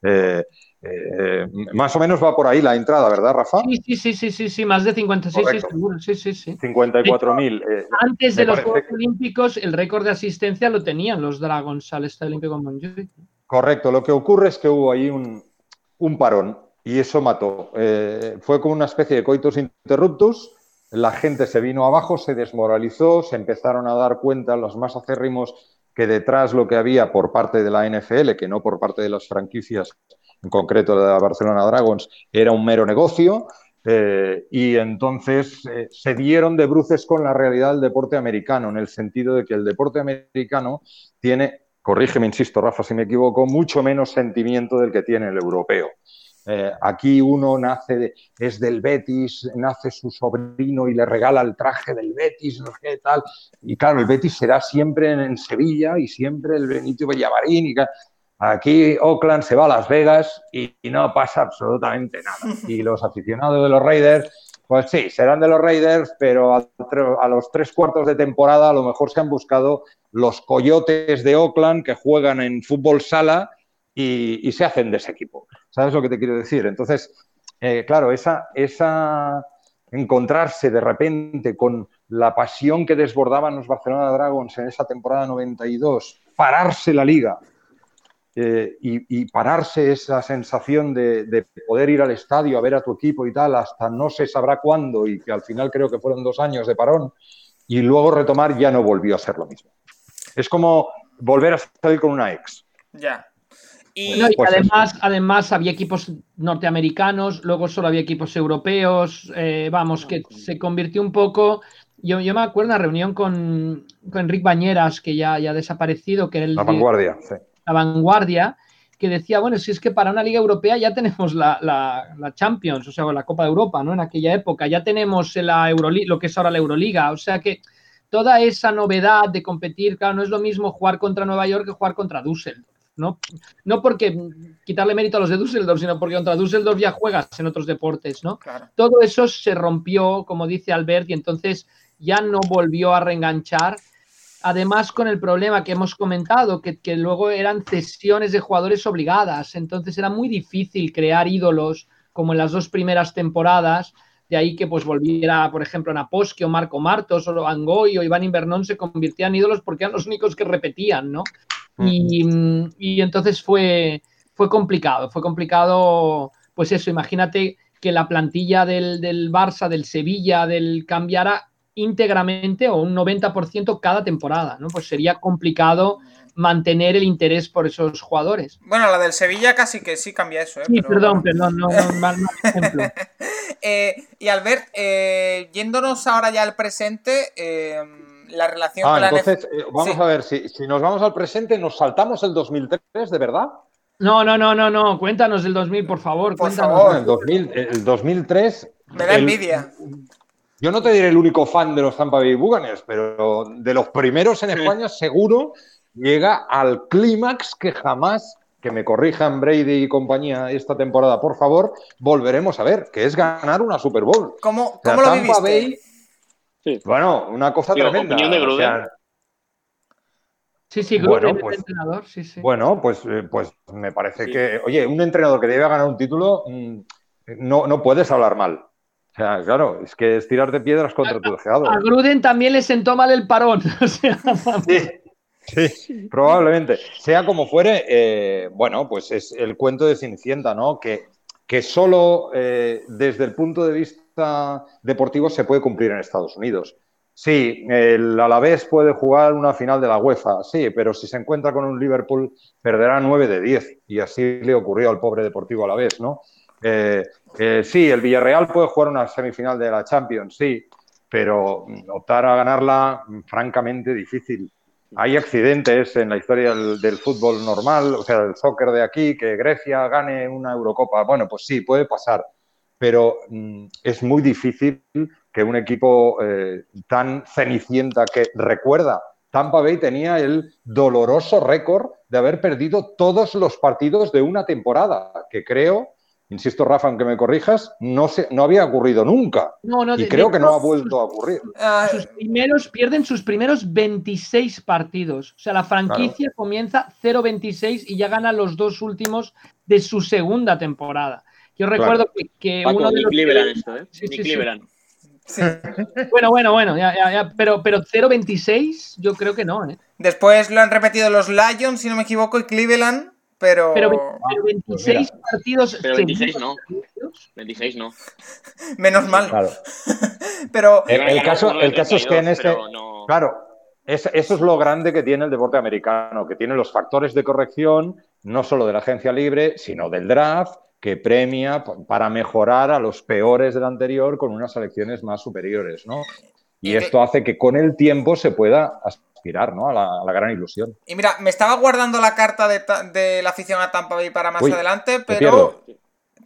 Eh, eh, más o menos va por ahí la entrada, ¿verdad, Rafa? Sí, sí, sí, sí, sí, más de 56, sí, seguro, sí, sí, sí. 54.000. antes de los Juegos Olímpicos, el récord de asistencia lo tenían los Dragons al Estadio Olímpico de Montjuic. Correcto, lo que ocurre es que hubo ahí un, un parón y eso mató. Eh, fue como una especie de coitus interruptus. La gente se vino abajo, se desmoralizó, se empezaron a dar cuenta los más acérrimos que detrás lo que había por parte de la NFL, que no por parte de las franquicias, en concreto la Barcelona Dragons, era un mero negocio. Eh, y entonces eh, se dieron de bruces con la realidad del deporte americano, en el sentido de que el deporte americano tiene, corrígeme, insisto, Rafa, si me equivoco, mucho menos sentimiento del que tiene el europeo. Eh, aquí uno nace, es del Betis, nace su sobrino y le regala el traje del Betis, no sé tal. Y claro, el Betis será siempre en, Sevilla y siempre el Benito Villamarín. Y, aquí Oakland se va a Las Vegas y, no pasa absolutamente nada. Y los aficionados de los Raiders, pues sí, serán de los Raiders, pero a, a los tres cuartos de temporada a lo mejor se han buscado los coyotes de Oakland que juegan en fútbol sala y, se hacen de ese equipo. ¿Sabes lo que te quiero decir? Entonces, eh, claro, esa, esa encontrarse de repente con la pasión que desbordaban los Barcelona Dragons en esa temporada 92, pararse la liga eh, y, pararse esa sensación de, poder ir al estadio a ver a tu equipo y tal, hasta no se sabrá cuándo, y que al final creo que fueron dos años de parón, y luego retomar ya no volvió a ser lo mismo. Es como volver a salir con una ex. Ya. Y, pues además, además había equipos norteamericanos, luego solo había equipos europeos, eh, vamos, que se convirtió un poco. Yo, yo me acuerdo una reunión con, con Enric Bañeras, que ya, ya ha desaparecido, que era el. La vanguardia, sí. La vanguardia, que decía, bueno, si es que para una liga europea ya tenemos la, la, Champions, o sea, la Copa de Europa, ¿no? En aquella época, ya tenemos la Euroliga, lo que es ahora la Euroliga, o sea que toda esa novedad de competir, claro, no es lo mismo jugar contra Nueva York que jugar contra Düsseldorf. ¿No? No porque quitarle mérito a los de Düsseldorf, sino porque contra Düsseldorf ya juegas en otros deportes, ¿no? Todo eso se rompió, como dice Albert, y entonces ya no volvió a reenganchar. Además, con el problema que hemos comentado, que, que luego eran cesiones de jugadores obligadas, entonces era muy difícil crear ídolos como en las dos primeras temporadas, de ahí que pues volviera, por ejemplo, Naposque o Marco Martos o Angoy o Iván Invernón se convirtieran en ídolos porque eran los únicos que repetían, ¿no? Y, entonces fue, fue complicado, fue complicado, pues eso, imagínate que la plantilla del, del Barça, del Sevilla, del cambiara íntegramente o un 90% cada temporada, ¿no? Pues sería complicado mantener el interés por esos jugadores. Bueno, la del Sevilla casi que sí cambia eso, ¿eh? Sí, perdón, perdón, no, no, mal, ejemplo. eh, y Albert, eh, yéndonos ahora ya al presente, eh, la relación ah, con la entonces, eh, vamos a ver, si, nos vamos al presente, ¿nos saltamos el 2003, de verdad? No, no, no, no, no. Cuéntanos del 2000, por favor. Por favor. El, 2000, el 2003. Me da envidia. Yo no te diré el único fan de los Tampa Bay Buccaneers, pero de los primeros en España seguro llega al clímax que jamás, que me corrijan Brady y compañía esta temporada, por favor, volveremos a ver, que es ganar una Super Bowl. ¿Cómo, ¿cómo lo Tampa Bay bueno, una cosa tremenda. Sí, sí, bueno, pues, entrenador, sí, sí. Bueno, pues, eh, pues me parece que, oye, un entrenador que debe ganar un título, mm, no, no puedes hablar mal. O sea, claro, es que es tirar de piedras contra tu deseado. A Gruden también le sentó mal el parón. sí, sí, probablemente. Sea como fuere, eh, bueno, pues es el cuento de Cenicienta, ¿no? Que, que solo eh, desde el punto de vista deportivo se puede cumplir en Estados Unidos. Sí, el Alavés puede jugar una final de la UEFA, sí, pero si se encuentra con un Liverpool perderá 9 de 10 y así le ocurrió al pobre Deportivo Alavés, ¿no? Eh, eh, sí, el Villarreal puede jugar una semifinal de la Champions, sí, pero optar a ganarla, francamente difícil. Hay accidentes en la historia del, fútbol normal, o sea, del soccer de aquí, que Grecia gane una Eurocopa. Bueno, pues sí, puede pasar pero mm, es muy difícil que un equipo eh, tan cenicienta que recuerda, Tampa Bay tenía el doloroso récord de haber perdido todos los partidos de una temporada, que creo, insisto Rafa, aunque me corrijas, no, se, no había ocurrido nunca. y creo que no ha vuelto a ocurrir. Ah, sus primeros, pierden sus primeros 26 partidos. O sea, la franquicia comienza 0-26 y ya gana los dos últimos de su segunda temporada. Yo recuerdo que, uno de los esto, ¿eh? Sí, sí, bueno, bueno, bueno, ya, ya, pero, pero 0-26 yo creo que no. ¿eh? Después lo han repetido los Lions, si no me equivoco, y Cleveland, pero... Pero, 26 ah, pues partidos... Pero 26 no. 26 no. Menos mal. Claro. pero... El, caso, el caso es que en este... Claro, eso es lo grande que tiene el deporte americano, que tiene los factores de corrección, no solo de la agencia libre, sino del draft, que premia para mejorar a los peores del anterior con unas selecciones más superiores, ¿no? Y esto hace que con el tiempo se pueda aspirar, ¿no? A la, gran ilusión. Y mira, me estaba guardando la carta de, la afición a Tampa Bay para más adelante, pero...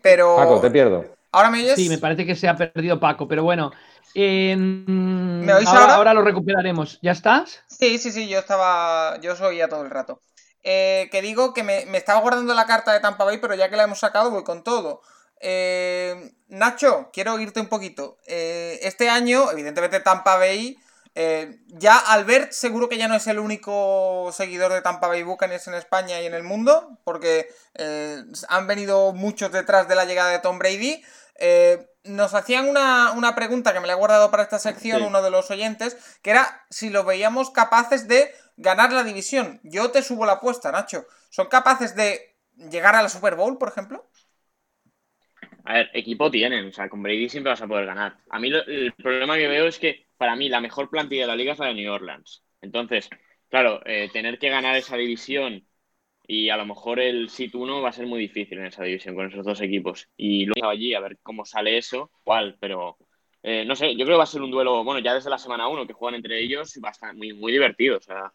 Pero... Paco, te pierdo. ¿Ahora me oyes? Sí, me parece que se ha perdido Paco, pero bueno. ¿Me oís ahora, ahora? lo recuperaremos. ¿Ya estás? Sí, sí, sí, yo estaba. Yo os oía todo el rato. Eh, que digo que me, estaba guardando la carta de Tampa Bay, pero ya que la hemos sacado, voy con todo. Eh, Nacho, quiero oírte un poquito. Eh, este año, evidentemente, Tampa Bay. Ya Albert seguro que ya no es el único seguidor de Tampa Bay Buccaneers en España y en el mundo, porque han venido muchos detrás de la llegada de Tom Brady. Eh, nos hacían una, pregunta que me la he guardado para esta sección uno de los oyentes, que era si lo veíamos capaces de ganar la división. Yo te subo la apuesta, Nacho. ¿Son capaces de llegar a la Super Bowl, por ejemplo? A ver, equipo tienen, o sea, con Brady siempre vas a poder ganar. A mí el problema que veo es que para mí la mejor plantilla de la liga es la de New Orleans. Entonces, claro, eh, tener que ganar esa división y a lo mejor el sit 1 va a ser muy difícil en esa división con esos dos equipos. Y luego allí a ver cómo sale eso, cuál, pero eh, no sé, yo creo que va a ser un duelo, bueno, ya desde la semana 1 que juegan entre ellos, va a estar muy, muy divertido. O sea,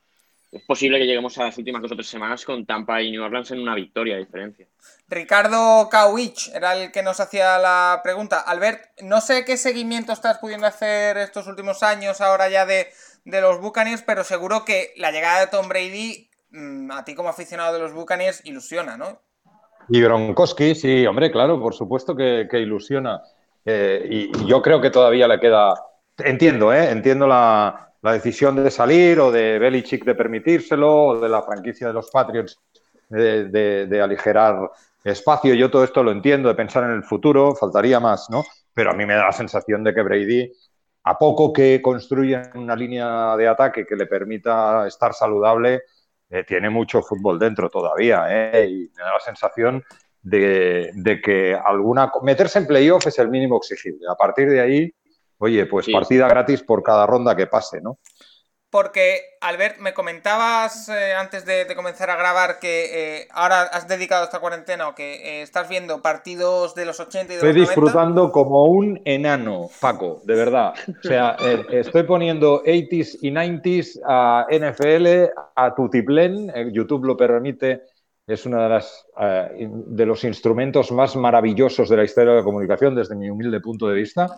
es posible que lleguemos a las últimas dos o tres semanas con Tampa y New Orleans en una victoria de diferencia. Ricardo Kawich era el que nos hacía la pregunta. Albert, no sé qué seguimiento estás pudiendo hacer estos últimos años ahora ya de, de los Buccaneers, pero seguro que la llegada de Tom Brady Mm, a ti como aficionado de los Buccaneers ilusiona, ¿no? Y Gronkowski, sí, hombre, claro, por supuesto que, ilusiona. Eh, y, yo creo que todavía le queda. Entiendo, ¿eh? Entiendo la, decisión de salir o de Belichick de permitírselo o de la franquicia de los Patriots de, aligerar espacio. Yo todo esto lo entiendo, de pensar en el futuro, faltaría más, ¿no? Pero a mí me da la sensación de que Brady, a poco que construya una línea de ataque que le permita estar saludable, eh, tiene mucho fútbol dentro todavía, ¿eh? y me da la sensación de, que alguna meterse en playoff es el mínimo exigible. A partir de ahí, oye, pues partida gratis por cada ronda que pase, ¿no? Porque, Albert, me comentabas eh, antes de, comenzar a grabar que eh, ahora has dedicado esta cuarentena o que eh, estás viendo partidos de los 80 y de estoy los 90. Estoy disfrutando como un enano, Paco, de verdad. O sea, estoy poniendo 80s y 90s a NFL, a Tutiplén, YouTube lo permite, es uno de, las, de los instrumentos más maravillosos de la historia de la comunicación desde mi humilde punto de vista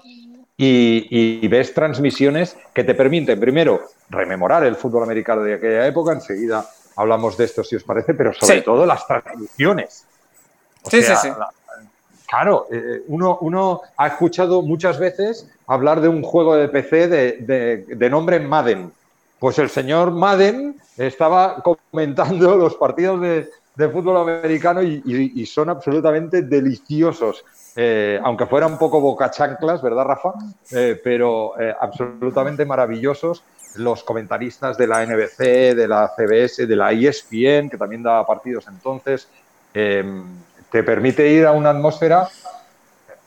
y, ves transmisiones que te permiten, primero, rememorar el fútbol americano de aquella época, enseguida hablamos de esto si os parece, pero sobre todo las transmisiones. sí, sí, sí. claro, eh, uno, uno, ha escuchado muchas veces hablar de un juego de PC de, nombre Madden. Pues el señor Madden estaba comentando los partidos de, fútbol americano y, son absolutamente deliciosos. Eh, aunque fueran un poco bocachanclas, ¿verdad, Rafa? Eh, pero eh, absolutamente maravillosos los comentaristas de la NBC, de la CBS, de la ESPN, que también daba partidos entonces, em, te permite ir a una atmósfera,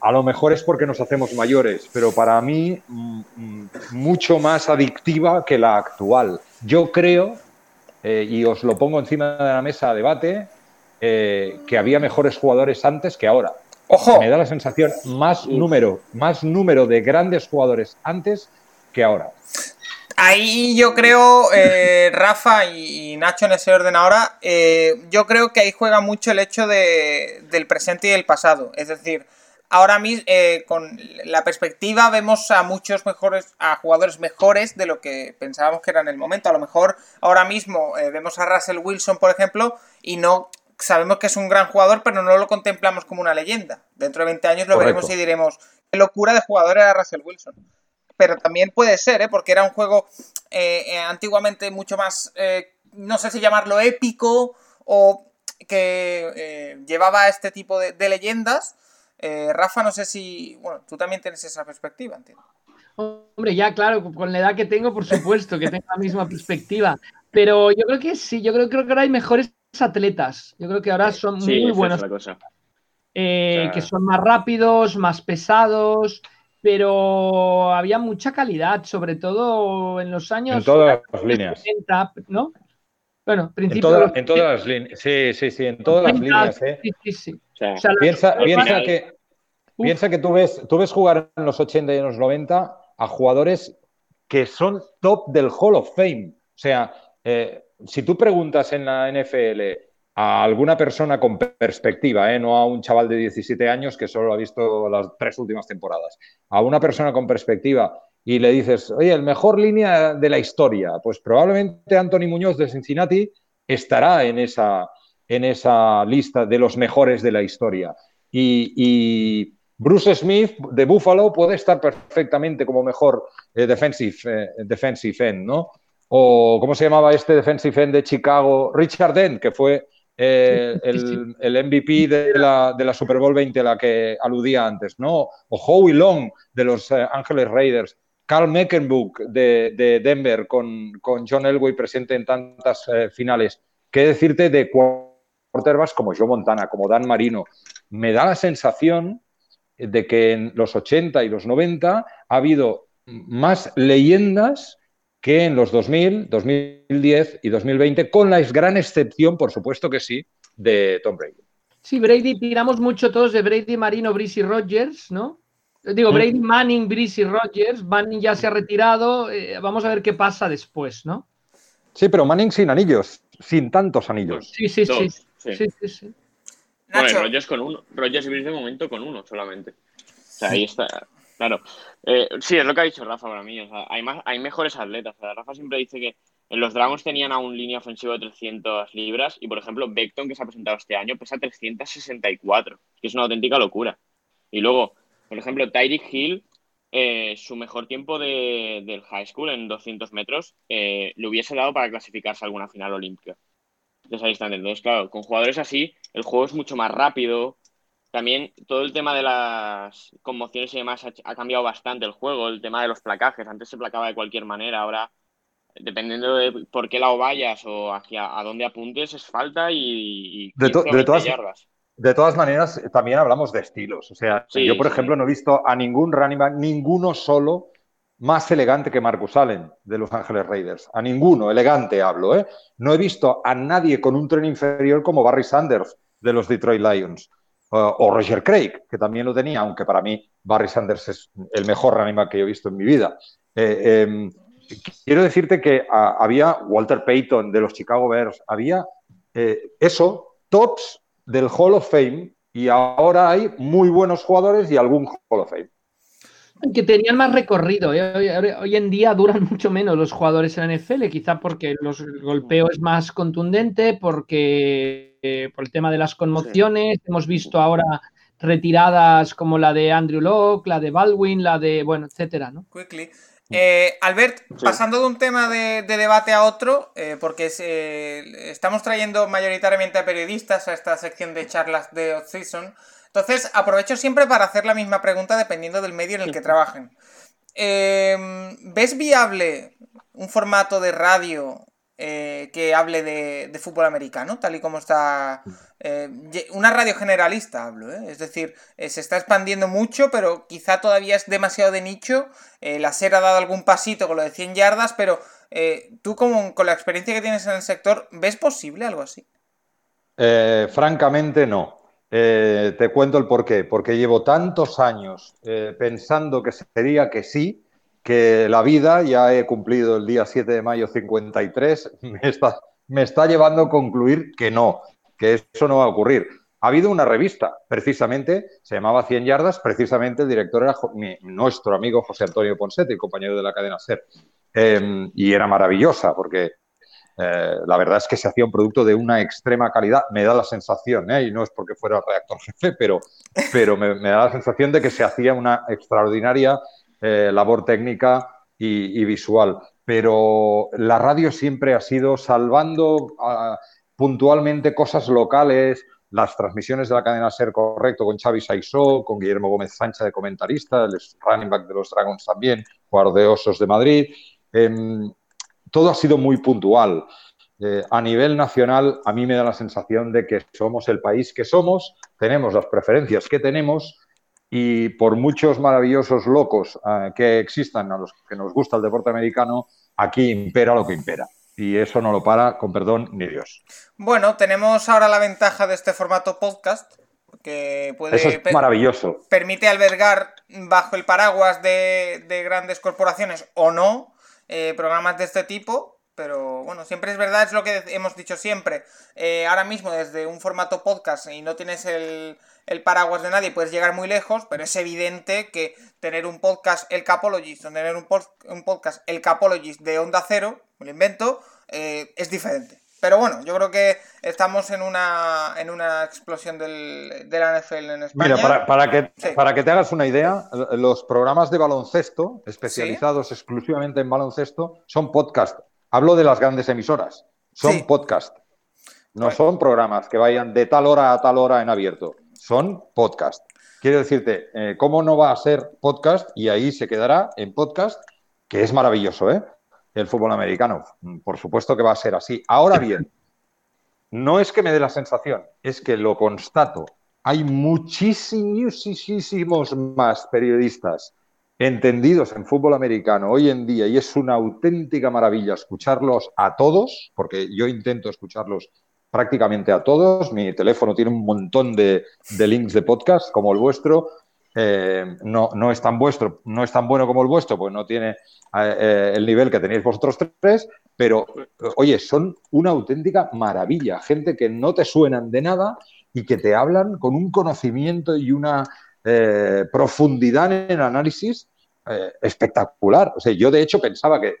a lo mejor es porque nos hacemos mayores, pero para mí mm, mm, mucho más adictiva que la actual. Yo creo, y os lo pongo encima de la mesa a debate, que había mejores jugadores antes que ahora. Ojo. Me da la sensación más número, más número de grandes jugadores antes que ahora. Ahí yo creo, eh, Rafa y, Nacho en ese orden ahora, eh, yo creo que ahí juega mucho el hecho del presente y del pasado. Es decir, ahora mismo, eh, con la perspectiva, vemos a muchos mejores, a jugadores mejores de lo que pensábamos que era en el momento. A lo mejor ahora mismo vemos a Russell Wilson, por ejemplo, y no sabemos que es un gran jugador, pero no lo contemplamos como una leyenda. Dentro de 20 años lo veremos y diremos, qué locura de jugador era Russell Wilson. Pero también puede ser, ¿eh? porque era un juego eh, eh, antiguamente mucho más, no sé si llamarlo épico o que llevaba este tipo de, leyendas. Rafa, no sé si, bueno, tú también tienes esa perspectiva, entiendo. Hombre, ya claro, con la edad que tengo, por supuesto, que tengo la misma perspectiva. Pero yo creo que sí, yo creo, creo que ahora hay mejores atletas. Yo creo que ahora son muy buenos. cosa. Eh, que son más rápidos, más pesados. pero había mucha calidad, sobre todo en los años. En todas las líneas. ¿no? Bueno, principio en, todas las líneas. Sí, sí, sí, en todas las líneas. ¿eh? Sí, sí, piensa, que, piensa que tú ves, tú ves jugar en los 80 y en los 90 a jugadores que son top del Hall of Fame. O sea, eh, si tú preguntas en la NFL a alguna persona con perspectiva, ¿eh? no a un chaval de 17 años que solo ha visto las tres últimas temporadas, a una persona con perspectiva y le dices, oye, el mejor línea de la historia, pues probablemente Anthony Muñoz de Cincinnati estará en esa, en esa lista de los mejores de la historia. Y, Bruce Smith de Buffalo puede estar perfectamente como mejor eh, defensive, eh, defensive end, ¿no? O, ¿cómo se llamaba este defensive end de Chicago? Richard Dent, que fue eh, el, MVP de la, de la, Super Bowl 20 a la que aludía antes, ¿no? O Howie Long de los Ángeles Raiders. Carl Meckenbuck de, Denver con, John Elway presente en tantas eh, finales. ¿Qué decirte de quarterbacks como Joe Montana, como Dan Marino? Me da la sensación de que en los 80 y los 90 ha habido más leyendas que en los 2000, 2010 y 2020, con la gran excepción, por supuesto que sí, de Tom Brady. Sí, Brady, tiramos mucho todos de Brady, Marino, Brice y Rogers, ¿no? Digo, Brady Manning, Brice y Rogers. Manning ya se ha retirado. Eh, vamos a ver qué pasa después, ¿no? Sí, pero Manning sin anillos, sin tantos anillos. Sí, sí, sí. sí. sí, Bueno, Rogers con uno. Rogers y Brice de momento con uno solamente. O sea, ahí está. Claro. Eh, sí, es lo que ha dicho Rafa para mí. O sea, hay, más, hay mejores atletas. Rafa siempre dice que en los Dragons tenían a un línea ofensiva de 300 libras y, por ejemplo, Beckton, que se ha presentado este año, pesa 364, que es una auténtica locura. Y luego, por ejemplo, Tyreek Hill, eh, su mejor tiempo del high school en 200 metros eh, le hubiese dado para clasificarse a alguna final olímpica de esa distancia. Entonces, claro, con jugadores así, el juego es mucho más rápido. También todo el tema de las conmociones y demás ha, cambiado bastante el juego, el tema de los placajes. Antes se placaba de cualquier manera, ahora dependiendo de por qué lado vayas o hacia a dónde apuntes, es falta y, de, de todas yardas de todas maneras, también hablamos de estilos. O sea, yo, por ejemplo, no he visto a ningún running back, ninguno solo, más elegante que Marcus Allen de Los Ángeles Raiders. A ninguno, elegante hablo, ¿eh? No he visto a nadie con un tren inferior como Barry Sanders de los Detroit Lions. O Roger Craig, que también lo tenía, aunque para mí Barry Sanders es el mejor running que he visto en mi vida. Eh, em, quiero decirte que había Walter Payton de los Chicago Bears, había eh, eso, tops del Hall of Fame y ahora hay muy buenos jugadores y algún Hall of Fame. Que tenían más recorrido. ¿eh? Hoy, en día duran mucho menos los jugadores en la NFL, quizá porque los, el golpeo es más contundente, porque eh, por el tema de las conmociones. Hemos visto ahora retiradas como la de Andrew Locke, la de Baldwin, la de, bueno, etcétera, ¿no? Quickly. Eh, Albert, pasando de un tema de, debate a otro, eh, porque eh, estamos trayendo mayoritariamente a periodistas a esta sección de charlas de off-season, entonces aprovecho siempre para hacer la misma pregunta dependiendo del medio en el que trabajen. ¿Ves viable un formato de radio eh, que hable de, fútbol americano, tal y como está... Eh, una radio generalista hablo, ¿eh? es decir, se está expandiendo mucho, pero quizá todavía es demasiado de nicho. la SER ha dado algún pasito con lo de 100 yardas, pero tú como, con la experiencia que tienes en el sector, ¿ves posible algo así? francamente no. Te cuento el por qué. Porque llevo tantos años pensando que sería que sí, que la vida, ya he cumplido el día 7 de mayo 53, me está, me está llevando a concluir que no, que eso no va a ocurrir. Ha habido una revista, precisamente, se llamaba 100 yardas, precisamente el director era nuestro amigo José Antonio Ponsetti, compañero de la cadena SER. Em, y era maravillosa, porque eh, la verdad es que se hacía un producto de una extrema calidad, me da la sensación, ¿eh? y no es porque fuera el redactor jefe, pero, pero me, me, da la sensación de que se hacía una extraordinaria eh, labor técnica y, visual. Pero la radio siempre ha sido salvando ah, puntualmente cosas locales, las transmisiones de la cadena Ser Correcto con Xavi Saisó, con Guillermo Gómez Sánchez de comentarista, el running back de los Dragons también, jugador de Osos de Madrid. Em, todo ha sido muy puntual. Eh, a nivel nacional, a mí me da la sensación de que somos el país que somos, tenemos las preferencias que tenemos Y por muchos maravillosos locos eh, que existan a los que nos gusta el deporte americano, aquí impera lo que impera. Y eso no lo para, con perdón, ni Dios. Bueno, tenemos ahora la ventaja de este formato podcast, que puede... Eso es maravilloso. Permite albergar bajo el paraguas de, grandes corporaciones o no eh, programas de este tipo, pero bueno, siempre es verdad, es lo que hemos dicho siempre. Eh, ahora mismo desde un formato podcast y no tienes el, paraguas de nadie, puedes llegar muy lejos, pero es evidente que tener un podcast El Capologist o tener un, un podcast El Capologist de Onda Cero, me lo invento, eh, es diferente. Pero bueno, yo creo que estamos en una, en una explosión del, de la NFL en España. Mira, para, que, para que te hagas una idea, los programas de baloncesto, especializados exclusivamente en baloncesto, son podcast. Hablo de las grandes emisoras. Son podcast. No son programas que vayan de tal hora a tal hora en abierto. Son podcast. Quiero decirte, eh, ¿cómo no va a ser podcast? Y ahí se quedará en podcast, que es maravilloso, ¿eh? El fútbol americano. Por supuesto que va a ser así. Ahora bien, no es que me dé la sensación, es que lo constato. Hay muchísimos más periodistas entendidos en fútbol americano hoy en día y es una auténtica maravilla escucharlos a todos, porque yo intento escucharlos prácticamente a todos. Mi teléfono tiene un montón de, links de podcast como el vuestro. Eh, no, no, es tan vuestro, no es tan bueno como el vuestro, pues no tiene eh, el nivel que tenéis vosotros tres, pero oye, son una auténtica maravilla, gente que no te suenan de nada y que te hablan con un conocimiento y una eh, profundidad en el análisis eh, espectacular. O sea, yo de hecho pensaba que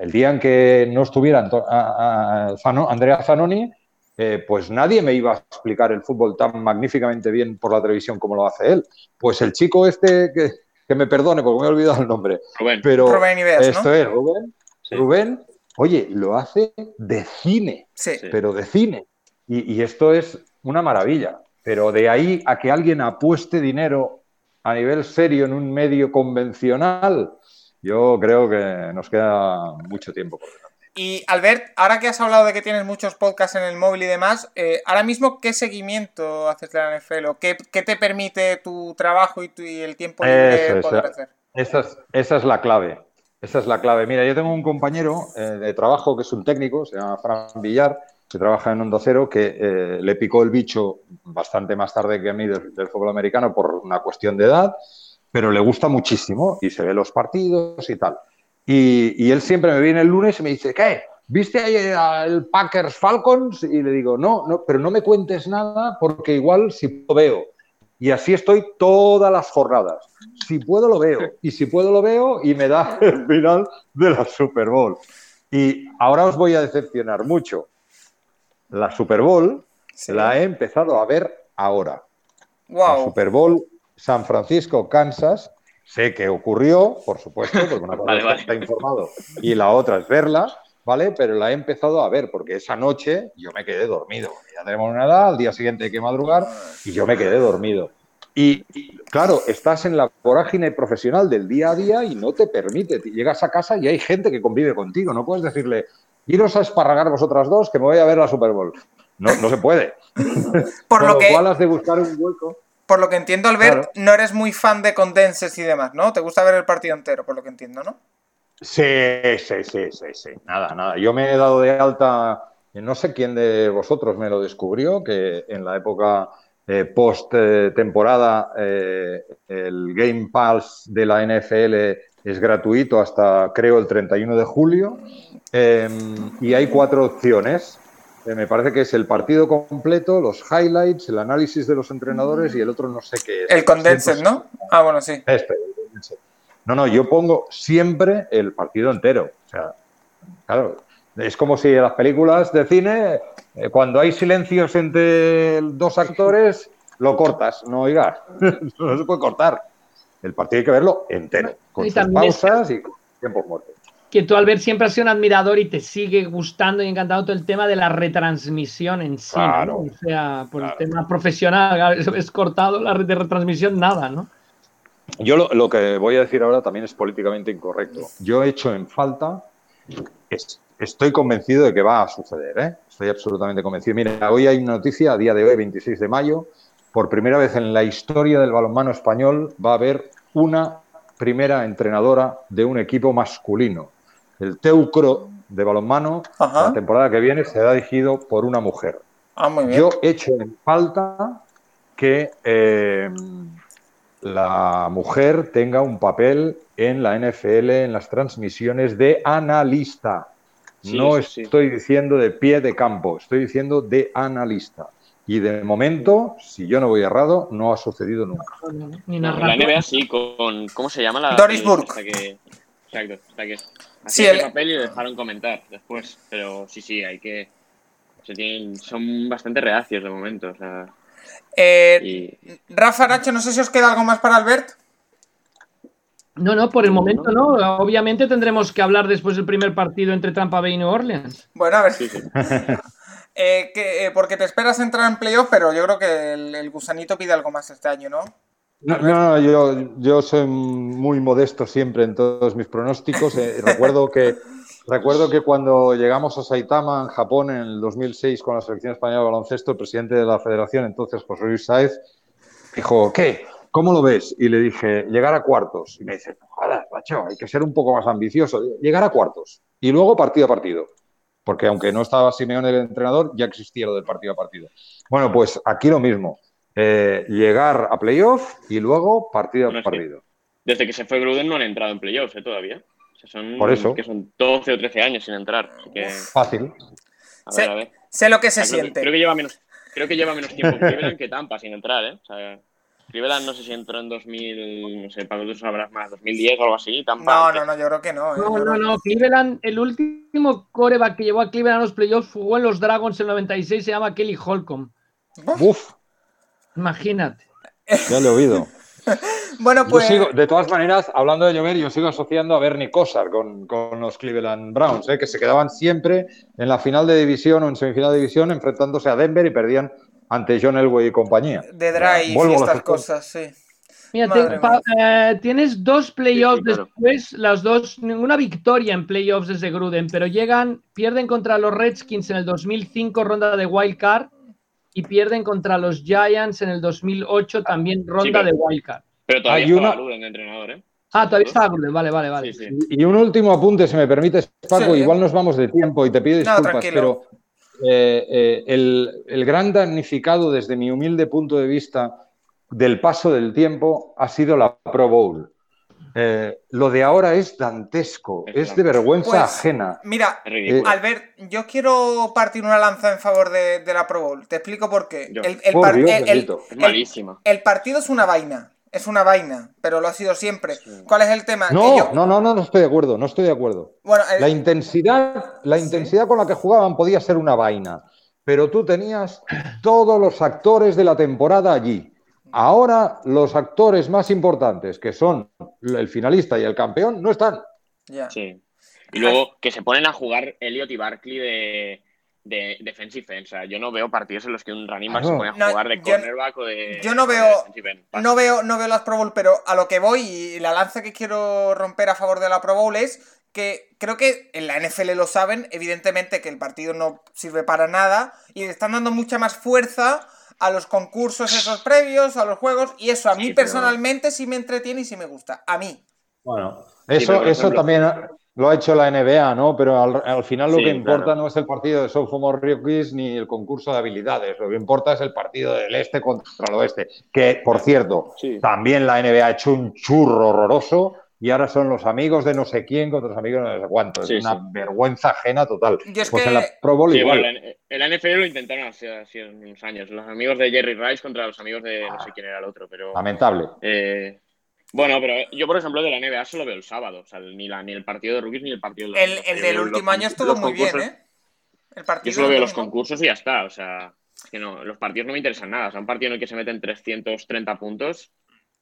el día en que no estuviera Andrea Zanoni, pues nadie me iba a explicar el fútbol tan magníficamente bien por la televisión como lo hace él. Pues el chico este que, que me perdone porque me he olvidado el nombre. Rubén. Pero Rubén esto es Rubén. Rubén, oye, lo hace de cine, sí. pero de cine. Y, esto es una maravilla. Pero de ahí a que alguien apueste dinero a nivel serio en un medio convencional, yo creo que nos queda mucho tiempo por delante. Y Albert, ahora que has hablado de que tienes muchos podcasts en el móvil y demás, eh, ahora mismo, ¿qué seguimiento haces de la NFL? ¿O qué, te permite tu trabajo y, el tiempo libre poder hacer? Esa es, esa es, la clave. Esa es la clave. Mira, yo tengo un compañero eh, de trabajo que es un técnico, se llama Fran Villar, que trabaja en Hondo Cero, que eh, le picó el bicho bastante más tarde que a mí del, fútbol americano por una cuestión de edad, pero le gusta muchísimo y se ve los partidos y tal. Y, él siempre me viene el lunes y me dice, ¿qué? ¿Viste ahí al Packers Falcons? Y le digo, no, no, pero no me cuentes nada porque igual si lo veo. Y así estoy todas las jornadas. Si puedo lo veo. Y si puedo lo veo y me da el final de la Super Bowl. Y ahora os voy a decepcionar mucho. La Super Bowl la he empezado a ver ahora. Wow. La Super Bowl San Francisco, Kansas, Sé que ocurrió, por supuesto, porque una cosa está informado y la otra es verla, ¿vale? Pero la he empezado a ver porque esa noche yo me quedé dormido. Ya tenemos una edad, al día siguiente hay que madrugar y yo me quedé dormido. Y, claro, estás en la vorágine profesional del día a día y no te permite. Llegas a casa y hay gente que convive contigo. No puedes decirle, iros a esparragar vosotras dos que me voy a ver la Super Bowl. No, no se puede. Por lo, que... cual has de buscar un hueco por lo que entiendo, Albert, no eres muy fan de condenses y demás, ¿no? Te gusta ver el partido entero, por lo que entiendo, ¿no? Sí, sí, sí, sí, sí. Nada, nada. Yo me he dado de alta, no sé quién de vosotros me lo descubrió, que en la época eh, post temporada eh, el Game Pass de la NFL es gratuito hasta creo el 31 de julio em, y hay cuatro opciones me parece que es el partido completo, los highlights, el análisis de los entrenadores y el otro no sé qué es. El condensed, ¿no? Ah, bueno, sí. Este, no, no, yo pongo siempre el partido entero. O sea, claro, es como si en las películas de cine, eh, cuando hay silencios entre dos actores, lo cortas, no oigas, no se puede cortar. El partido hay que verlo entero, con sus pausas y tiempos muertos que tú al ver siempre has sido un admirador y te sigue gustando y encantando todo el tema de la retransmisión en sí, ¿no? O sea, por el tema profesional, es cortado la red de retransmisión, nada, ¿no? Yo lo, que voy a decir ahora también es políticamente incorrecto. Yo he hecho en falta, estoy convencido de que va a suceder, ¿eh? Estoy absolutamente convencido. Mira, hoy hay una noticia, a día de hoy, 26 de mayo, por primera vez en la historia del balonmano español va a haber una primera entrenadora de un equipo masculino. El Teucro de balonmano, Ajá. la temporada que viene, será dirigido por una mujer. Ah, muy bien. Yo echo en falta que eh, la mujer tenga un papel en la NFL, en las transmisiones de analista. Sí, no sí, sí. estoy diciendo de pie de campo, estoy diciendo de analista. Y de momento, si yo no voy errado, no ha sucedido nunca. Ni la NBA sí, con. ¿Cómo se llama la.? Doris Burke. hasta que- exacto, hasta que. Sí, Así el el- papel y le dejaron comentar después. Pero sí, sí, hay que. Se tienen, son bastante reacios de momento. O sea, Eh, y, Rafa, Nacho, no sé si os queda algo más para Albert. No, no, por el momento no. Obviamente tendremos que hablar después del primer partido entre Tampa Bay y New Orleans. Bueno, a ver. sí, sí. Eh, que, eh, porque te esperas entrar en playoff, pero yo creo que el, el gusanito pide algo más este año, ¿no? No, no, no, yo, soy muy modesto siempre en todos mis pronósticos. Eh, recuerdo, que, recuerdo que cuando llegamos a Saitama, en Japón, en el 2006, con la selección española de baloncesto, el presidente de la federación, entonces José Luis Sáez, dijo, ¿qué? ¿Cómo lo ves? Y le dije, llegar a cuartos. Y me dice, joder, macho, hay que ser un poco más ambicioso. Llegar a cuartos. Y luego partido a partido. Porque aunque no estaba Simeone el entrenador, ya existía lo del partido a partido. Bueno, pues aquí lo mismo. Eh, llegar a playoff y luego partido Bueno, a que- partido. Desde que se fue Gruden no han entrado en playoffs ¿eh? todavía. O sea, son, Por eso. Que son 12 o 13 años sin entrar. Así que, Fácil. a ver, a ver. Sé lo que se siente. creo que lleva menos, creo que lleva menos tiempo Cleveland que Tampa sin entrar, ¿eh? O sea, Cleveland no sé si entró en 2000, no sé, para tú sabrás más, 2010 o algo así. Tampa No, no, no, yo creo que no. ¿eh? No, no, no. Cleveland, el último coreback que llevó a Cleveland a los playoffs jugó en los Dragons en el 96, se llama Kelly Holcomb. Uf, Imagínate. ya lo he oído. Bueno, pues. sigo- de todas maneras, hablando de llover, yo sigo asociando a Bernie Kosar con, con los Cleveland Browns, ¿eh? que se quedaban siempre en la final de división o en semifinal de división enfrentándose a Denver y perdían ante John Elway y compañía. De drive Vuelvo y a estas las- cosas, sí. Mira, Madre te- pa- eh, tienes dos playoffs Sí, sí, claro. después, las dos, ninguna victoria en playoffs desde Gruden, pero llegan, pierden contra los Redskins en el 2005, ronda de wild card, y pierden contra los Giants en el 2008, también ronda pero- de wild card. Pero todavía Hay una- de entrenador, ¿eh? Ah, todavía está Gruden, vale, vale, vale. Sí, sí. Y un último apunte, si me permites, Paco, Sí. igual nos vamos de tiempo y te pido disculpas, pero eh, eh, el, el gran damnificado desde mi humilde punto de vista del paso del tiempo ha sido la Pro Bowl. Eh, lo de ahora es dantesco, Es es de vergüenza Pues, ajena. Mira, ridículo. Albert, yo quiero partir una lanza en favor de, de la Pro Bowl. Te explico por qué. El, el Por par- Dios, el- el- bendito. es el- malísima. el partido es una vaina. Es una vaina, pero lo ha sido siempre. Sí. ¿Cuál es el tema? No, yo- no, no, no, no estoy de acuerdo, no estoy de acuerdo. Bueno, el- La intensidad, la intensidad con la que jugaban podía ser una vaina, pero tú tenías todos los actores de la temporada allí. Ahora los actores más importantes, que son el finalista y el campeón, no están. Sí. Y luego que se ponen a jugar Elliot y Barkley de, de defensive end. O sea, yo no veo partidos en los que un running back se pone a No, jugar de yo- cornerback o de. yo no de veo-. Paso. No veo, no veo las Pro Bowl, pero a lo que voy y la lanza que quiero romper a favor de la Pro Bowl es que creo que en la NFL lo saben, evidentemente que el partido no sirve para nada y le están dando mucha más fuerza a los concursos esos previos, a los juegos, y eso a Sí, mí pero- personalmente sí me entretiene y sí me gusta. A mí. Bueno, eso, eso también lo ha hecho la NBA, ¿no? Pero al, al final lo Sí, que importa claro. no es el partido de sophomore rookies ni el concurso de habilidades. Lo que importa es el partido del este contra el oeste. Que, por cierto, Sí. también la NBA ha hecho un churro horroroso y ahora son los amigos de no sé quién contra los amigos de no sé cuánto. Sí, es una sí. vergüenza ajena total. Yo es pues que- en la Pro Bowl Sí, igual. bueno, en en la NFL lo intentaron hace, hace unos años. Los amigos de Jerry Rice contra los amigos de no sé quién era el otro, pero. Lamentable. eh, bueno, pero yo, por ejemplo, de la NBA solo veo el sábado. O sea, ni, la, ni el partido de rookies ni el partido de El, los- el yo del último los año estuvo muy bien. ¿eh? El Yo partido solo veo los concursos y ya está. O sea, es que no, los partidos no me interesan nada. O sea, un partido en el que se meten 330 puntos.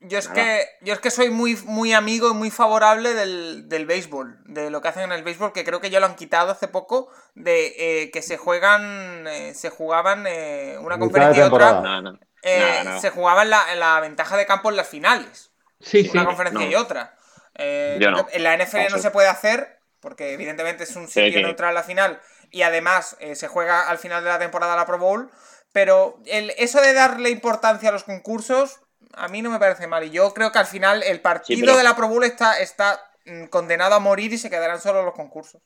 Yo es Nada. que, yo es que soy muy, muy amigo y muy favorable del, del béisbol, de lo que hacen en el béisbol, que creo que ya lo han quitado hace poco, de eh, que se juegan, eh, se jugaban eh, una conferencia y otra. Nada, nada. eh, nada. se jugaban la, en la ventaja de campo en las finales, Sí, sí. una conferencia no. y otra. Eh, Yo no. En la NFL no se puede hacer, porque evidentemente es un Sí, sitio que- neutral la final, y además eh, se juega al final de la temporada la Pro Bowl, pero el, eso de darle importancia a los concursos, a mí no me parece mal. Y yo creo que al final el partido Sí, pero- de la Pro Bowl está, está mm, condenado a morir y se quedarán solo los concursos.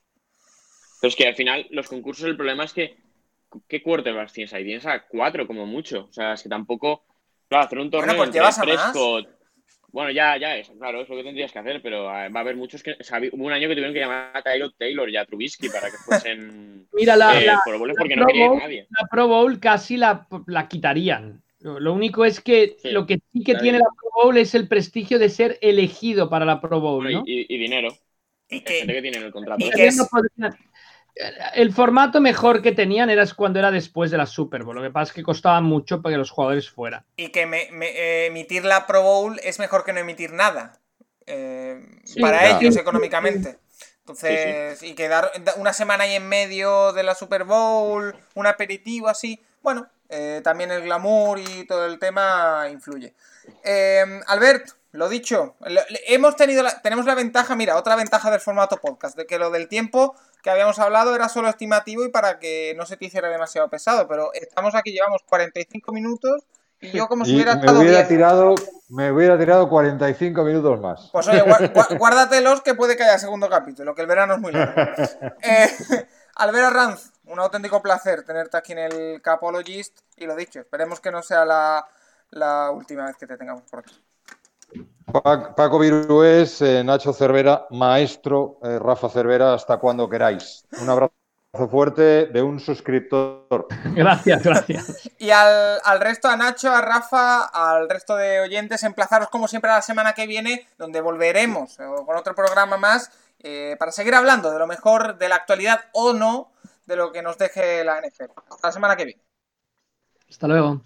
Pero es que al final, los concursos, el problema es que. ¿Qué quarterbacks tienes ahí? Tienes a cuatro como mucho. O sea, es que tampoco. Claro, hacer un torneo pues entre más. Prescott. Bueno, ya, ya es, claro, es lo que tendrías que hacer, pero eh, va a haber muchos que. O sea, hubo un año que tuvieron que llamar a Tyrod Taylor y a Trubisky para que fuesen. Mira, la, eh, la- la porque no Pro quería ir Bowl- nadie. la Pro Bowl casi la, la quitarían. Lo, único es que Sí. lo que sí que tiene bien. la Pro Bowl es el prestigio de ser elegido para la Pro Bowl, ¿no? y, y- y dinero. Y gente que, tiene el contrato. y que es- El formato mejor que tenían era cuando era después de la Super Bowl. Lo que pasa es que costaba mucho para que los jugadores fueran. y que me- me- eh, emitir la Pro Bowl es mejor que no emitir nada. eh, Sí, para claro. ellos económicamente. Entonces, y quedar una semana ahí en medio de la Super Bowl, un aperitivo así. Bueno, eh, también el glamour y todo el tema influye. Eh, Albert, lo dicho, lo- hemos tenido la- tenemos la ventaja, mira, otra ventaja del formato podcast, de que lo del tiempo que habíamos hablado era solo estimativo y para que no se te hiciera demasiado pesado, pero estamos aquí, llevamos 45 minutos y yo como si hubiera me hubiera, bien. tirado, me hubiera tirado 45 minutos más. Pues oye, guárdatelos que puede que haya segundo capítulo, que el verano es muy largo. Eh, Albert Arranz, un auténtico placer tenerte aquí en el Capologist y lo dicho, esperemos que no sea la, la última vez que te tengamos por aquí. Pa- Paco Virués, eh, Nacho Cervera, maestro eh, Rafa Cervera, hasta cuando queráis. Un abrazo fuerte de un suscriptor. Gracias, gracias. Y al, al resto, a Nacho, a Rafa, al resto de oyentes, emplazaros como siempre a la semana que viene, donde volveremos eh, con otro programa más eh, para seguir hablando de lo mejor de la actualidad o no de lo que nos deje la NFL. Hasta la semana que viene. Hasta luego.